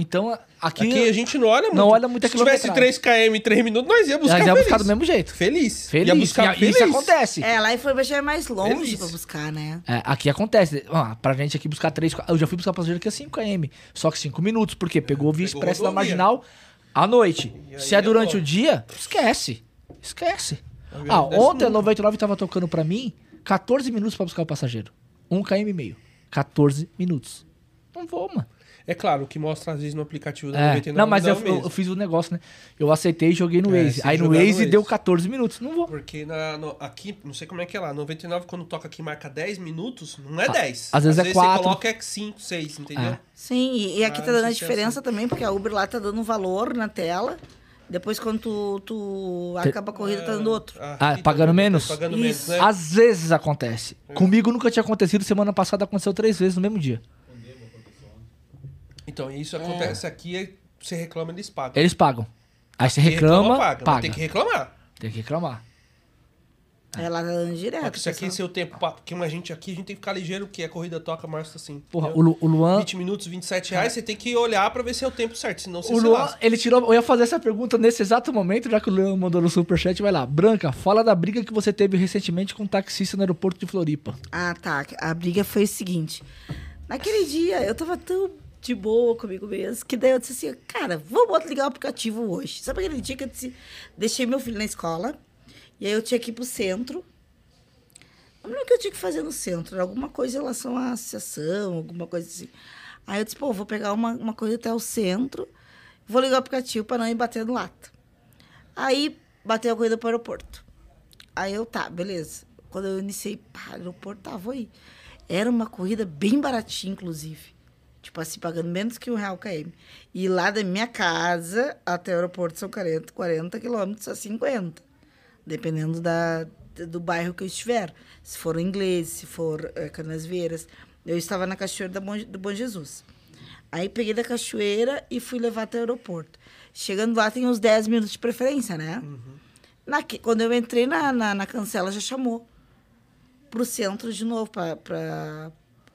Então, a- aqui, Aqui a gente não olha muito. Não olha muita Se tivesse 3 km em 3 minutos, nós ia buscar nós ia feliz. buscar do mesmo jeito. Feliz. Feliz. Ia buscar E- feliz. Isso acontece. É, lá em já é mais longe Feliz. pra buscar, né? É, aqui acontece. Ó, pra gente aqui buscar 3, eu já fui buscar passageiro que é 5 km, só que 5 minutos, porque pegou via Pegou expresso da marginal à noite. Aí Se é é durante bom. o dia, esquece. Esquece. Ah, ontem a muito. 99 tava tocando pra mim 14 minutos pra buscar o passageiro. 1 km e meio. 14 minutos. Não vou, mano. É claro, o que mostra às vezes no aplicativo da É, 99 não, mas dá eu, eu, mesmo. eu fiz o negócio, né? Eu aceitei e joguei no É, Waze. você Aí no Waze, deu 14 minutos. Não vou. Porque na, no- aqui, não sei como é que é lá, 99 quando toca aqui marca 10 minutos, não é Ah, 10. às vezes é você quatro. coloca é 5, 6, entendeu? É. Sim, e, e aqui Ah, tá não dando a é diferença também, porque a Uber lá tá dando um valor na tela. Depois, quando tu, tu acaba a corrida, tá dando outro. Ah, aqui pagando também, menos? Pagando Isso. menos, né? Às vezes acontece. Comigo nunca tinha acontecido. Semana passada aconteceu três vezes no mesmo dia. Então, isso acontece aqui, aí você reclama, eles pagam. Eles pagam. Aí você Quem reclama, paga. paga. Tem que reclamar. Tem que reclamar. Ela tá dando direto. Porque se aqui pessoal. seu tempo, porque a gente aqui, a gente tem que ficar ligeiro, que a corrida toca marcha assim. Porra, o, Lu- o Luan. 20 minutos, 27 reais, você tem que olhar pra ver se é o tempo certo, senão você O se Luan, lasca. ele tirou. Eu ia fazer essa pergunta nesse exato momento, já que o Luan mandou no superchat. Vai lá. Branca, fala da briga que você teve recentemente com um taxista no aeroporto de Floripa. Ah, tá. A briga foi o seguinte. Naquele dia, eu tava tão de boa comigo mesmo, que daí eu disse assim, cara, vamos ligar o aplicativo hoje. Sabe aquele dia que eu disse, deixei meu filho na escola, e aí eu tinha que ir pro centro. Não lembro o que eu tinha que fazer no centro, alguma coisa em relação à associação, alguma coisa assim. Aí eu disse, pô, vou pegar uma, uma coisa até o centro, vou ligar o aplicativo para não ir batendo lata. Aí, bateu a corrida pro aeroporto. Aí eu, tá, beleza. Quando eu iniciei, pá, aeroporto, tá, vou ir. Era uma corrida bem baratinha, inclusive. Tipo assim, pagando menos que um real km. E lá da minha casa até o aeroporto são 40, 40 quilômetros a 50. Dependendo da, do bairro que eu estiver. Se for inglês, se for é, Canasvieiras. Eu estava na cachoeira da Bom, do Bom Jesus. Aí peguei da cachoeira e fui levar até o aeroporto. Chegando lá tem uns 10 minutos de preferência, né? Naque- quando eu entrei na, na, na cancela, já chamou pro centro de novo, pra, pra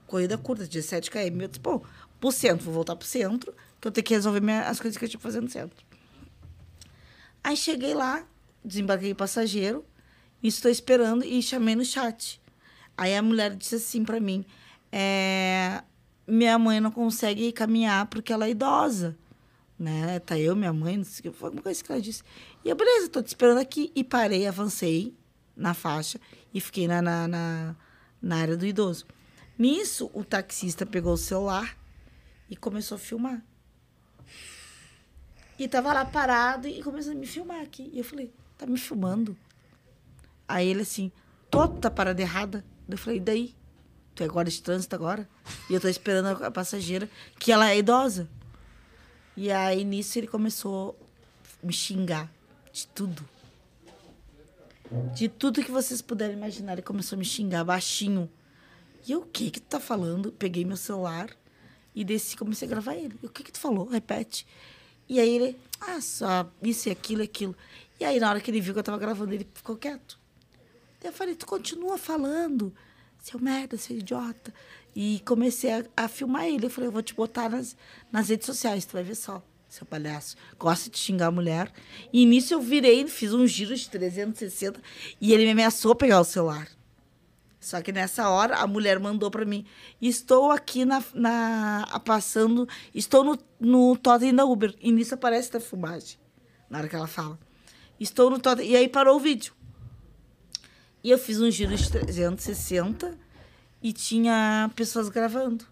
corrida curta, 17 km. Eu disse, pô, pro centro, vou voltar pro centro, que eu tenho que resolver minha- as coisas que eu tinha que fazer no centro. Aí cheguei lá, desembarquei passageiro, estou esperando e chamei no chat. Aí a mulher disse assim pra mim, é, minha mãe não consegue caminhar porque ela é idosa né? Tá eu, minha mãe, não sei o que, foi alguma coisa que ela disse. E eu, beleza, tô te esperando aqui. E parei, avancei na faixa e fiquei na, na, na, na área do idoso. Nisso, o taxista pegou o celular e começou a filmar. E tava lá parado e começou a me filmar aqui. E eu falei, tá me filmando? Aí ele assim, tô, tá parada errada. Eu falei, e daí? Tu é guarda de trânsito agora? E eu tô esperando a passageira, que ela é idosa. E aí, nisso, ele começou a me xingar de tudo. De tudo que vocês puderem imaginar. Ele começou a me xingar baixinho. E eu, o que que tu tá falando? Peguei meu celular e desci comecei a gravar ele. E o que que tu falou? Repete. E aí ele, ah, só isso e aquilo e aquilo. E aí, na hora que ele viu que eu tava gravando, ele ficou quieto. Eu falei, tu continua falando, seu merda, seu idiota. E comecei a, a filmar ele. Eu falei, eu vou te botar nas, nas redes sociais, tu vai ver só. seu palhaço. Gosta de xingar a mulher. E nisso eu virei, fiz um giro de 360 e ele me ameaçou pegar o celular. Só que nessa hora a mulher mandou para mim: Estou aqui na, na passando, estou no, no totem da Uber. E nisso aparece a filmagem. Na hora que ela fala. Estou no totem. E aí parou o vídeo. E eu fiz um giro de 360 e tinha pessoas gravando,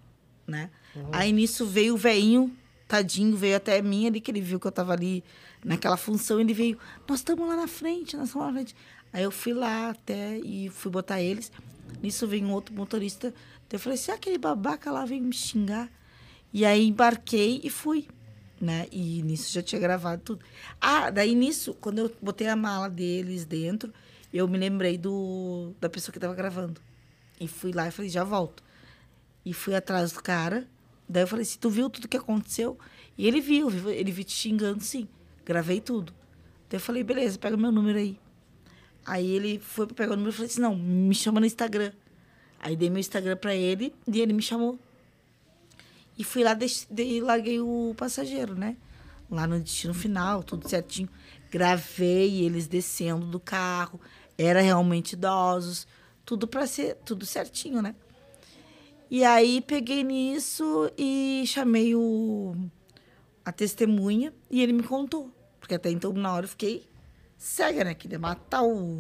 né? Aí nisso veio o veinho, tadinho, veio até mim ali, que ele viu que eu tava ali naquela função, ele veio, nós estamos lá na frente, nós estamos lá na frente. Aí eu fui lá até e fui botar eles. Nisso veio um outro motorista. Então eu falei, se aquele babaca lá veio me xingar. E aí embarquei e fui, né? E nisso já tinha gravado tudo. Ah, daí nisso, quando eu botei a mala deles dentro, eu me lembrei do da pessoa que tava gravando. E fui lá e falei, já volto. E fui atrás do cara. Daí eu falei, se tu viu tudo que aconteceu? E ele viu, ele viu te xingando, sim. Gravei tudo. Daí eu falei, beleza, pega meu número aí. Aí ele foi pra pegar o número e falei assim, não, me chama no Instagram. Aí dei meu Instagram pra ele e ele me chamou. E fui lá, dei, larguei o passageiro, né? Lá no destino final, tudo certinho. Gravei eles descendo do carro. Era realmente idosos. Tudo pra ser, tudo certinho, né? E aí peguei nisso e chamei o, a testemunha e ele me contou. Porque até então, na hora, eu fiquei cega, né? Queria matar o,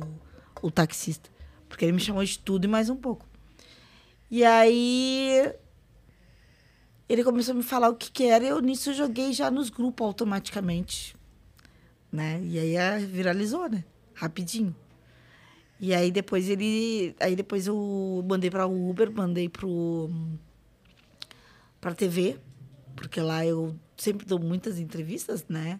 o taxista. Porque ele me chamou de tudo e mais um pouco. E aí ele começou a me falar o que, que era, e eu nisso joguei já nos grupos automaticamente. Né? E aí viralizou, né? Rapidinho. E aí depois ele. Aí depois eu mandei para o Uber, mandei pro. pra TV, porque lá eu sempre dou muitas entrevistas, né?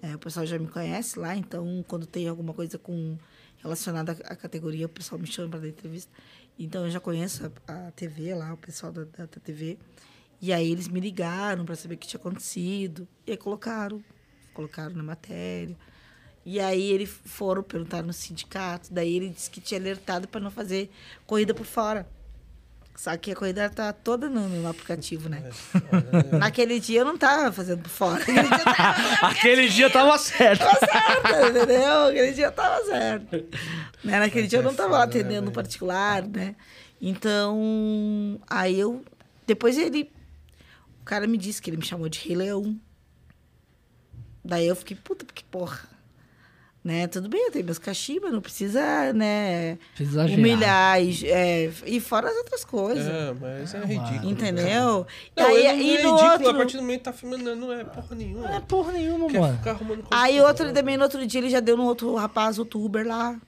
É, o pessoal já me conhece lá, então quando tem alguma coisa com relacionada à categoria, o pessoal me chama para dar entrevista. Então eu já conheço a, a TV lá, o pessoal da, da, da TV. E aí eles me ligaram para saber o que tinha acontecido. E aí colocaram, colocaram na matéria. E aí eles foram perguntar no sindicato. Daí ele disse que tinha alertado para não fazer corrida por fora. Só que a corrida tá toda no, no aplicativo, né? Naquele dia eu não tava fazendo por fora. Aquele dia eu tava Aquele dia tava certo. tava certo, entendeu? Aquele dia tava certo. Né? Naquele dia eu não tava foda, né, atendendo no velho? particular, né? Então, aí eu. Depois ele. O cara me disse que ele me chamou de Rei Leão. Daí eu fiquei, puta, porque porra. Né? Tudo bem, eu tenho meus cachimbas, não precisa, né? Precisa. Humilhar e, é, e fora as outras coisas. É, mas é ridículo. Entendeu? Não, aí, ele não e é no ridículo outro... a partir do momento que tá filmando, não é porra nenhuma. Não é porra nenhuma, Quer mano. ficar arrumando coisa Aí outro fora. também, no outro dia, ele já deu no outro rapaz, outro Uber lá.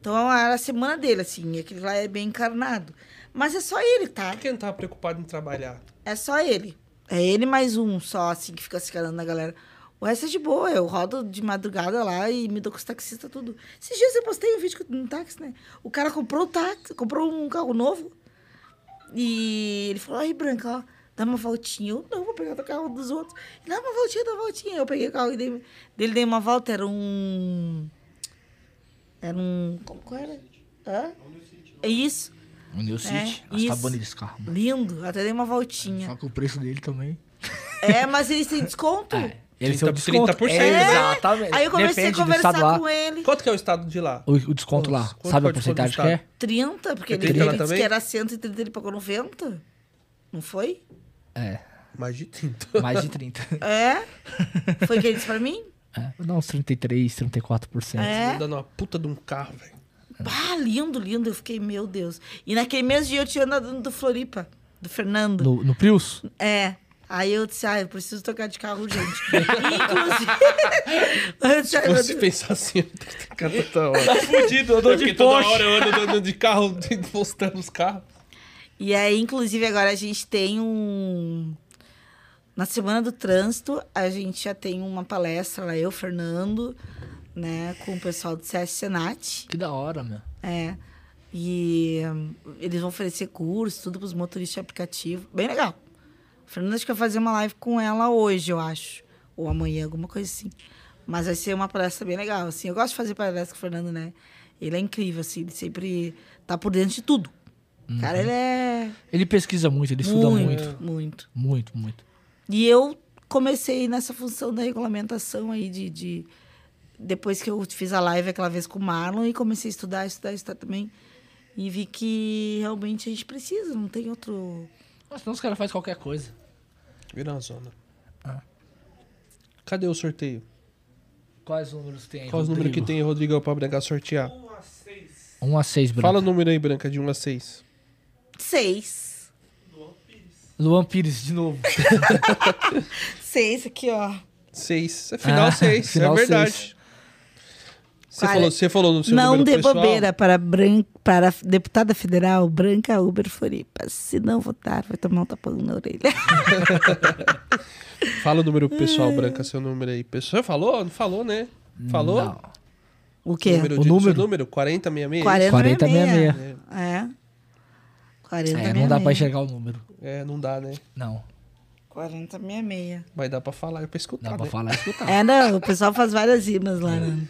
Então era a semana dele, assim. Aquele lá é bem encarnado. Mas é só ele, tá? Por que não tava preocupado em trabalhar? É só ele. É ele mais um só, assim, que fica se calando na galera. O resto é de boa. Eu rodo de madrugada lá e me dou com os taxistas tudo. Esses dias eu postei um vídeo no táxi, né? O cara comprou o táxi, comprou um carro novo. E ele falou, aí, Branca, ó, dá uma voltinha. Eu, não, vou pegar o carro dos outros. Dá uma voltinha, dá uma voltinha. Eu peguei o carro e dei, dele dei uma volta. Era um... Era um... Como qual era? Hã? É isso. O New City. Nossa, tá bonito esse carro, mano. Lindo. Até dei uma voltinha. Só que o preço dele também. É, mas eles têm desconto. Ele 30%, tem o desconto. 30%. É, exatamente. Aí eu comecei Depende a conversar lá. com ele. Quanto que é o estado de lá? O, o desconto lá. Quanto Sabe é a porcentagem que é? 30, porque É ele, 30 lá ele disse também? que era 130, ele pagou 90. Não foi? É, Mais de 30. mais de 30. É? Foi o que ele disse pra mim? É, não, uns 33, 34%. É. Dando uma puta de um carro, velho. Ah, lindo, lindo. Eu fiquei, meu Deus. E naquele mesmo dia eu tinha andado do Floripa, do Fernando. No, no Prius? É. Aí eu disse, ah, eu preciso trocar de carro urgente. Inclusive. eu disse, "Ai, meu Se Deus." pensar assim, cara, tá hora. Tá fudido, eu Porque toda hora eu ando andando de carro, postando os carros. E aí, inclusive, agora a gente tem um. Na Semana do Trânsito, a gente já tem uma palestra lá, eu, Fernando, né, com o pessoal do CS Senat. Que da hora, meu. É. E hum, eles vão oferecer curso, tudo para os motoristas de aplicativo. Bem legal. O Fernando acho que vai fazer uma live com ela hoje, eu acho. Ou amanhã, alguma coisa assim. Mas vai ser uma palestra bem legal, assim. Eu gosto de fazer palestra com o Fernando, né? Ele é incrível, assim. Ele sempre tá por dentro de tudo. Cara, ele é Ele pesquisa muito, ele estuda muito. muito, muito. Muito, muito. E eu comecei nessa função da regulamentação aí de, de- Depois que eu fiz a live aquela vez com o Marlon e comecei a estudar, estudar, estudar também. E vi que realmente a gente precisa, não tem outro. Mas senão os caras fazem qualquer coisa. Vira uma zona. Ah. Cadê o sorteio? Quais números tem aí? Qual os números que tem, Rodrigão, pra Branca sortear? 1 a 6, Branco. Fala o número aí, Branca, de 1 a 6. Seis. Luan Pires, de novo. Seis aqui, ó. 6. É final Ah, 6, final é verdade. seis. Você falou, você falou no seu não número dê pessoal. bobeira para, Bran... para a deputada federal Branca Uber Floripa. Se não votar, vai tomar um tapão na orelha. Fala o número pessoal, Branca, seu número aí. Pessoal, falou? Não falou, né? Falou? Não. O quê? número O de- número? Seu número, 4066? 40 4066. É. 40 É, não dá pra enxergar o número. É, não dá, né? Não. 4066. Vai dar pra falar e pra escutar, Dá pra né? falar e escutar. É, não, o pessoal faz várias rimas lá. Né?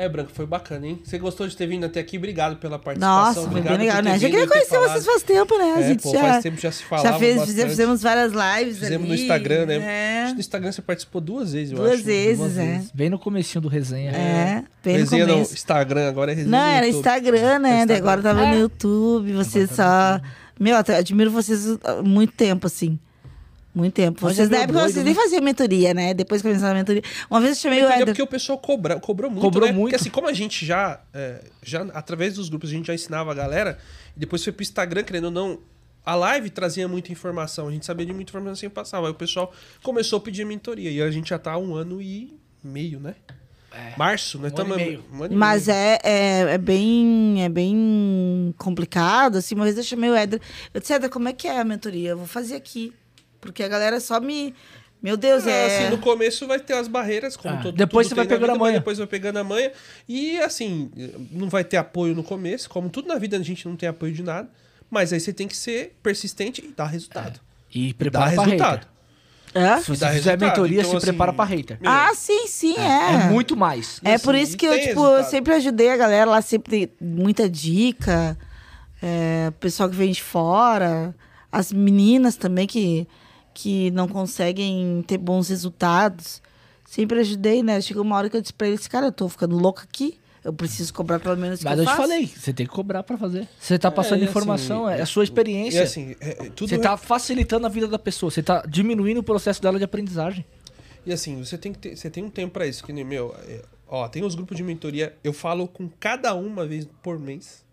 É, Branco, foi bacana, hein? Você gostou de ter vindo até aqui? Obrigado pela participação. Nossa, foi Obrigado bem legal, né? Já queria conhecer vocês faz tempo, né? A É, gente pô, já, faz tempo já se falava já fez, bastante. fizemos várias lives Fizemos no ali, Instagram, né? É, Acho que No Instagram você participou duas vezes, eu duas acho. vezes, Duas é. vezes. Bem no comecinho do resenha. É, bem no Resenha no começo. Instagram, agora é resenha Não, no era YouTube. Instagram, né? Instagram. Agora tava É. no YouTube, vocês só... Meu, até admiro vocês há muito tempo, assim. Muito tempo. Mas Vocês, é na época, doido, vocês né? nem faziam mentoria, né? Depois que começaram a mentoria. Uma vez eu chamei o Mentoria Éder. porque o pessoal cobra, cobrou muito, Cobrou né? muito. Porque assim, como a gente já, é, já, através dos grupos, a gente já ensinava a galera, e depois foi pro Instagram, querendo ou não, a live trazia muita informação, a gente sabia de muita informação sem passar. Aí o pessoal começou a pedir mentoria, e a gente já tá há um ano e meio, né? Março, nós Um ano estamos... e meio. um ano e Mas meio. é, é, é bem é bem complicado, assim. Uma vez eu chamei o Éder. Eu disse, Éder, como é que é a mentoria? Eu vou fazer aqui. Porque a galera só me... Meu Deus, É, é... assim, no começo vai ter as barreiras, como Ah, todo depois tudo você vai pegando vida, a manha. Depois vai pegando a manha. E assim, não vai ter apoio no começo, como tudo na vida a gente não tem apoio de nada. Mas aí você tem que ser persistente e dar resultado. E E prepara dar pra resultado. hater. Hã? Se você fizer resultado. mentoria, Então, se assim, prepara pra hater. Ah, sim, sim, é. É muito mais. É assim, por isso que eu, tipo, eu sempre ajudei a galera lá, sempre dei muita dica. É, pessoal que vem de fora, as meninas também que, que não conseguem ter bons resultados. Sempre ajudei, né? Chegou uma hora que eu disse pra eles, cara, eu tô ficando louca aqui. Eu preciso cobrar pelo menos o que Mas eu eu te faço. falei, você tem que cobrar pra fazer. Você tá passando e assim, informação, é a sua experiência. assim, é, é, tudo Você tá facilitando a vida da pessoa, você tá diminuindo o processo dela de aprendizagem. E assim, você tem que ter, você tem um tempo pra isso, que nem meu, é, ó, tem os grupos de mentoria, eu falo com cada um uma vez por mês.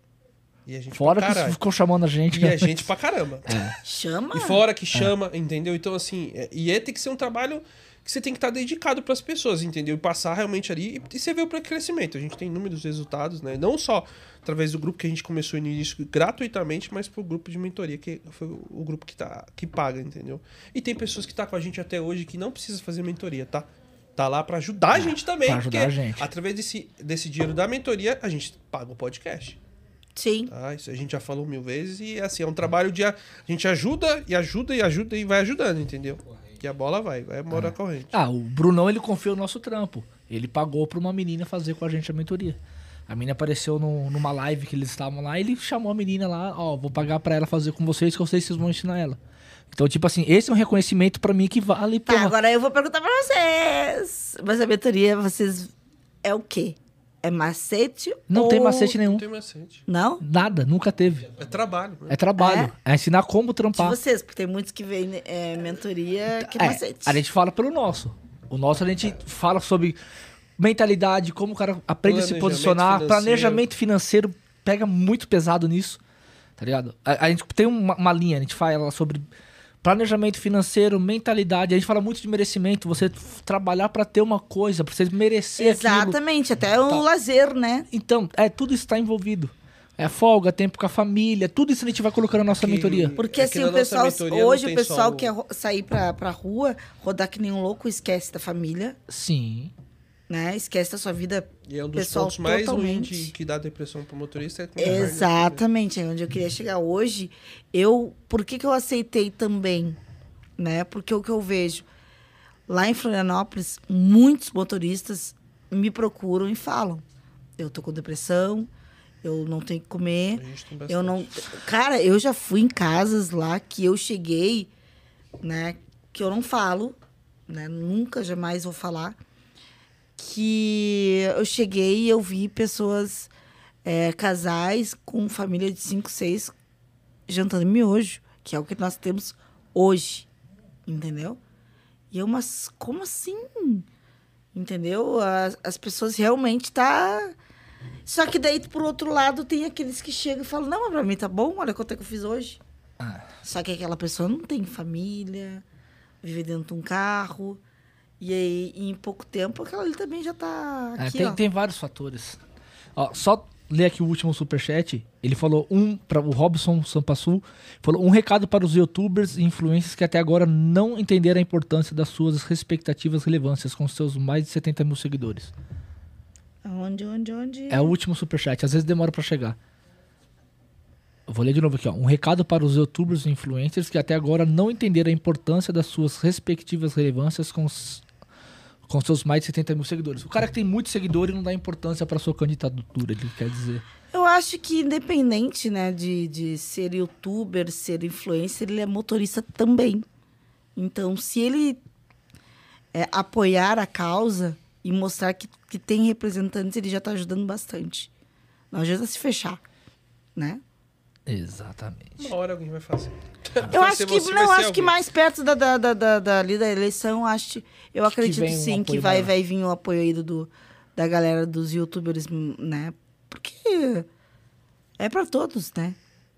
E a gente Fora pra que ficou chamando a gente. E a gente pra caramba. Chama? E fora que chama, entendeu? Então, assim, é, e é tem que ser um trabalho que você tem que estar dedicado pras pessoas, entendeu? E passar realmente ali e, e você vê o crescimento. A gente tem inúmeros resultados, né? Não só através do grupo que a gente começou no início gratuitamente, mas pro grupo de mentoria, que foi o, grupo que, tá, que paga, entendeu? E tem pessoas que tá com a gente até hoje que não precisa fazer mentoria, tá? Tá lá pra ajudar a gente também. pra ajudar porque a gente. Através desse, desse dinheiro da mentoria, a gente paga o podcast. Sim. Tá? Isso a gente já falou mil vezes e assim, é um trabalho de. A, a gente ajuda e ajuda e ajuda e vai ajudando, entendeu? Que a bola vai, vai morar corrente. Ah, o Brunão ele confiou no nosso trampo. Ele pagou pra uma menina fazer com a gente a mentoria. A menina apareceu no- numa live que eles estavam lá, ele chamou a menina lá, ó, vou pagar pra ela fazer com vocês, que eu sei que vocês vão ensinar ela. Então, tipo assim, esse é um reconhecimento pra mim que vale, Tá, porra. agora eu vou perguntar pra vocês. Mas a mentoria, vocês... É o quê? É macete Não ou... tem macete nenhum. Não tem macete. Não? Nada, nunca teve. É trabalho. né? É trabalho. É, ensinar como De trampar. vocês, porque tem muitos que veem é, mentoria que É, macete. a gente fala pelo nosso. O nosso a gente fala sobre mentalidade, como o cara aprende a se posicionar. financeiro. Planejamento financeiro pega muito pesado nisso, tá ligado? A, a gente tem uma, uma linha, a gente fala sobre planejamento financeiro, mentalidade. A gente fala muito de merecimento, você trabalhar pra ter uma coisa, pra você merecer aquilo. Exatamente, até o Tá. lazer, né? Então, é, tudo está envolvido. É folga, tempo com a família, tudo isso a gente vai colocando na nossa Que- mentoria. Porque É assim, o pessoal. Hoje o pessoal só quer sair pra, pra rua, rodar que nem um louco, esquece da família, Sim. Né? Esquece da sua vida. E é um dos Pessoal, pontos mais ruins totalmente. de, que dá depressão pro motorista. É Exatamente, é onde eu queria chegar hoje. Eu, por que, que eu aceitei também, né? Porque o que eu vejo lá em Florianópolis, muitos motoristas me procuram e falam: eu tô com depressão, eu não tenho que comer, eu não. Cara, eu já fui em casas lá que eu cheguei, né? que eu não falo, né? Nunca, jamais vou falar. Que eu cheguei e eu vi pessoas, é, casais com família de cinco, seis, jantando miojo, que é o que nós temos hoje, entendeu? E eu, mas como assim? Entendeu? As, as pessoas realmente tá. Só que daí, por outro lado, tem aqueles que chegam e falam, não, mas pra mim tá bom, olha quanto é que eu fiz hoje. Ah. Só que aquela pessoa não tem família, vive dentro de um carro. E aí, em pouco tempo, aquela ali também já tá É, aqui, tem, ó. tem vários fatores. Ó, só ler aqui o último superchat. Ele falou um para o Robson Sampassu. Falou um recado para os youtubers e influencers que até agora não entenderam a importância das suas respectivas relevâncias com seus mais de 70 mil seguidores. Onde, onde, onde? É o último superchat. Às vezes demora para chegar. Eu vou ler de novo aqui, ó. Um recado para os youtubers e influencers que até agora não entenderam a importância das suas respectivas relevâncias com, os- com seus mais de 70 mil seguidores. O cara que tem muitos seguidores não dá importância para sua candidatura, ele quer dizer. Eu acho que independente, né, de, de ser youtuber, ser influencer, ele é motorista também. Então, se ele é, apoiar a causa e mostrar que, que tem representantes, ele já está ajudando bastante. Não adianta se fechar, né? Exatamente. Uma hora alguém vai fazer. Eu Vai acho que, você, não, acho que mais perto da, da, da, da, da, ali da eleição, acho, eu acredito vem um sim que apoio vai, vai vir o apoio aí do, da galera dos youtubers, né? Porque é para todos, né?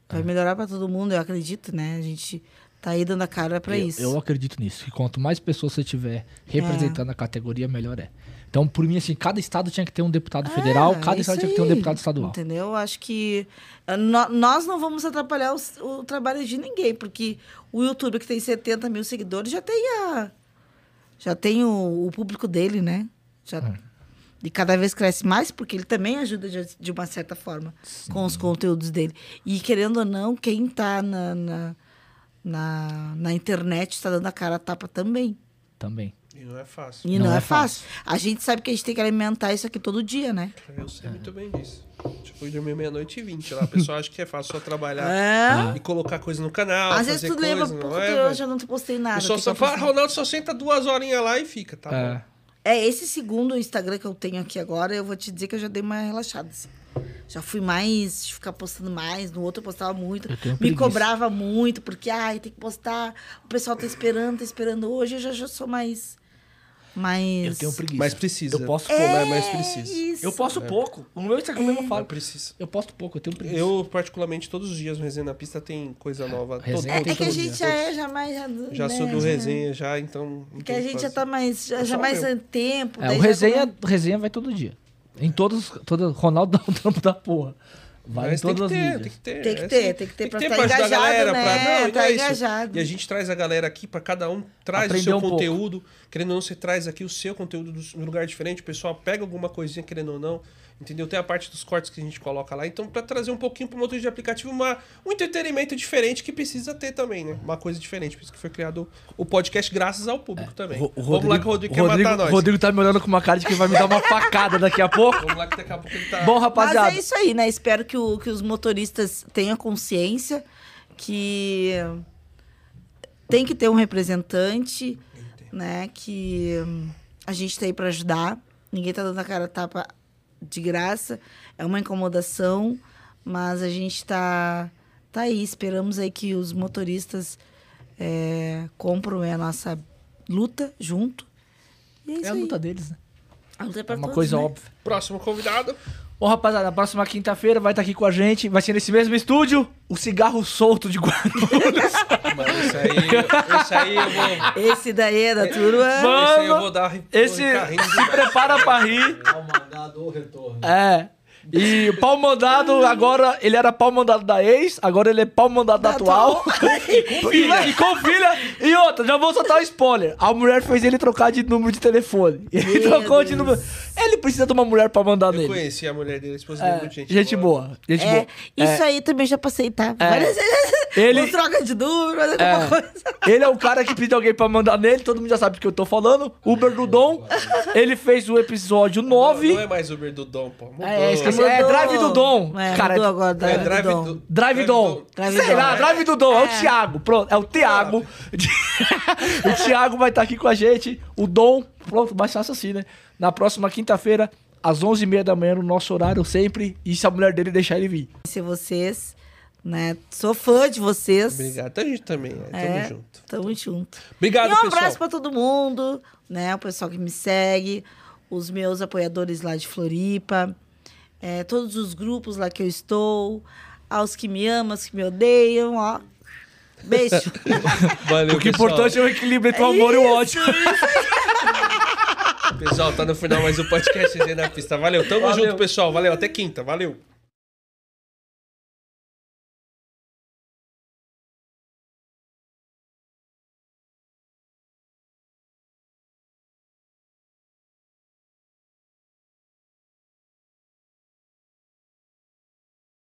É. Vai melhorar para todo mundo, eu acredito, né? A gente tá aí dando a cara para eu, isso. eu acredito nisso. Que quanto mais pessoas você tiver representando a categoria, melhor é. Então, por mim, assim, cada estado tinha que ter um deputado federal, É, cada é estado tinha que ter um deputado estadual. Entendeu? Eu Acho que eh, nó- nós não vamos atrapalhar os- o, trabalho de ninguém, porque o YouTube que tem 70 mil seguidores já tem a. Já tem o, o público dele, né? Já, É. E cada vez cresce mais, porque ele também ajuda de, de uma certa forma com os conteúdos dele. E querendo ou não, quem tá na, na, na, na internet está dando a cara a tapa também. Também. E não é fácil. E Não não, é é fácil. A gente sabe que a gente tem que alimentar isso aqui todo dia, né? Eu sei muito bem disso. Tipo, eu dormir meia-noite e vinte lá. A pessoa acha que é fácil só trabalhar É. e colocar coisa no canal. Às vezes tu lembra, coisa, pô, não é, eu já não te postei nada. O pessoal o só fala? Ronaldo só senta duas horinhas lá e fica, tá É. bom. É, esse segundo Instagram que eu tenho aqui agora, eu vou te dizer que eu já dei uma relaxada. assim. Já fui mais, de ficar postando mais. No outro eu postava muito. Eu Me preguiça. cobrava muito, porque, ai, tem que postar. O pessoal tá esperando, tá esperando. Hoje eu já, já sou mais. Mais. Eu tenho preguiça. Mas precisa. Eu posto É, pouco. Mas, mas precisa. isso. Eu posto pouco. No meu Instagram mesmo eu Mas falo. precisa. Eu posto pouco, eu tenho preguiça. Eu, particularmente, todos os dias no Resenha na Pista tem coisa nova. resenha É, Todo- é que a gente já é já mais. Já, Já né, sou do já- resenha, já, então. Porque a o que gente já tá mais. Já, É já mais meu. tempo. É, o já resenha, come- resenha vai todo dia. Em todos. Toda, Ronaldo dá um trampo da porra. Vai Mas em tem que todas as ter, mídias. tem que ter. Tem que é ter, assim. tem que ter pra ter ajudar a engajado, galera, né? pra- não, Tá é isso. engajado. E a gente traz a galera aqui pra cada um, traz Aprender o seu um pouco. conteúdo. Querendo ou não, você traz aqui o seu conteúdo do- no lugar diferente. O pessoal pega alguma coisinha, querendo ou não. Entendeu? Tem a parte dos cortes que a gente coloca lá. Então, pra trazer um pouquinho pro motor de aplicativo, uma, um entretenimento diferente que precisa ter também, né? Uma coisa diferente. Por isso que foi criado o podcast graças ao público também. O- o Vamos lá que o Rodrigo quer Rodrigo, matar nós. Rodrigo tá me olhando com uma cara de que vai me dar uma facada daqui a pouco. Vamos lá que daqui a pouco ele tá... Bom, Mas rapaziada. é isso aí, né? Espero que, o- que os motoristas tenham consciência que tem que ter um representante, né? Que hum, a gente tá aí para ajudar. Ninguém tá dando a cara a tapa de graça. É uma incomodação, mas a gente tá, tá aí. Esperamos aí que os motoristas é, compram a nossa luta junto. E é isso É a aí. luta deles, né? A luta é É pra uma todos, coisa né? óbvia. Próximo convidado. Bom, rapaziada, na próxima quinta-feira vai estar aqui com a gente. Vai ser nesse mesmo estúdio, o cigarro solto de Guarulhos. Mano, esse aí, esse aí eu vou... Esse daí é da turma. Mano, esse aí eu vou dar... Esse se prepara pra rir. Ao mandado ou retorno. É. E o pau mandado, agora ele era pau mandado da ex, agora ele é pau mandado da, Da atual. atual. e, e com filha. E outra, já vou soltar o spoiler. A mulher fez ele trocar de número de telefone. Ele Meu trocou de Deus. número. Ele precisa de uma mulher pra mandar Eu nele. conheci a mulher dele, a esposa dele, É, muito gente, gente boa. Gente É, boa. isso É, aí também já passei, tá? É. Várias vezes. Ele- Ele... troca de número, alguma É. coisa. Ele é o cara que pediu alguém pra mandar nele, todo mundo já sabe do que eu tô falando. Uber do Dom. Ele fez o episódio Não, 9. não é mais Uber do Dom, pô. Mudou. É, esqueci. É Mudou. Drive do Dom. É, Cara, mudou agora, É, Drive, Drive do Dom. do... Drive Dom. Drive Sei Dom. lá, Drive do Dom. É o Thiago. Pronto, é o Thiago. o Thiago vai estar aqui com a gente. O Dom. Pronto, mais fácil assim, né? Na próxima quinta-feira, às 11h30 da manhã, no nosso horário sempre. E se a mulher dele deixar ele vir. Conhecer vocês, né? Sou fã de vocês. Obrigado. A gente também, é. Tamo É, junto. Tamo junto. Obrigado, e um pessoal. abraço pra todo mundo, né? O pessoal que me segue, os meus apoiadores lá de Floripa, é, todos os grupos lá que eu estou, aos que me amam, aos que me odeiam, ó. Beijo. Valeu, O que é pessoal. importante é o equilíbrio entre o amor e o ódio. Pessoal, tá no final mais um podcast na Pista. Valeu, tamo Valeu. junto, pessoal. Valeu, até quinta. Valeu.